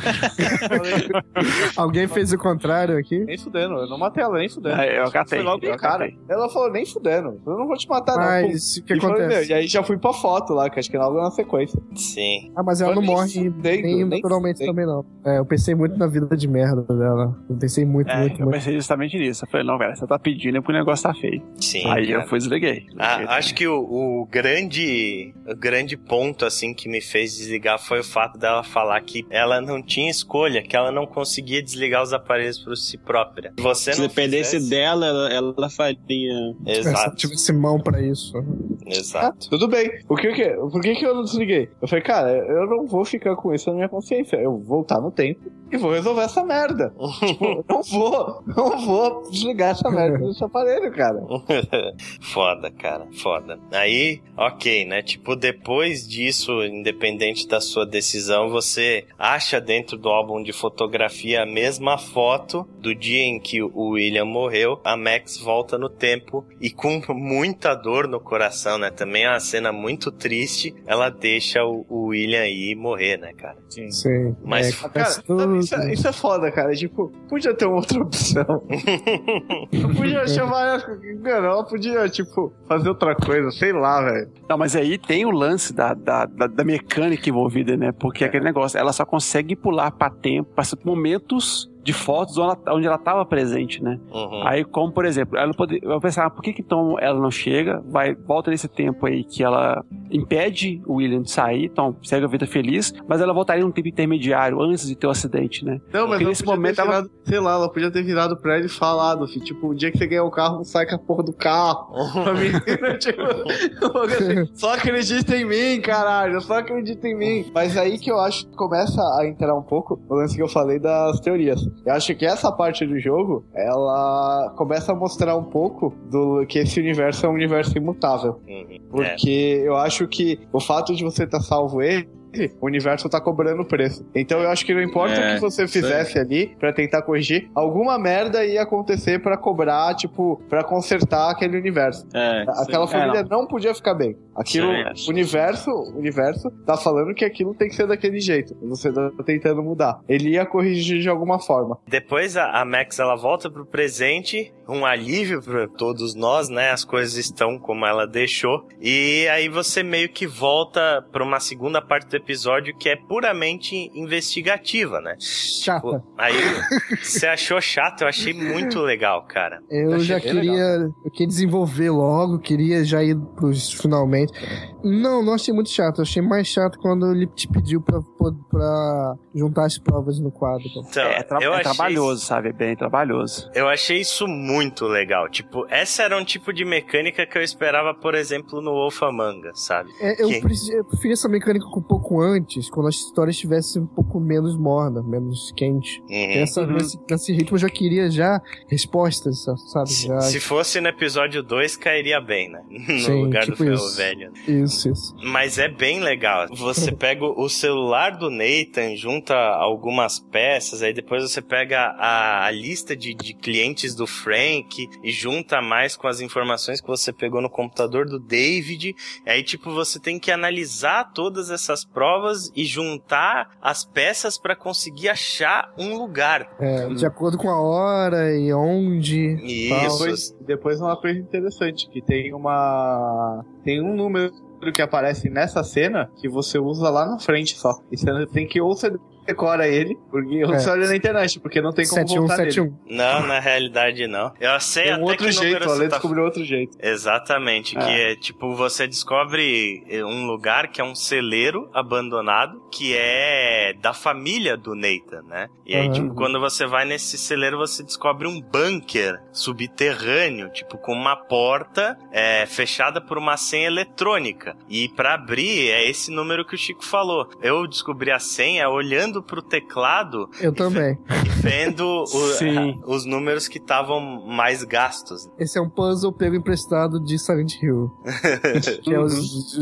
Alguém fez o contrário aqui? Nem fudendo, eu não matei ela, nem fudendo. É, eu acatei. Foi logo eu cara. Ela falou, nem fudendo, eu não vou te matar, mas, não. o que e acontece? E aí já fui pra foto lá, que acho que é algo na sequência. Sim. Ah, mas ela não morre fudendo, nem naturalmente também, não. É, eu pensei muito na vida de merda dela. Eu pensei muito, é, muito, eu muito. pensei justamente nisso. Eu falei, não, velho, você tá pedindo é porque o negócio tá feio. Sim. Aí cara. eu fui desliguei. Ah, acho que o, o, grande o grande ponto assim que me fez desligar foi o fato dela falar que ela não tinha escolha, que ela não conseguia desligar os aparelhos por si própria. Você Se dependesse fizesse... dela, ela, ela faria. Exato. Se tivesse mão para isso. Exato. Ah, tudo bem. O que, que, por que, que eu não desliguei? Eu falei, cara, eu não vou ficar com isso na minha consciência. Eu vou voltar no tempo e vou resolver essa merda. tipo, não vou, não vou desligar essa merda desse aparelho, cara. foda, cara, foda. Aí, ok, né? Tipo, depois disso, independente da sua decisão, você acha dentro do álbum de fotografia a mesma foto do dia em que o William morreu. A Max volta no tempo e com muita dor no coração, né? Também é uma cena muito triste. Ela deixa o, William aí morrer, né, cara? Sim. Sim. Mas, é, cara, isso, é, isso, é foda, cara. Tipo, podia ter uma outra opção. podia chamar. Não, podia, tipo, fazer outra coisa, sei lá, velho. Não, mas aí tem o lance da, da, da, da mecânica envolvida, né? Porque é aquele negócio, ela só consegue pular pra tempo, pra momentos de fotos onde ela estava presente, né? Uhum. Aí, como por exemplo, ela pode, eu pensar, por que, que então ela não chega? Vai, volta nesse tempo aí que ela impede o William de sair, então segue a vida feliz, mas ela voltaria num tempo intermediário antes de ter o um acidente, né? Não, mas nesse momento ela, virado, sei lá, ela podia ter virado pra ele e falado, filho, tipo, o dia que você ganhar o carro, sai com a porra do carro. pra mim, tipo, assim, só acredita em mim, caralho, só acredita em mim. Mas aí que eu acho que começa a entrar um pouco o lance que eu falei das teorias. Eu acho que essa parte do jogo, ela começa a mostrar um pouco do que esse universo é um universo imutável. Uhum. Porque é. eu acho que o fato de você estar tá salvo ele o universo tá cobrando preço. Então eu acho que não importa é, o que você fizesse sim. ali para tentar corrigir, alguma merda ia acontecer para cobrar, tipo, para consertar aquele universo. É, Aquela sim. família é, não. não. podia ficar bem. Aquilo, sim, universo, universo tá falando que aquilo tem que ser daquele jeito. Você tá tentando mudar. Ele ia corrigir de alguma forma. Depois a, a Max ela volta pro presente, um alívio para todos nós, né? As coisas estão como ela deixou. E aí você meio que volta para uma segunda parte do episódio que é puramente investigativa, né? Chata. Aí você achou chato, eu achei muito legal, cara. Eu já queria, eu queria desenvolver logo, queria já ir pros finalmente. Não, não achei muito chato. Eu achei mais chato quando ele te pediu pra, pra juntar as provas no quadro. Então, é, tra é trabalhoso, isso... sabe? É bem trabalhoso. Eu achei isso muito legal. Tipo, essa era um tipo de mecânica que eu esperava, por exemplo, no Wolf Us, sabe? É, eu, que... eu preferia essa mecânica um pouco antes, quando a história estivesse um pouco menos morna, menos quente. Uhum. Essa, uhum. Nesse, nesse, ritmo eu já queria já respostas, sabe? Já... Se fosse no episódio 2, cairia bem, né? No Sim, lugar tipo do ferro velho. Isso, isso. Mas é bem legal. Você pega o celular do Nathan, junta algumas peças, aí depois você pega a, a lista de, de clientes do Frank e junta mais com as informações que você pegou no computador do David. Aí, tipo, você tem que analisar todas essas provas provas e juntar as peças para conseguir achar um lugar. É, de acordo com a hora e onde. Isso. Depois, depois uma coisa interessante, que tem uma. Tem um número que aparece nessa cena que você usa lá na frente só. E você tem que ou você decora ele, porque eu é. só olho na internet, porque não tem como 71, voltar 71. nele. Não, na realidade não. Eu sei tem um até outro que jeito, a tá... descobriu outro jeito. Exatamente, é. que é tipo, você descobre um lugar que é um celeiro abandonado, que é da família do Nathan, né? E aí, uhum. tipo, quando você vai nesse celeiro, você descobre um bunker subterrâneo, tipo, com uma porta é, fechada por uma senha eletrônica. E para abrir, é esse número que o Chico falou. Eu descobri a senha olhando olhando pro teclado. Eu também. E vendo o, os números que estavam mais gastos. Esse é um puzzle pego emprestado de Silent Hill. que é o,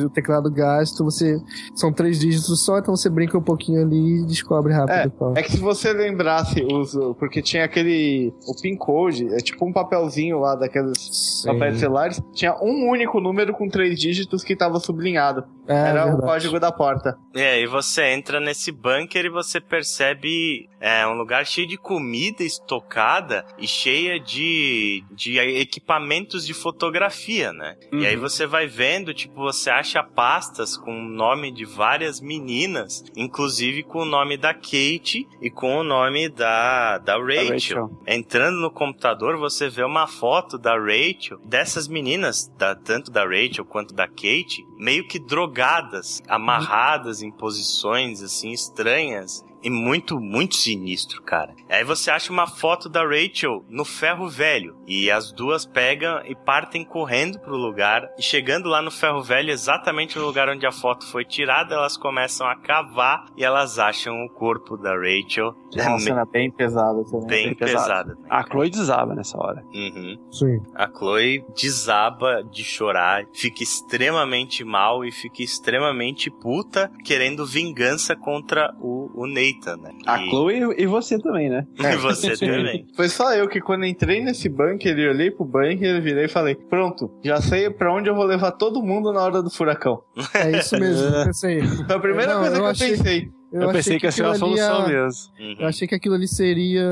o, teclado gasto, você. São três dígitos só, então você brinca um pouquinho ali e descobre rápido. É, é que se você lembrasse os. Porque tinha aquele. O PIN code, é tipo um papelzinho lá daqueles Sim. papéis celulares. Tinha um único número com três dígitos que estava sublinhado. É, Era verdade. o código da porta. É, e você entra nesse bunker e você você percebe é, um lugar cheio de comida estocada e cheia de, de equipamentos de fotografia, né? Uhum. E aí você vai vendo, tipo, você acha pastas com o nome de várias meninas, inclusive com o nome da Kate e com o nome da, da Rachel. Rachel. Entrando no computador, você vê uma foto da Rachel, dessas meninas, da, tanto da Rachel quanto da Kate, meio que drogadas, amarradas em posições assim estranhas e muito, muito sinistro, cara. Aí você acha uma foto da Rachel no ferro velho. E as duas pegam e partem correndo pro lugar. E chegando lá no ferro velho, exatamente no lugar onde a foto foi tirada, elas começam a cavar e elas acham o corpo da Rachel. É uma cena bem pesada também. Bem, bem pesada. A Chloe desaba nessa hora. Uhum. Sim. A Chloe desaba de chorar, fica extremamente mal e fica extremamente puta, querendo vingança contra o, o Nate né? A e... Chloe e você também, né? E você também. Foi só eu que quando entrei nesse bunker, eu olhei pro bunker, virei e falei, pronto, já sei pra onde eu vou levar todo mundo na hora do furacão. É isso mesmo, eu pensei. Foi a primeira Não, coisa eu que achei... eu pensei. Eu, eu pensei que, que ia ser uma solução ia... mesmo. Uhum. Eu achei que aquilo ali seria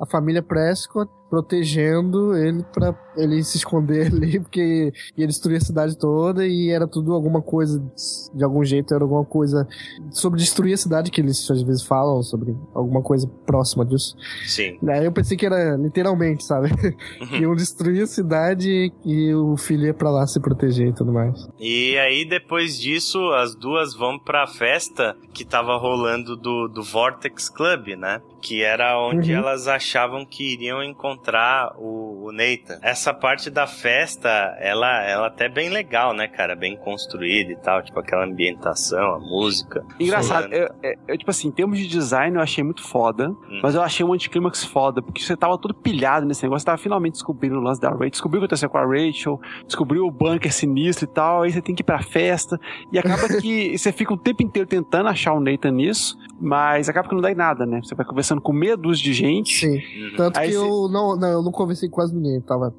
a família Prescott protegendo ele para ele se esconder ali, porque ia destruir a cidade toda e era tudo alguma coisa, de algum jeito, era alguma coisa sobre destruir a cidade, que eles às vezes falam, sobre alguma coisa próxima disso. Sim. Aí eu pensei que era literalmente, sabe? Uhum. Iam destruir a cidade e o filho ia pra lá se proteger e tudo mais. E aí, depois disso, as duas vão pra festa que tava rolando do, do Vortex Club, né? Que era onde uhum. elas achavam que iriam encontrar o, o Nathan. Essa parte da festa, ela, ela até é bem legal, né, cara? Bem construída e tal, tipo aquela ambientação, a música. Engraçado, eu, eu, eu, tipo assim, em termos de design eu achei muito foda, hum. mas eu achei um anticlímax foda, porque você tava todo pilhado nesse negócio, você tava finalmente descobrindo o lance da Rachel, descobriu o que aconteceu com a Rachel, descobriu o bunker sinistro e tal, aí você tem que ir pra festa, e acaba que você fica o tempo inteiro tentando achar o Nathan nisso, mas acaba que não dá em nada, né? Você vai conversando com meia dúzia de gente. Sim. Uhum. Tanto que você... eu, não, não, eu não conversei com quase ninguém. Tava,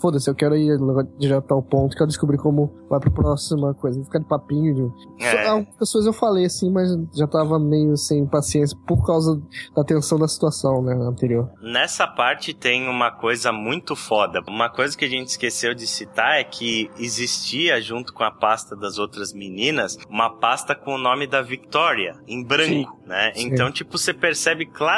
foda-se, eu quero ir direto ao ponto, quero descobrir como vai pra próxima coisa. Ficar de papinho. De... É. Algumas pessoas eu falei assim, mas já tava meio sem paciência por causa da tensão da situação, né, anterior. Nessa parte tem uma coisa muito foda. Uma coisa que a gente esqueceu de citar é que existia, junto com a pasta das outras meninas, uma pasta com o nome da Victoria, em branco. Sim né? Sim. Então, tipo, você percebe claramente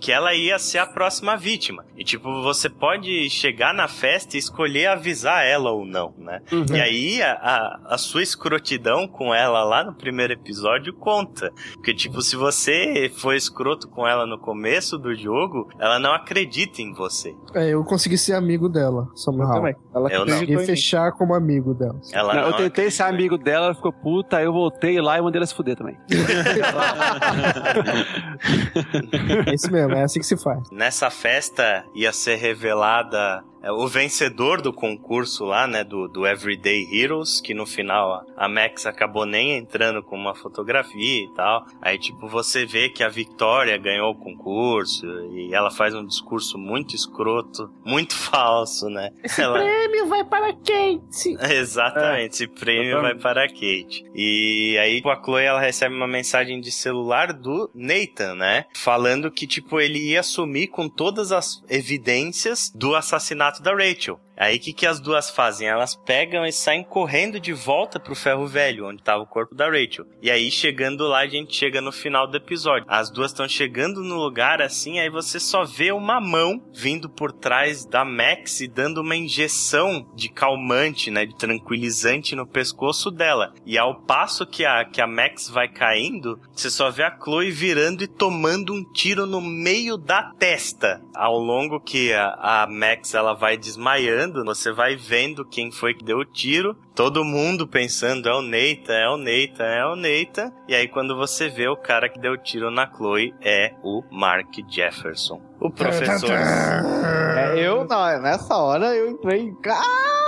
que ela ia ser a próxima vítima. E, tipo, você pode chegar na festa e escolher avisar ela ou não, né? Uhum. E aí, a, a, a, sua escrotidão com ela lá no primeiro episódio conta. Porque, tipo, se você foi escroto com ela no começo do jogo, ela não acredita em você. É, eu consegui ser amigo dela, somehow. Eu também. Ela eu consegui fechar como amigo dela. Ela não, não eu tentei acredita. ser amigo dela, ela ficou puta, aí eu voltei lá e mandei ela se fuder também. é isso mesmo, é assim que se faz. Nessa festa ia ser revelada é, o vencedor do concurso lá, né, do, do Everyday Heroes, que no final a Max acabou nem entrando com uma fotografia e tal. Aí, tipo, você vê que a Victoria ganhou o concurso e ela faz um discurso muito escroto, muito falso, né? Esse ela... prêmio vai para a Kate! Exatamente, é. esse prêmio vai para a Kate. E aí, a Chloe, ela recebe uma mensagem de celular do Nathan, né? Falando que, tipo, ele ia assumir com todas as evidências do assassinato da Rachel. Aí o que, que as duas fazem? Elas pegam e saem correndo de volta pro ferro velho, onde tava o corpo da Rachel. E aí, chegando lá, a gente chega no final do episódio. As duas estão chegando no lugar assim, aí você só vê uma mão vindo por trás da Max e dando uma injeção de calmante, né? De tranquilizante no pescoço dela. E ao passo que a, que a Max vai caindo, você só vê a Chloe virando e tomando um tiro no meio da testa. Ao longo que a, a Max ela vai desmaiando você vai vendo quem foi que deu o tiro, todo mundo pensando é o Neita, é o Neita, é o Neita, e aí quando você vê o cara que deu o tiro na Chloe é o Mark Jefferson. O professor. É, eu, não, nessa hora eu entrei. Cara!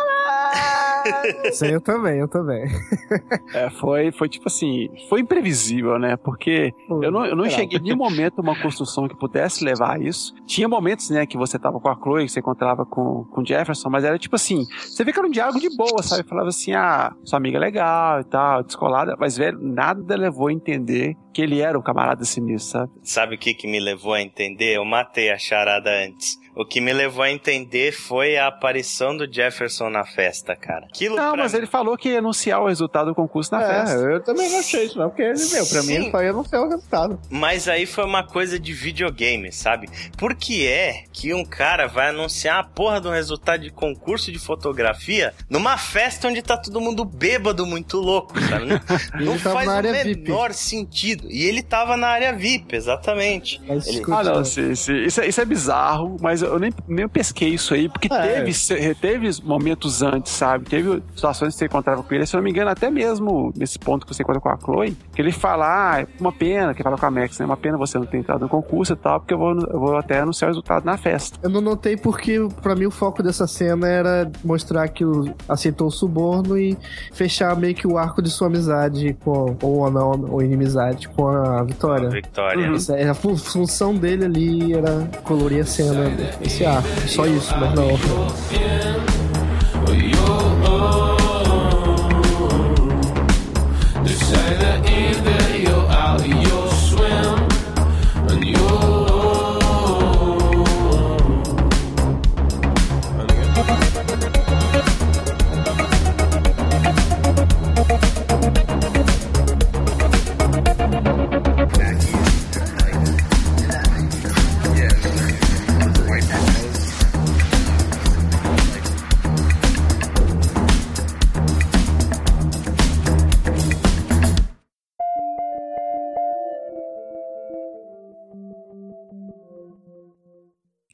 Sim, eu também, eu também. É, foi, foi tipo assim, foi imprevisível, né? Porque eu não, eu não cheguei em nenhum momento uma construção que pudesse levar a isso. Tinha momentos, né, que você tava com a Chloe, que você encontrava com, com o Jefferson, mas era tipo assim, você vê que era um diálogo de boa, sabe? Falava assim, ah, sua amiga é legal e tal, descolada, mas, velho, nada levou a entender que ele era o camarada sinistro, sabe? Sabe o que, que me levou a entender? Eu matei a charada antes. O que me levou a entender foi a aparição do Jefferson na festa, cara. Aquilo Não, mas mim- ele falou que ia anunciar o resultado do concurso na É, festa. eu também não achei isso, não, porque ele, meu, pra mim Sim. ele só ia anunciar o resultado. Mas aí foi uma coisa de videogame, sabe? Por que é que um cara vai anunciar a porra do resultado de concurso de fotografia numa festa onde tá todo mundo bêbado, muito louco, sabe? Não, não faz o área VIP. menor sentido. E ele tava na área VIP, exatamente. Mas Ele- Ah, não, sim. Isso, é- isso é bizarro, mas eu nem, nem pesquei isso aí, porque É. teve, se- teve momentos antes, sabe? Teve situações que você encontrava com ele, se eu não me engano, até mesmo nesse ponto que você encontra com a Chloe, que ele fala, ah, é uma pena, que fala com a Max, né? Uma pena você não ter entrado no concurso e tal, porque eu vou, eu vou até anunciar o resultado na festa. Eu não notei porque, pra mim, o foco dessa cena era mostrar que o, aceitou o suborno e fechar meio que o arco de sua amizade com, ou não, ou inimizade com a Vitória. Vitória. Isso é, a fu- função dele ali era colorir a cena, esse arco. Só isso, mas não.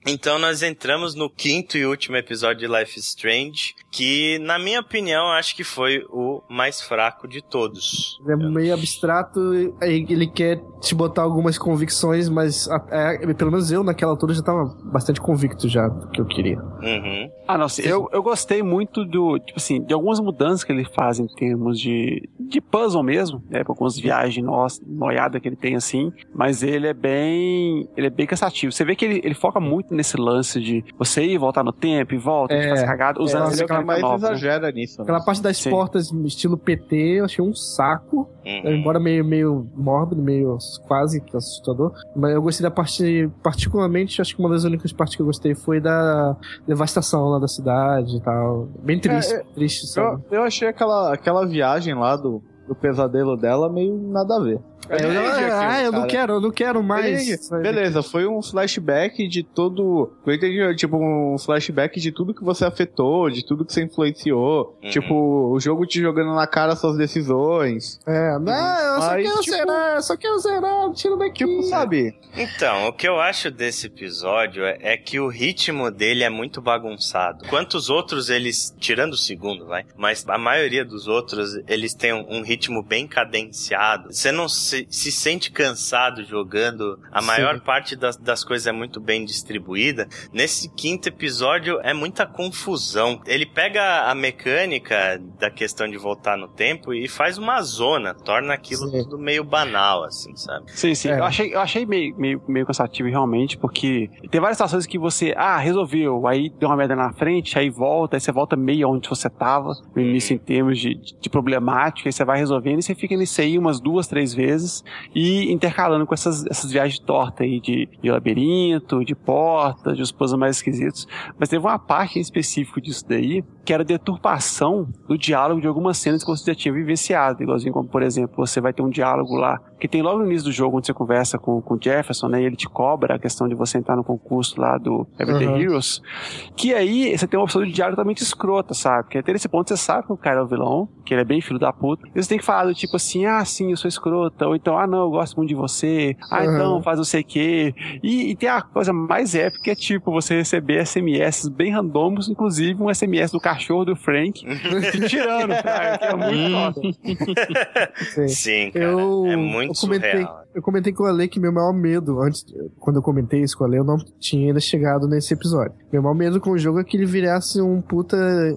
Então nós entramos no quinto e último episódio de Life is Strange, que na minha opinião acho que foi o mais fraco de todos. É meio abstrato, aí ele quer te botar algumas convicções, mas é, pelo menos eu naquela altura já tava bastante convicto já do que eu queria. Uhum. Ah, não, sim, eu, eu gostei muito do, tipo assim, de algumas mudanças que ele faz em termos de, de puzzle mesmo, né, com algumas viagens nossa, noiada que ele tem assim, mas ele é bem, ele é bem cansativo. Você vê que ele, ele foca muito nesse lance de você ir voltar no tempo e volta, É, faz cagada, usando é, que mecânica mais nova, né? exagera nisso. né? Aquela parte das Sim. portas estilo PT eu achei um saco. Uhum. Embora meio, meio mórbido, meio quase que assustador. Mas eu gostei da parte, particularmente, acho que uma das únicas partes que eu gostei foi da devastação lá da cidade e tal. Bem triste, É, é, triste, sabe? Eu, eu achei aquela, aquela viagem lá do, do pesadelo dela meio nada a ver. É, eu, ah, eu não quero, eu não quero mais. Beleza, foi um flashback de todo. Eu entendi, tipo, um flashback de tudo que você afetou, de tudo que você influenciou. Uhum. Tipo, o jogo te jogando na cara suas decisões. É, não, eu só Aí, quero tipo- zerar, eu só quero zerar, tira daqui. Tipo, sabe? Então, o que eu acho desse episódio é, é que o ritmo dele é muito bagunçado. Quantos outros eles, tirando o segundo, vai, mas a maioria dos outros, eles têm um, um ritmo bem cadenciado. Você não se, se sente cansado jogando, a Sim. maior parte das, das coisas é muito bem distribuída. Nesse quinto episódio é muita confusão. Ele pega a mecânica da questão de voltar no tempo e faz uma zona, torna aquilo Sim. tudo meio banal, assim, sabe? Sim, sim. É. Eu achei, eu achei meio, meio, meio cansativo realmente, porque tem várias situações que você, ah, resolveu, aí deu uma merda na frente, aí volta, aí você volta meio onde você tava, no início em termos de, de, de problemática, aí você vai resolvendo e você fica nisso aí umas duas, três vezes e intercalando com essas, essas viagens tortas aí de, de labirinto, de porta, de os puzzles mais esquisitos. Mas teve uma parte em específico disso daí, que era a deturpação do diálogo de algumas cenas que você já tinha vivenciado, igualzinho como, por exemplo, você vai ter um diálogo lá, que tem logo no início do jogo, onde você conversa com, com o Jefferson, né, e ele te cobra a questão de você entrar no concurso lá do Everyday Uhum. Heroes, que aí você tem uma opção de diálogo totalmente escrota, sabe? Porque até nesse ponto você sabe que o cara é o vilão, que ele é bem filho da puta, e você tem que falar do tipo assim, ah, sim, eu sou escrota, ou então, ah, não, eu gosto muito de você, ah, Uhum. então, faz não sei o quê. E, e tem a coisa mais épica, que é tipo, você receber SMS bem randomos, inclusive um SMS do cachorro do Frank, te tirando, cara, que é muito top. Sim. Sim, cara. Eu, é muito eu comentei, surreal. Eu comentei com o Ale que meu maior medo, antes, quando eu comentei isso com o Ale, eu não tinha ainda chegado nesse episódio. Meu maior medo com o jogo é que ele virasse um puta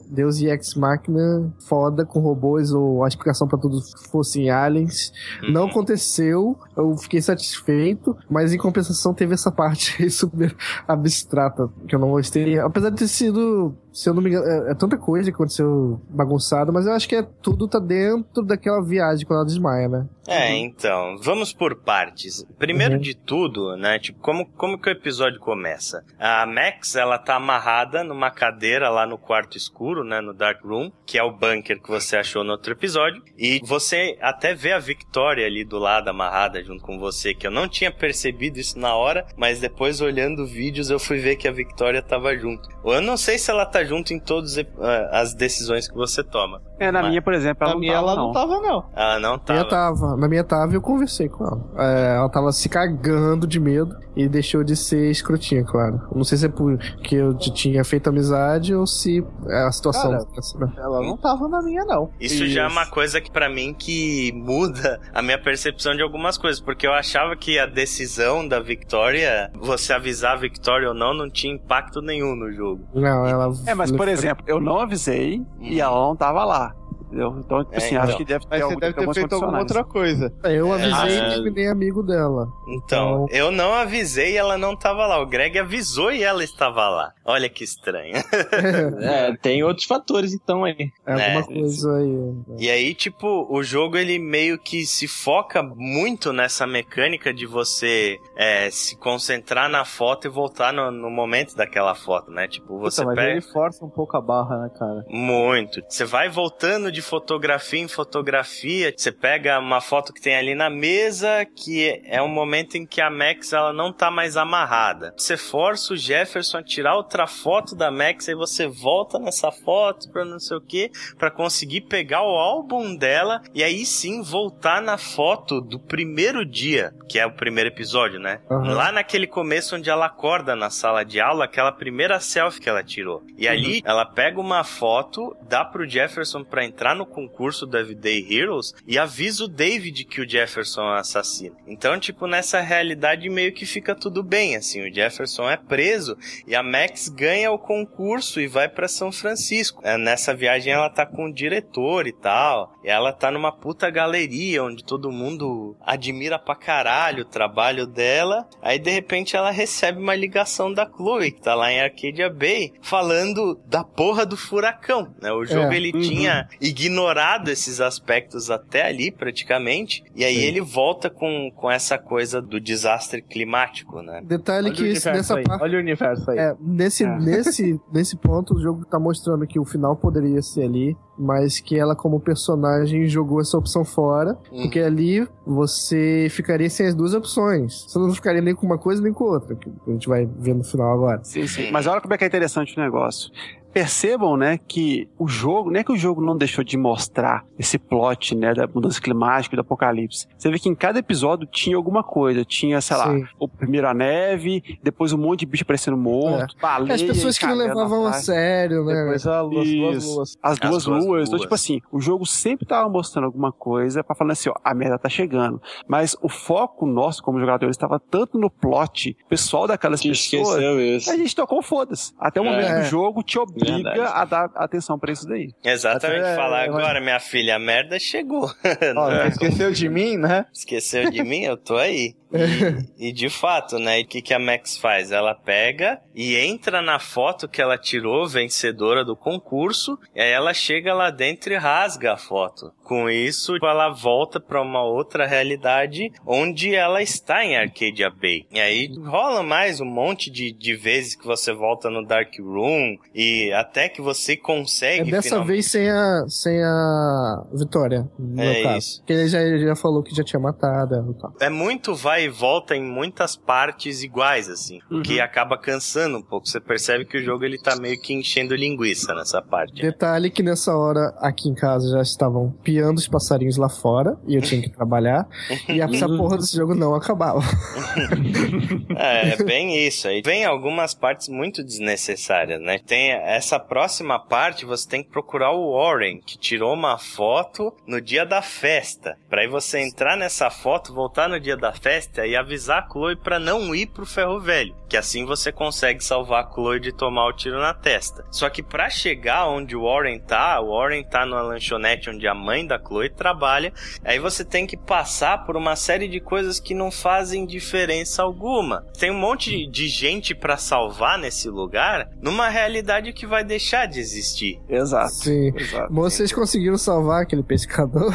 Deus e Ex Machina foda com robôs ou a explicação para tudo fossem aliens. Uhum. Não aconteceu, eu fiquei satisfeito, mas em compensação teve essa parte aí super abstrata que eu não gostei. Apesar de ter sido se eu não me engano, é, é, tanta coisa que aconteceu bagunçada, mas eu acho que é tudo tá dentro daquela viagem quando ela desmaia, né? É, então, vamos por partes. Primeiro uhum. de tudo, né, tipo, como, como que o episódio começa? A Max, ela tá amarrada numa cadeira lá no quarto escuro, né, no Dark Room, que é o bunker que você achou no outro episódio, e você até vê a Victoria ali do lado amarrada junto com você, que eu não tinha percebido isso na hora, mas depois olhando vídeos eu fui ver que a Victoria tava junto. Eu não sei se ela tá junto em todas uh, as decisões que você toma. É, na mas... minha, por exemplo, ela, na não, minha tava, ela não. não tava, não. Ela não tava. Na minha tava. Na minha tava e eu conversei com ela. É, ela tava se cagando de medo e deixou de ser escrotinha, claro. Não sei se é porque eu tinha feito amizade ou se é a situação. Cara, ela não tava na minha, não. Isso, Isso. já é uma coisa que para mim que muda a minha percepção de algumas coisas, porque eu achava que a decisão da Victoria, você avisar a Victoria ou não, não tinha impacto nenhum no jogo. Não, ela. É, mas por exemplo, eu não avisei e ela não tava lá. Entendeu? Então, tipo é, assim, então. acho que deve ter, Mas algum, você deve ter feito alguma outra coisa. Eu avisei é. e terminei amigo dela. Então, então, eu não avisei e ela não tava lá. O Greg avisou e ela estava lá. Olha que estranho. é, tem outros fatores então aí. É alguma é, coisa aí. E aí, tipo, o jogo ele meio que se foca muito nessa mecânica de você é, se concentrar na foto e voltar no, no momento daquela foto, né? Tipo, você Puta, mas pega... ele força um pouco a barra, né, cara? Muito. Você vai voltando de de fotografia em fotografia. Você pega uma foto que tem ali na mesa, que é um momento em que a Max ela não tá mais amarrada. Você força o Jefferson a tirar outra foto da Max, aí você volta nessa foto para não sei o que, para conseguir pegar o álbum dela e aí sim voltar na foto do primeiro dia, que é o primeiro episódio, né? Uhum. Lá naquele começo onde ela acorda na sala de aula, aquela primeira selfie que ela tirou. E uhum. ali ela pega uma foto, dá pro Jefferson para entrar entrar no concurso do Everyday Heroes e avisa o David que o Jefferson é assassino. Então, tipo, nessa realidade meio que fica tudo bem, assim, o Jefferson é preso e a Max ganha o concurso e vai para São Francisco. É, nessa viagem ela tá com o diretor e tal, e ela tá numa puta galeria onde todo mundo admira pra caralho o trabalho dela. Aí de repente ela recebe uma ligação da Chloe, que tá lá em Arcadia Bay, falando da porra do furacão, né? O jogo é, ele uhum. tinha ignorado esses aspectos até ali, praticamente, e aí Sim. ele volta com, com essa coisa do desastre climático, né? Detalhe olha que isso, nessa aí. parte... Olha o universo aí. É, nesse, é. Nesse, nesse ponto, o jogo tá mostrando que o final poderia ser ali, mas que ela, como personagem, jogou essa opção fora, hum. porque ali você ficaria sem as duas opções. Você não ficaria nem com uma coisa nem com outra, que a gente vai ver no final agora. Sim, sim. Mas olha como é que é interessante o negócio percebam, né, que o jogo, não é que o jogo não deixou de mostrar esse plot, né, da mudança climática e do apocalipse. Você vê que em cada episódio tinha alguma coisa. Tinha, sei lá, o primeiro a neve, depois um monte de bicho aparecendo morto, é. baleia, As pessoas que não levavam a sério, né? Depois a as duas luas. As duas, as duas luas. Então, tipo assim, o jogo sempre tava mostrando alguma coisa para falar assim, ó, a merda tá chegando. Mas o foco nosso como jogadores estava tanto no plot, pessoal daquelas que pessoas, isso. a gente tocou foda-se. Até o é. momento do jogo te obriga obriga a dar atenção pra isso daí. Exatamente. Até, Falar é, agora, minha filha, a merda chegou. Ó, esqueceu de mim, né? Esqueceu de mim? Eu tô aí. E, e, de fato, né? O que, que a Max faz? Ela pega e entra na foto que ela tirou, vencedora do concurso, e aí ela chega lá dentro e rasga a foto. Com isso, ela volta para uma outra realidade onde ela está em Arcadia Bay. E aí rola mais um monte de, de vezes que você volta no Dark Room e até que você consegue. É dessa finalmente... vez sem a, sem a Vitória, no é caso. Isso. Porque ele já, já falou que já tinha matado. É muito vai vai e volta em muitas partes iguais, assim. Uhum. Que acaba cansando um pouco. Você percebe que o jogo ele tá meio que enchendo linguiça nessa parte. Né? Detalhe que nessa hora aqui em casa já estavam piando os passarinhos lá fora e eu tinha que trabalhar. e essa porra desse jogo não acabava. é, é bem isso. Aí vem algumas partes muito desnecessárias, né? Tem essa próxima parte, você tem que procurar o Warren, que tirou uma foto no dia da festa. Pra aí você entrar nessa foto, voltar no dia da festa e avisar a Chloe pra não ir pro ferro velho. Que assim você consegue salvar a Chloe de tomar o tiro na testa. Só que para chegar onde o Warren tá, o Warren tá numa lanchonete onde a mãe da Chloe trabalha. Aí você tem que passar por uma série de coisas que não fazem diferença alguma. Tem um monte de gente para salvar nesse lugar, numa realidade que vai deixar de existir. Exato. Sim. Exato. Vocês conseguiram salvar aquele pescador?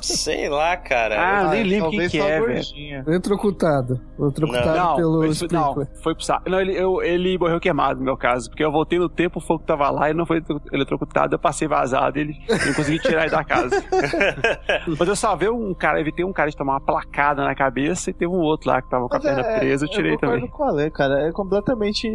Sei lá, cara. Ah, nem lembro quem que é, velho. Eletrocutado. Eletrocutado não, pelo não, foi, não, foi pro saco. Não, ele, eu, ele morreu queimado, no meu caso. Porque eu voltei no tempo, o fogo tava lá, ele não foi eletrocutado, eu passei vazado, ele não consegui tirar ele da casa. Mas eu salvei um cara, evitei um cara de tomar uma placada na cabeça e teve um outro lá que tava com a perna é, presa, eu tirei eu também. Qual é, cara? É completamente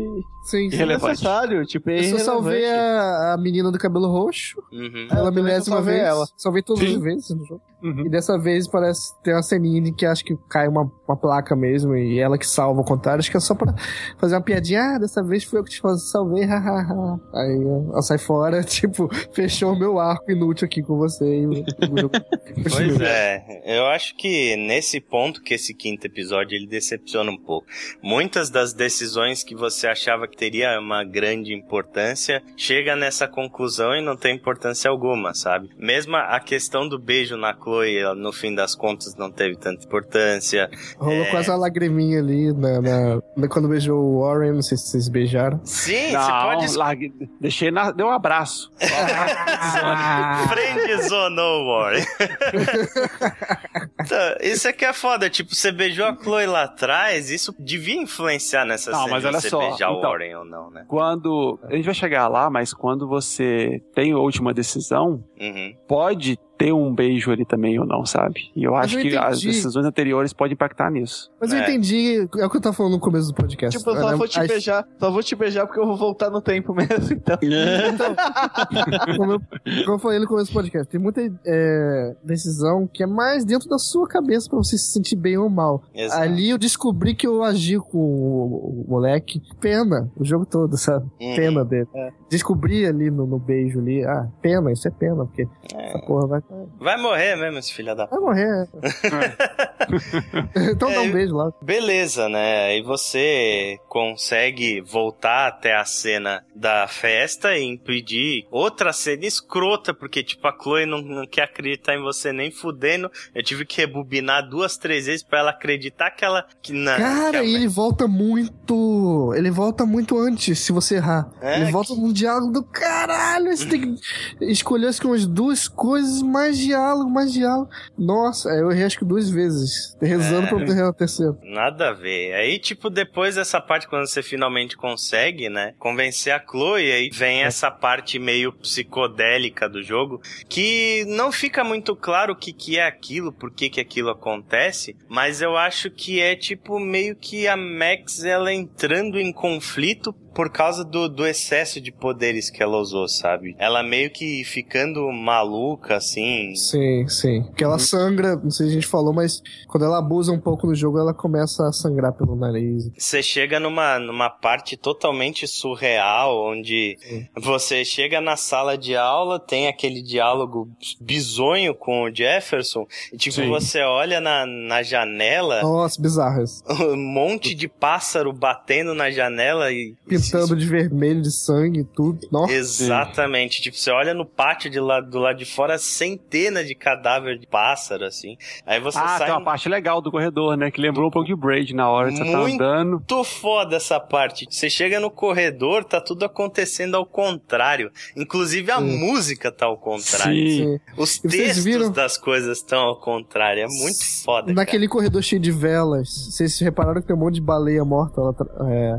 Sim, irrelevante. Tipo, é eu só salvei a, a, menina do cabelo roxo, uhum. ela milésima vez. Ela. Salvei todas Sim. as vezes no jogo. Uhum. E dessa vez parece ter uma ceninha de que acho que cai uma, uma placa mesmo e ela que salva ao contrário. Acho que é só pra fazer uma piadinha. Ah, dessa vez foi eu que te salvei, hahaha. Aí ela sai fora, tipo, fechou o meu arco inútil aqui com você. E pois é, eu acho que nesse ponto que esse quinto episódio ele decepciona um pouco. Muitas das decisões que você achava que teria uma grande importância chega nessa conclusão e não tem importância alguma, sabe? Mesmo a questão do beijo na cor Chloe, no fim das contas, não teve tanta importância. Rolou é... quase a lagriminha ali na, na, quando beijou o Warren, não sei se vocês beijaram. Sim, não, você pode. Lag... Deixei na... Deu um abraço. Friendzonou o Warren. então, isso é que é foda. Tipo, você beijou a Chloe lá atrás, isso devia influenciar nessa não, cena mas olha você só, beijar então, o Warren ou não, né? Quando. A gente vai chegar lá, mas quando você tem a última decisão, uhum. pode ter um beijo ali também ou não, sabe? E eu acho eu que as decisões anteriores podem impactar nisso. Mas eu é. entendi, é o que eu tava falando no começo do podcast. Tipo, eu só vou te As... beijar, só vou te beijar porque eu vou voltar no tempo mesmo, então. então como, eu, como eu falei no começo do podcast, tem muita é, decisão que é mais dentro da sua cabeça pra você se sentir bem ou mal. Exato. Ali eu descobri que eu agi com o, o moleque, pena, o jogo todo, sabe? Uhum. Pena dele. É. Descobri ali no, no, beijo ali, ah, pena, isso é pena, porque é. essa porra vai Vai morrer mesmo esse filho da Vai morrer. então é, dá um beijo lá. Beleza, né? Aí você consegue voltar até a cena da festa e impedir outra cena escrota, porque, tipo, a Chloe não, não quer acreditar em você nem fudendo. Eu tive que rebobinar duas, três vezes pra ela acreditar que ela. Que não, Cara, que ele volta muito. Ele volta muito antes, se você errar. É, ele volta que... num diálogo do caralho. Você tem que escolher que umas duas coisas mais diálogo, mais diálogo. Nossa, eu errei acho que duas vezes. Rezando é, pra errar a terceira. Nada a ver. Aí, tipo, depois dessa parte, quando você finalmente consegue, né, convencer a Chloe, aí vem é. essa parte meio psicodélica do jogo, que não fica muito claro o que, que é aquilo, por que, que aquilo acontece, mas eu acho que é, tipo, meio que a Max, ela entrando em conflito por causa do, do excesso de poderes que ela usou, sabe? Ela meio que ficando maluca, assim. Sim, sim. Porque ela sangra, não sei se a gente falou, mas quando ela abusa um pouco no jogo, ela começa a sangrar pelo nariz. Você chega numa, numa parte totalmente surreal, onde sim. você chega na sala de aula, tem aquele diálogo bizonho com o Jefferson, e tipo, sim. você olha na, na janela. Nossa, bizarras. Um monte de pássaro batendo na janela e pintando de vermelho, de sangue e tudo. Nossa. Exatamente. Tipo, você olha no pátio de lá, do lado de fora, centenas de cadáveres de pássaro, assim. Aí você ah, sai... tem uma parte legal do corredor, né? Que lembrou um pouco de Braid na hora que você tá andando. Muito foda essa parte. Você chega no corredor, tá tudo acontecendo ao contrário. Inclusive a Sim. música tá ao contrário. Sim. Os textos viram... das coisas estão ao contrário. É muito foda. Naquele cara. corredor cheio de velas, vocês repararam que tem um monte de baleia morta lá, é,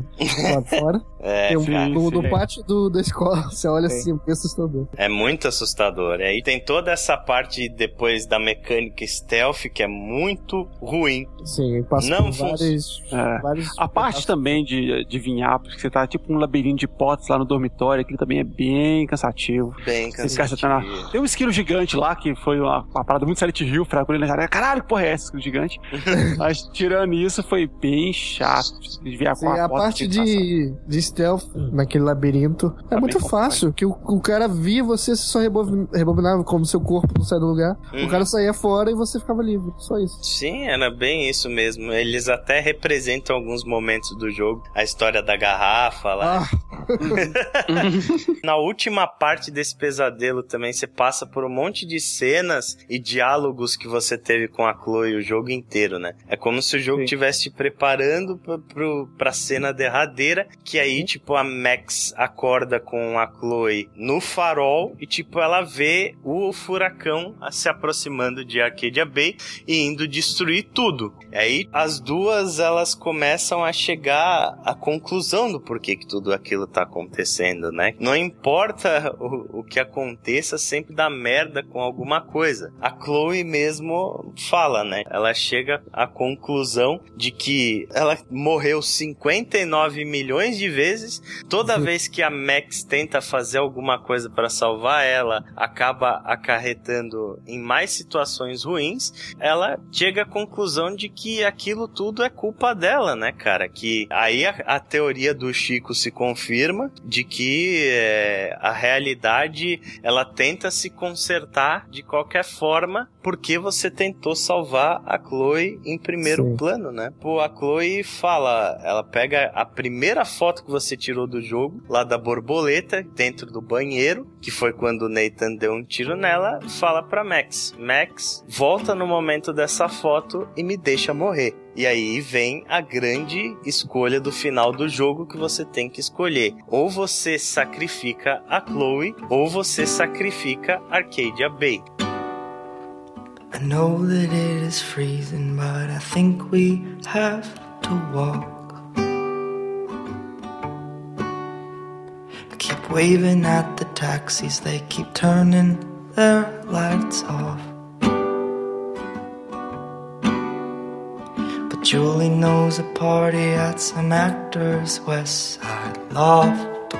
lá fora? É, Tem um, cara, no, no sim. pátio do, da escola, você olha Sim. assim, é assustador. é muito assustador. E aí tem toda essa parte depois da mecânica stealth que é muito ruim. Sim, passa Não por vários, É. vários A parte também de adivinhar, porque você tá tipo um labirinto de potes lá no dormitório, aquilo também é bem cansativo. Bem Esse você tá cansativo. na- Tem um esquilo gigante lá, que foi uma, uma parada muito Silent Hill, fraco ele na Caralho, que porra é essa, esquilo gigante? Mas tirando isso, foi bem chato. Desviar Sim, com a, a parte de, de stealth naquele labirinto é Tá muito fácil, que o, o cara via você, você só rebobin- rebobinava como seu corpo não sai do lugar. Uhum. O cara saía fora e você ficava livre. Só isso. Sim, era bem isso mesmo. Eles até representam alguns momentos do jogo. A história da garrafa lá. Ah, Na última parte desse pesadelo também, você passa por um monte de cenas e diálogos que você teve com a Chloe o jogo inteiro, né? É como se o jogo estivesse te preparando pra, pro, pra cena derradeira, que aí, tipo, a Max acorda com a Chloe no farol e, tipo, ela vê o furacão se aproximando de Arcadia Bay e indo destruir tudo. E aí, as duas, elas começam a chegar à conclusão do porquê que tudo aquilo tá acontecendo, né? Não importa o, o que aconteça, sempre dá merda com alguma coisa. A Chloe mesmo fala, né? Ela chega à conclusão de que ela morreu 59 milhões de vezes. Toda vez que a Max tenta fazer alguma coisa para salvar ela, acaba acarretando em mais situações ruins. Ela chega à conclusão de que aquilo tudo é culpa dela, né, cara? Que aí a, a teoria do Chico se confirma de que é, a realidade ela tenta se consertar de qualquer forma porque você tentou salvar a Chloe em primeiro Sim. plano, né? Pô, a Chloe fala, ela pega a primeira foto que você tirou do jogo, lá da borboleta, dentro do banheiro, que foi quando o Nathan deu um tiro nela, fala pra Max: Max, volta no momento dessa foto e me deixa morrer. E aí vem a grande escolha do final do jogo que você tem que escolher. Ou você sacrifica a Chloe, ou você sacrifica Arcadia Bay. I know that it is freezing, but I think we have to walk. Keep waving at the taxis, they keep turning their lights off. But Julie knows a party at some actor's West Side loft.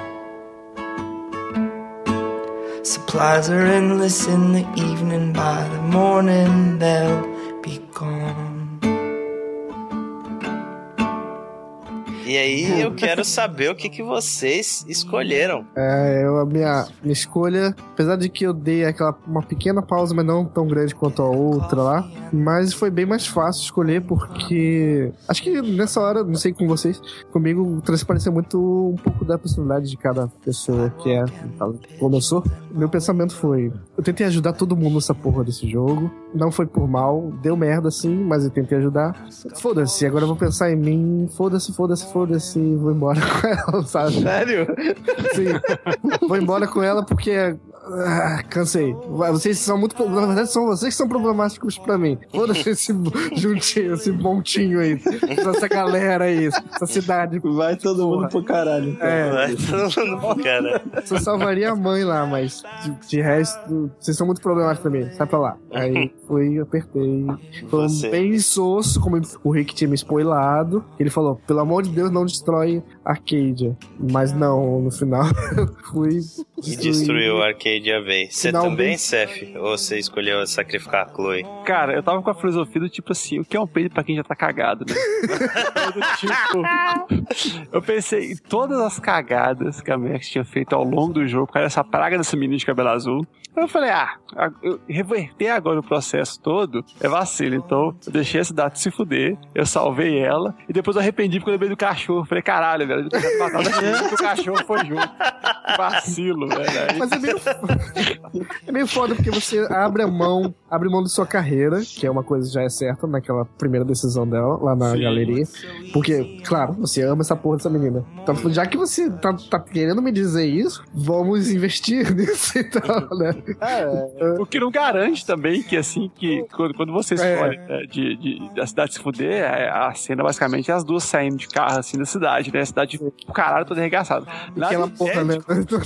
Supplies are endless in the evening, by the morning they'll be gone. E aí eu quero saber o que, que vocês escolheram. é, eu, a minha, minha escolha, apesar de que eu dei aquela uma pequena pausa, mas não tão grande quanto a outra lá, mas foi bem mais fácil escolher porque acho que nessa hora, não sei com vocês, comigo transpareceu muito um pouco da personalidade de cada pessoa que é, como eu sou. Meu pensamento foi, eu tentei ajudar todo mundo nessa porra desse jogo, não foi por mal, deu merda sim, mas eu tentei ajudar. Foda-se, agora eu vou pensar em mim, foda-se, foda-se, foda-se, e vou embora com ela, sabe? Sério? Sim. Vou embora com ela porque. Ah, cansei. Vocês são muito. Na verdade, são vocês que são problemáticos pra mim. Foda-se esse juntinho, esse montinho aí. Essa galera aí, essa cidade. Vai todo mundo pro caralho. então. É, Vai todo mundo, cara. só salvaria a mãe lá, mas de, de resto, vocês são muito problemáticos pra mim. Sai pra lá. Aí fui, apertei. Foi Você. bem soço, como o Rick tinha me spoilado. Ele falou: pelo amor de Deus, não destrói Arcadia. Mas não, no final, fui. E destruiu a Arcadia Bay. Você também, bem- Seth? Ou você escolheu sacrificar a Chloe? Cara, eu tava com a filosofia do tipo assim, o que é um peido pra quem já tá cagado, né? do tipo, eu pensei em todas as cagadas que a Max tinha feito ao longo do jogo, por causa dessa praga dessa menina de cabelo azul. Eu falei, ah, a- eu reverter agora o processo todo é vacilo. Então, eu deixei esse dado se fuder, eu salvei ela, e depois eu arrependi porque eu lembrei do cachorro. Eu falei, caralho, velho, eu ter matado a o cachorro foi junto. Vacilo, velho. Mas é meio, é meio foda porque você abre a mão, abre mão da sua carreira, que é uma coisa que já é certa naquela primeira decisão dela, lá na Sim. galeria. Porque, claro, você ama essa porra dessa menina. Então, já que você tá, tá querendo me dizer isso, vamos investir nisso e tal, né? É, O que não garante também que, assim, que quando, quando você É. escolhe né, de, de- da cidade se fuder, é, a cena basicamente é as duas saindo de carro, assim, da cidade, né? A cidade, o caralho, toda arregaçada. Aquela porra, né?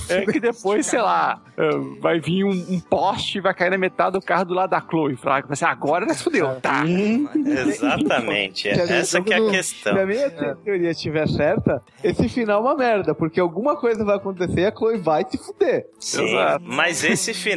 É que depois, sei lá, é, vai vir um, um poste e vai cair na metade do carro do lado da Chloe. Fala, assim, agora já se fudeu. Tá. Exatamente. é- Essa que é a questão. Se a minha teoria estiver certa, esse final é uma merda, porque alguma coisa vai acontecer e a Chloe vai se fuder. Sim, Exato. mas esse final,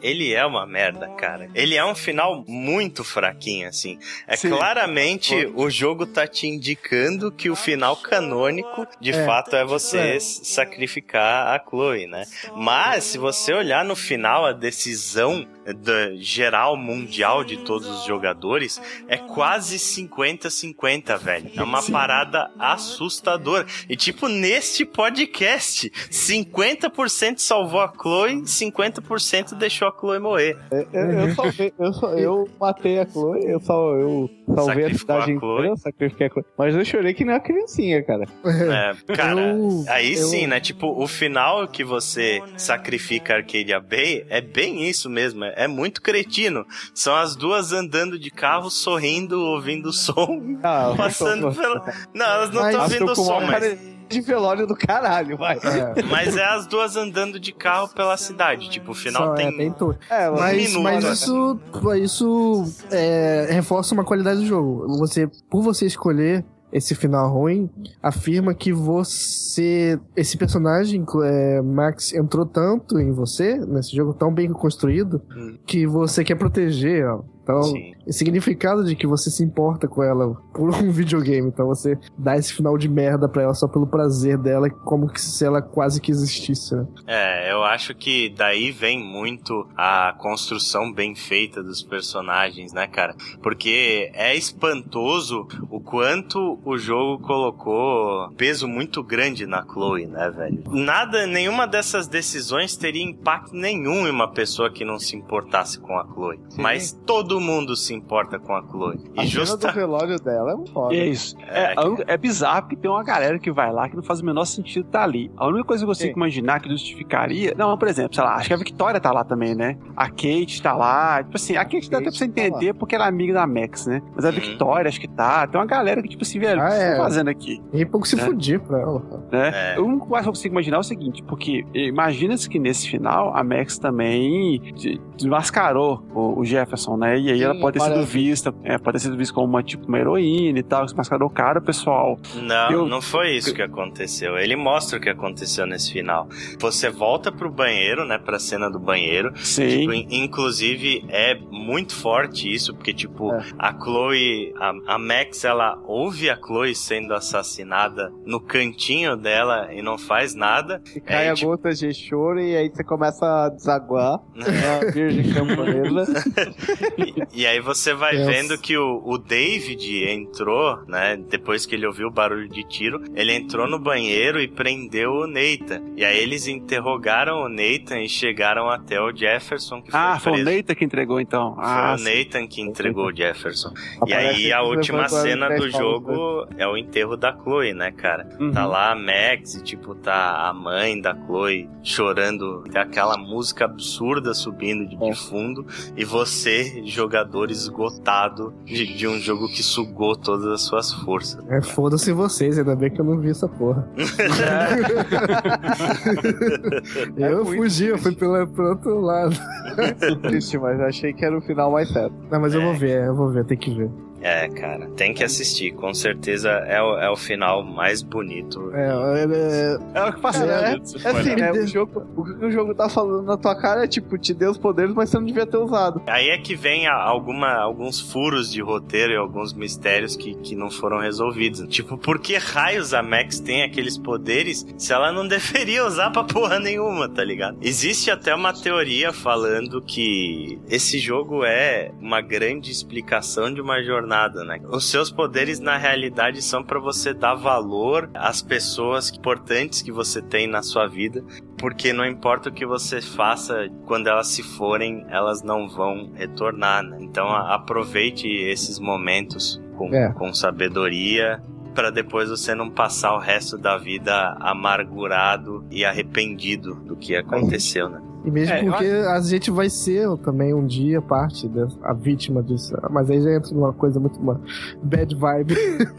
ele é uma merda, cara. Ele é um final muito fraquinho, assim. É Sim. claramente o jogo tá te indicando que o final canônico, de É. fato, é você É. sacrificar a Chloe, né? Mas, se você olhar no final, a decisão da geral mundial de todos os jogadores é quase 50-50, velho. É uma Sim. parada assustadora. E tipo, neste podcast, 50% salvou a Chloe, 50% deixou a Chloe morrer. Eu, eu, salvei, eu, só- eu matei a Chloe, eu, sal, eu salvei a Sacrificou cidade a Chloe. inteira, sacrifiquei a Chloe. Mas eu chorei que nem uma criancinha, cara. É, cara, Eu- aí eu- sim, né? Tipo, o final que você sacrifica Arcadia Bay é bem isso mesmo. É, é muito cretino. São as duas andando de carro, sorrindo, ouvindo o som, Ah, passando tô- pela. Não, elas não Mas- estão ouvindo o som, mas. cara de velório do caralho, vai. É, Mas é as duas andando de carro pela cidade. Tipo, o final só, tem. é, tem tudo. É, Um Mas, minuto, mas né? isso, isso é, reforça uma qualidade do jogo. Você, por você escolher esse final ruim, afirma que você, esse personagem, é, Max, entrou tanto em você, nesse jogo tão bem construído, Hum. que você quer proteger ela. Então, Sim. o significado de que você se importa com ela por um videogame. Então você dá esse final de merda pra ela só pelo prazer dela, como que se ela quase que existisse, né? É, eu acho que daí vem muito a construção bem feita dos personagens, né, cara? Porque é espantoso o quanto o jogo colocou peso muito grande na Chloe, né, velho? Nada, nenhuma dessas decisões teria impacto nenhum em uma pessoa que não se importasse com a Chloe. Mas todo mundo se importa com a Chloe. A E justa... do velório dela é um foda. É isso. É, É, única- é bizarro porque tem uma galera que vai lá que não faz o menor sentido estar ali. A única coisa que eu consigo Sim. imaginar que justificaria. Não, por exemplo, sei lá, acho que a Victoria tá lá também, né? A Kate tá lá. Tipo assim, a Kate dá até pra você tá entender porque ela é amiga da Max, né? Mas a Uhum. Victoria acho que tá. Tem uma galera que, tipo assim, velho, o Ah, que vocês é. estão fazendo aqui? E pouco se É. fudir pra ela. né? É. O único mais que eu consigo imaginar é o seguinte, porque imagina-se que nesse final a Max também de- desmascarou o, o Jefferson, né? E aí Sim, ela pode ter sido vista, é, pode ter sido vista como uma, tipo, uma heroína e tal, desmascarou o cara, o pessoal. Não, Eu- não foi isso que aconteceu. Ele mostra o que aconteceu nesse final. Você volta pro banheiro, né, pra cena do banheiro. Sim. Tipo, in- inclusive, é muito forte isso, porque, tipo, É. a Chloe, a, a Max, ela ouve a Chloe sendo assassinada no cantinho dela e não faz nada. E cai É, a tipo- gota de choro e aí você começa a desaguar. É a virgem camponesa. E, aí você vai Deus. vendo que o, o David entrou, né? Depois que ele ouviu o barulho de tiro, ele entrou no banheiro e prendeu o Nathan. E aí eles interrogaram o Nathan e chegaram até o Jefferson, que foi Ah, foi o. Neita que entregou então. Foi Ah, o Nathan que entregou o Jefferson. E aí a última cena do paus, jogo é o enterro da Chloe, né, cara? Uhum. Tá lá a Max e, tipo, tá a mãe da Chloe chorando, tem aquela música absurda subindo de, de É. fundo, e você, jogador esgotado de, de um jogo que sugou todas as suas forças. É foda-se vocês, ainda bem que eu não vi essa porra. eu muito fugi, eu fui pelo, pro outro lado. Triste, mas eu achei que era o final mais certo. Não, mas eu É. vou ver, eu vou ver, tem que ver. É, cara, tem que assistir, com certeza é o, é o final mais bonito. É, é, É o que faz É, É for, assim, né? O, jogo, o que o jogo tá falando na tua cara é tipo, te deu os poderes, mas você não devia ter usado. Aí é que vem alguma, alguns furos de roteiro e alguns mistérios que, que não foram resolvidos. Tipo, por que raios a Max tem aqueles poderes se ela não deveria usar pra porra nenhuma, tá ligado? Existe até uma teoria falando que esse jogo é uma grande explicação de uma jornada jornada, né? Os seus poderes na realidade são para você dar valor às pessoas importantes que você tem na sua vida, porque não importa o que você faça, quando elas se forem, elas não vão retornar, né? Então aproveite esses momentos com, é. com sabedoria para depois você não passar o resto da vida amargurado e arrependido do que aconteceu, né? E mesmo é, porque acho... a gente vai ser também um dia parte da a vítima disso. Mas aí já entra numa coisa muito uma bad vibe.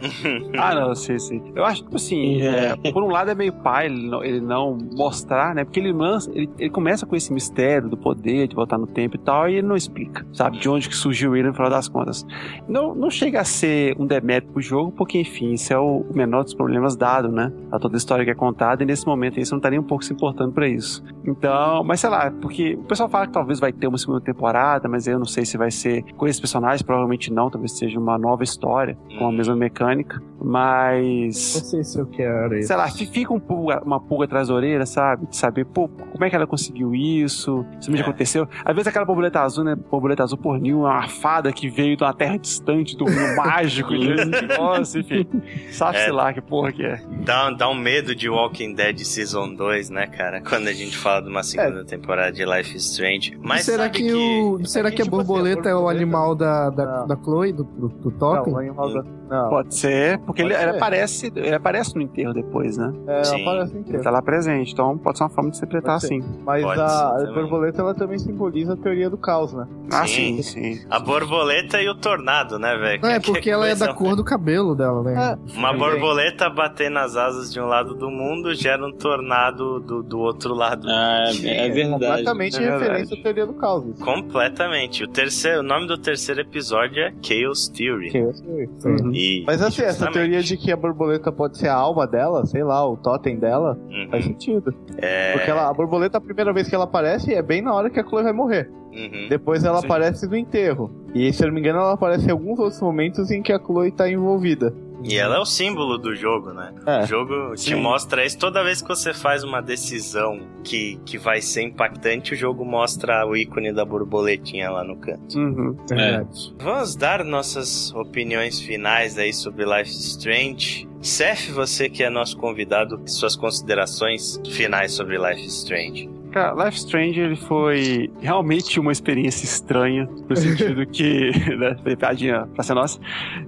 ah, não, sim, sim. Eu acho que, tipo assim, é, por um lado é meio pai ele não, ele não mostrar, né? Porque ele, lança, ele, ele começa com esse mistério do poder, de voltar no tempo e tal, e ele não explica, sabe? De onde que surgiu ele no final das contas. Não, não chega a ser um demérito pro jogo, porque, enfim, isso é o menor dos problemas dado, né? A toda a história que é contada, e nesse momento aí você não tá nem um pouco se importando pra isso. Então, mas sei lá, porque o pessoal fala que talvez vai ter uma segunda temporada, mas eu não sei se vai ser com esses personagens, provavelmente não, talvez seja uma nova história com a uhum. mesma mecânica, mas. Não sei se eu quero isso. Sei lá, fica um pulga, uma pulga atrás da orelha, sabe? De saber, pô, como é que ela conseguiu isso? Isso mesmo é. aconteceu. Às vezes aquela borboleta azul, né? Borboleta azul por Nil, uma fada que veio de uma terra distante, do rio mágico, nossa, enfim. Sabe-se é. lá que porra que é. Dá, dá um medo de Walking Dead Season 2, né, cara? Quando a gente fala de uma segunda é. temporada de Life is Strange. Mas será que, que, o será que, a tipo assim, borboleta é o animal da, da, da Chloe, do, do, do Totem? Não, o animal da... Não. Pode ser, porque pode ele, ser. ele, aparece, ele aparece no enterro depois, né? É, Sim. aparece no enterro. Ele tá lá presente, então pode ser uma forma de interpretar assim. Mas pode a, a borboleta ela também simboliza a teoria do caos, né? Ah, sim, sim. A borboleta e o tornado, né, velho? É, porque ela é da cor do cabelo dela, né? É. Uma borboleta bater nas asas de um lado do mundo gera um tornado do, do outro lado. Ah, é, é verdade completamente é referência à teoria do caos. Completamente. O, terceiro, o nome do terceiro episódio é Chaos Theory. Chaos Theory. Uhum. E, Mas assim, essa teoria de que a borboleta pode ser a alma dela, sei lá, o totem dela, uhum. faz sentido. É... Porque ela, a borboleta, a primeira vez que ela aparece, é bem na hora que a Chloe vai morrer. Uhum. Depois ela Sim. aparece no enterro. E se eu não me engano, ela aparece em alguns outros momentos em que a Chloe tá envolvida. E ela é o símbolo do jogo, né? É, o jogo sim. te mostra isso. Toda vez que você faz uma decisão que, que vai ser impactante, o jogo mostra o ícone da borboletinha lá no canto. Uhum, é. Vamos dar nossas opiniões finais aí sobre Life is Strange. Seth, você que é nosso convidado, suas considerações finais sobre Life is Strange. Cara, Life Strange ele foi realmente uma experiência estranha, no sentido que, né, piadinha pra ser nossa,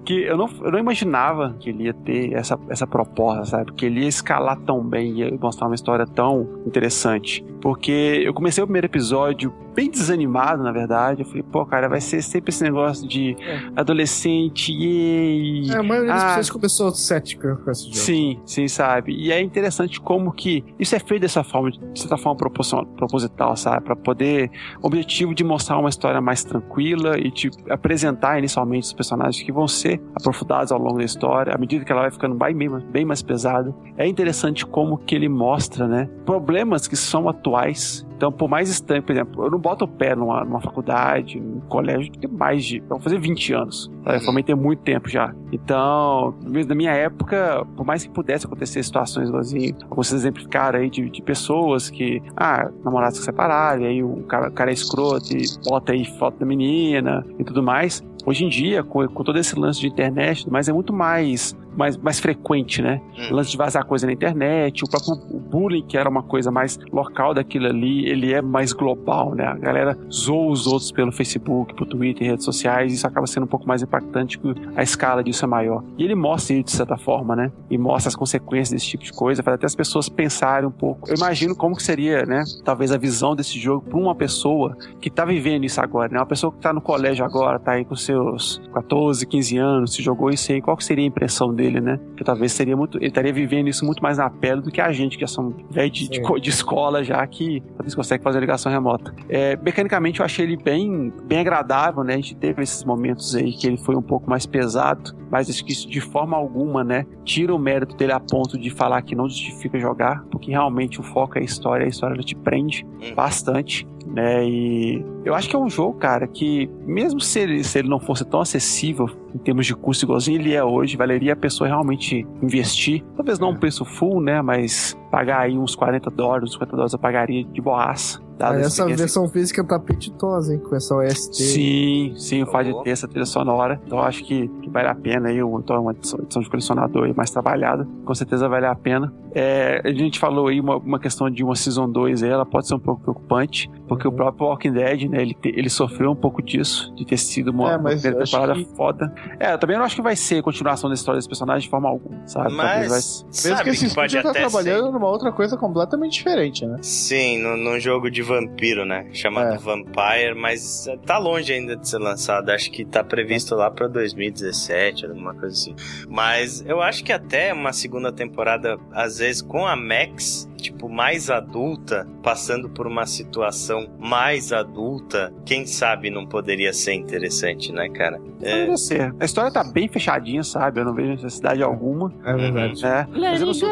que eu não, eu não imaginava que ele ia ter essa, essa proposta, sabe? Que ele ia escalar tão bem, ia mostrar uma história tão interessante. Porque eu comecei o primeiro episódio bem desanimado, na verdade. Eu falei, pô, cara, vai ser sempre esse negócio de é. adolescente, e É, a maioria das ah, pessoas começou cética com esse jogo. Sim, sim, sabe? E é interessante como que isso é feito dessa forma, de certa forma proposital, sabe? Para poder, objetivo de mostrar uma história mais tranquila e te apresentar inicialmente os personagens que vão ser aprofundados ao longo da história, à medida que ela vai ficando bem, bem, mais pesada. É interessante como que ele mostra, né? Problemas que são atuais então, por mais estranho, por exemplo, eu não boto o pé numa, numa faculdade, num colégio, que tem mais de. Vou fazer 20 anos. Tá? Eu formei tem muito tempo já. Então, mesmo na minha época, por mais que pudesse acontecer situações igualzinho, vocês exemplificaram aí de, de pessoas que, ah, namorados se separaram, e aí o cara, o cara é escroto e bota aí foto da menina e tudo mais. Hoje em dia, com, com todo esse lance de internet, mas é muito mais mais, mais frequente, né? Hum. Lance de vazar coisa na internet, o próprio bullying, que era uma coisa mais local daquilo ali, ele é mais global, né? A galera zoa os outros pelo Facebook, pelo Twitter, redes sociais, e isso acaba sendo um pouco mais impactante que a escala disso é maior. E ele mostra isso de certa forma, né? E mostra as consequências desse tipo de coisa, faz até as pessoas pensarem um pouco. Eu imagino como que seria, né? Talvez a visão desse jogo para uma pessoa que tá vivendo isso agora, né? Uma pessoa que tá no colégio agora, tá aí com seus 14, 15 anos, se jogou isso aí, qual que seria a impressão dele? Dele, né? Que talvez seria muito. Ele estaria vivendo isso muito mais na pele do que a gente, que já são velho de, de, de, escola já, que talvez consegue fazer ligação remota. É, mecanicamente eu achei ele bem, bem agradável, né? A gente teve esses momentos aí que ele foi um pouco mais pesado, mas acho que isso de forma alguma, né? Tira o mérito dele a ponto de falar que não justifica jogar, porque realmente o foco é a história, a história ela te prende uhum. bastante né? E eu acho que é um jogo, cara, que mesmo se ele, se ele não fosse tão acessível em termos de custo igualzinho ele é hoje, valeria a pessoa realmente investir. Talvez não um preço full, né? Mas pagar aí uns 40 dólares, uns 50 dólares eu pagaria de boaça Mas essa versão física tá apetitosa, hein? Com essa OST. Sim, sim, o fato de ter essa trilha sonora. Então eu acho que, que vale a pena aí, então uma edição de colecionador mais trabalhada. Com certeza vale a pena. É, a gente falou aí uma, uma questão de uma Season 2 aí, ela pode ser um pouco preocupante, porque o próprio Walking Dead, né, ele, ele sofreu um pouco disso, de ter sido uma, É, uma mas temporada que- foda. É, eu também não acho que vai ser continuação da história desse personagem de forma alguma, sabe? Talvez vai Mas Mesmo sabe que esse que pode estúdio tá até ser. trabalhando numa outra coisa completamente diferente, né? Sim, no- num jogo de vampiro, né? Chamado É. Vampire, mas eh, tá longe ainda de ser lançado. Acho que tá previsto lá pra 2017, alguma coisa assim. Mas eu acho que até uma segunda temporada, às vezes com a Max, tipo, mais adulta, passando por uma situação mais adulta, quem sabe não poderia ser interessante, né, cara? É, Poderia ser. A história tá bem fechadinha, sabe? Eu não vejo necessidade alguma. É verdade. né? Mas eu não sou-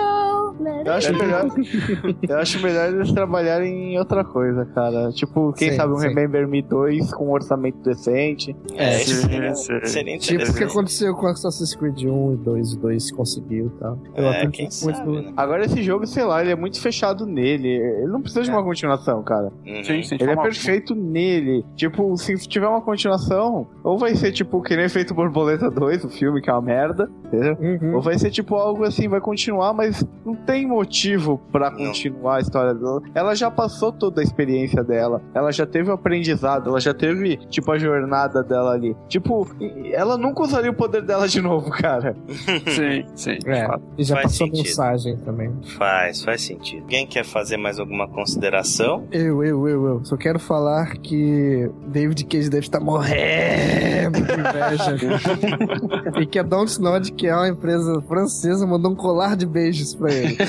Eu acho melhor. eu acho melhor eles trabalharem em outra coisa, cara. Tipo, quem Sim, sabe um sim. Remember Me 2 com um orçamento decente. é, seria, seria Tipo o que aconteceu com Assassin's Creed 1 e 2, o 2 conseguiu e tal. Eu É, quem sabe, né? Agora esse jogo, sei lá, ele é muito fechado nele. Ele não precisa de uma continuação, cara. Uhum. Sim, sim, Ele é perfeito nele. Tipo, se tiver uma continuação, ou vai ser tipo que nem feito Borboleta 2, o filme, que é uma merda, entendeu? Uhum. Ou vai ser tipo algo assim, vai continuar, mas não tem motivo pra Não. continuar a história dela. Ela já passou toda a experiência dela. Ela já teve o aprendizado, ela já teve, tipo, a jornada dela ali. Tipo, ela nunca usaria o poder dela de novo, cara. Sim, sim. É, e já Faz passou sentido. mensagem também. Faz, faz sentido. Alguém quer fazer mais alguma consideração? Eu, eu, eu, eu. Só quero falar que David Cage deve estar morrendo de inveja. e que a Dontnod, que é uma empresa francesa, mandou um colar de beijos pra ele.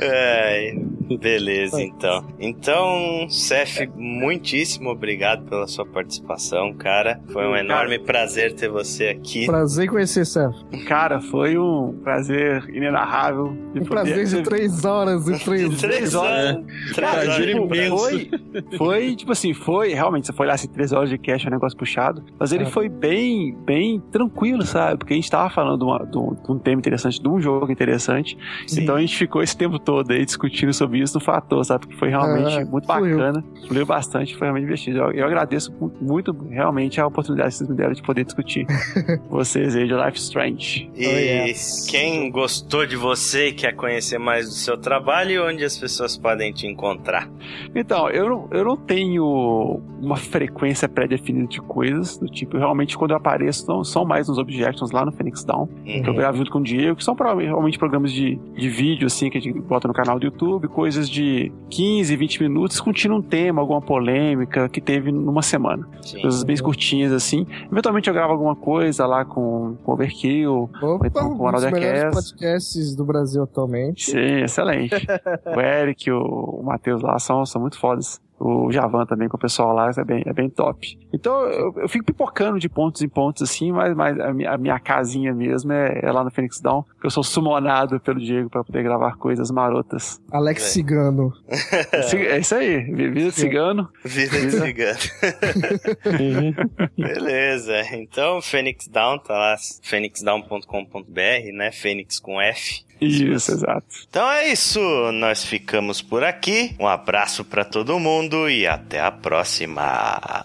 Ai, beleza, então. Então, Cef, muitíssimo obrigado pela sua participação, cara. Foi um enorme prazer ter você aqui. Prazer em conhecer, Seth. Cara, foi um prazer inenarrável. De Um prazer de três horas e três Três horas. Três Cara, horas de tipo, foi, foi, tipo assim, foi, realmente, você foi lá assim, três horas de cash, é um negócio puxado, mas ele É. foi bem, bem tranquilo, sabe? Porque a gente tava falando de, uma- de um, de um tema interessante, de um jogo interessante, Sim. então a gente ficou esse tempo todo aí discutindo sobre isso no fator, sabe? Porque foi realmente É, muito bacana, fluiu bastante, foi realmente divertido. Eu, eu agradeço mu- muito, realmente, a oportunidade que vocês me deram de poder discutir vocês aí de Life Strange. E Oh, yeah. quem gostou de você e quer conhecer mais do seu trabalho, onde as pessoas podem te encontrar? Então, eu não, eu não tenho uma frequência pré-definida de coisas, do tipo, realmente quando eu apareço, não são mais nos Objections lá no Phoenix Down, que eu Uhum. gravo junto com o Diego, que são realmente programas de, de vídeo, assim, que a gente bota no canal do YouTube, coisas de 15, 20 minutos, discutindo um tema, alguma polêmica que teve numa semana. Sim. Coisas bem curtinhas, assim. Eventualmente eu gravo alguma coisa lá com, com Overkill. Opa, Então, com o melhores Cast. Podcasts do Brasil atualmente. Sim, excelente. o Eric, o, o Matheus lá são, são muito fodas. O Javan também com o pessoal lá é bem, é bem top. Então eu, eu fico pipocando de pontos em pontos assim, mas, mas a, minha, a minha casinha mesmo é, é lá no Phoenix Down. que Eu sou sumonado pelo Diego pra poder gravar coisas marotas. Alex É. Cigano. É, é isso aí, vida de cigano. Vida de cigano. Beleza. Então, Phoenix Down tá lá, phoenixdown.com.br, né? Fênix com F. Isso, exato. Então é isso, nós ficamos por aqui. Um abraço pra todo mundo e até a próxima.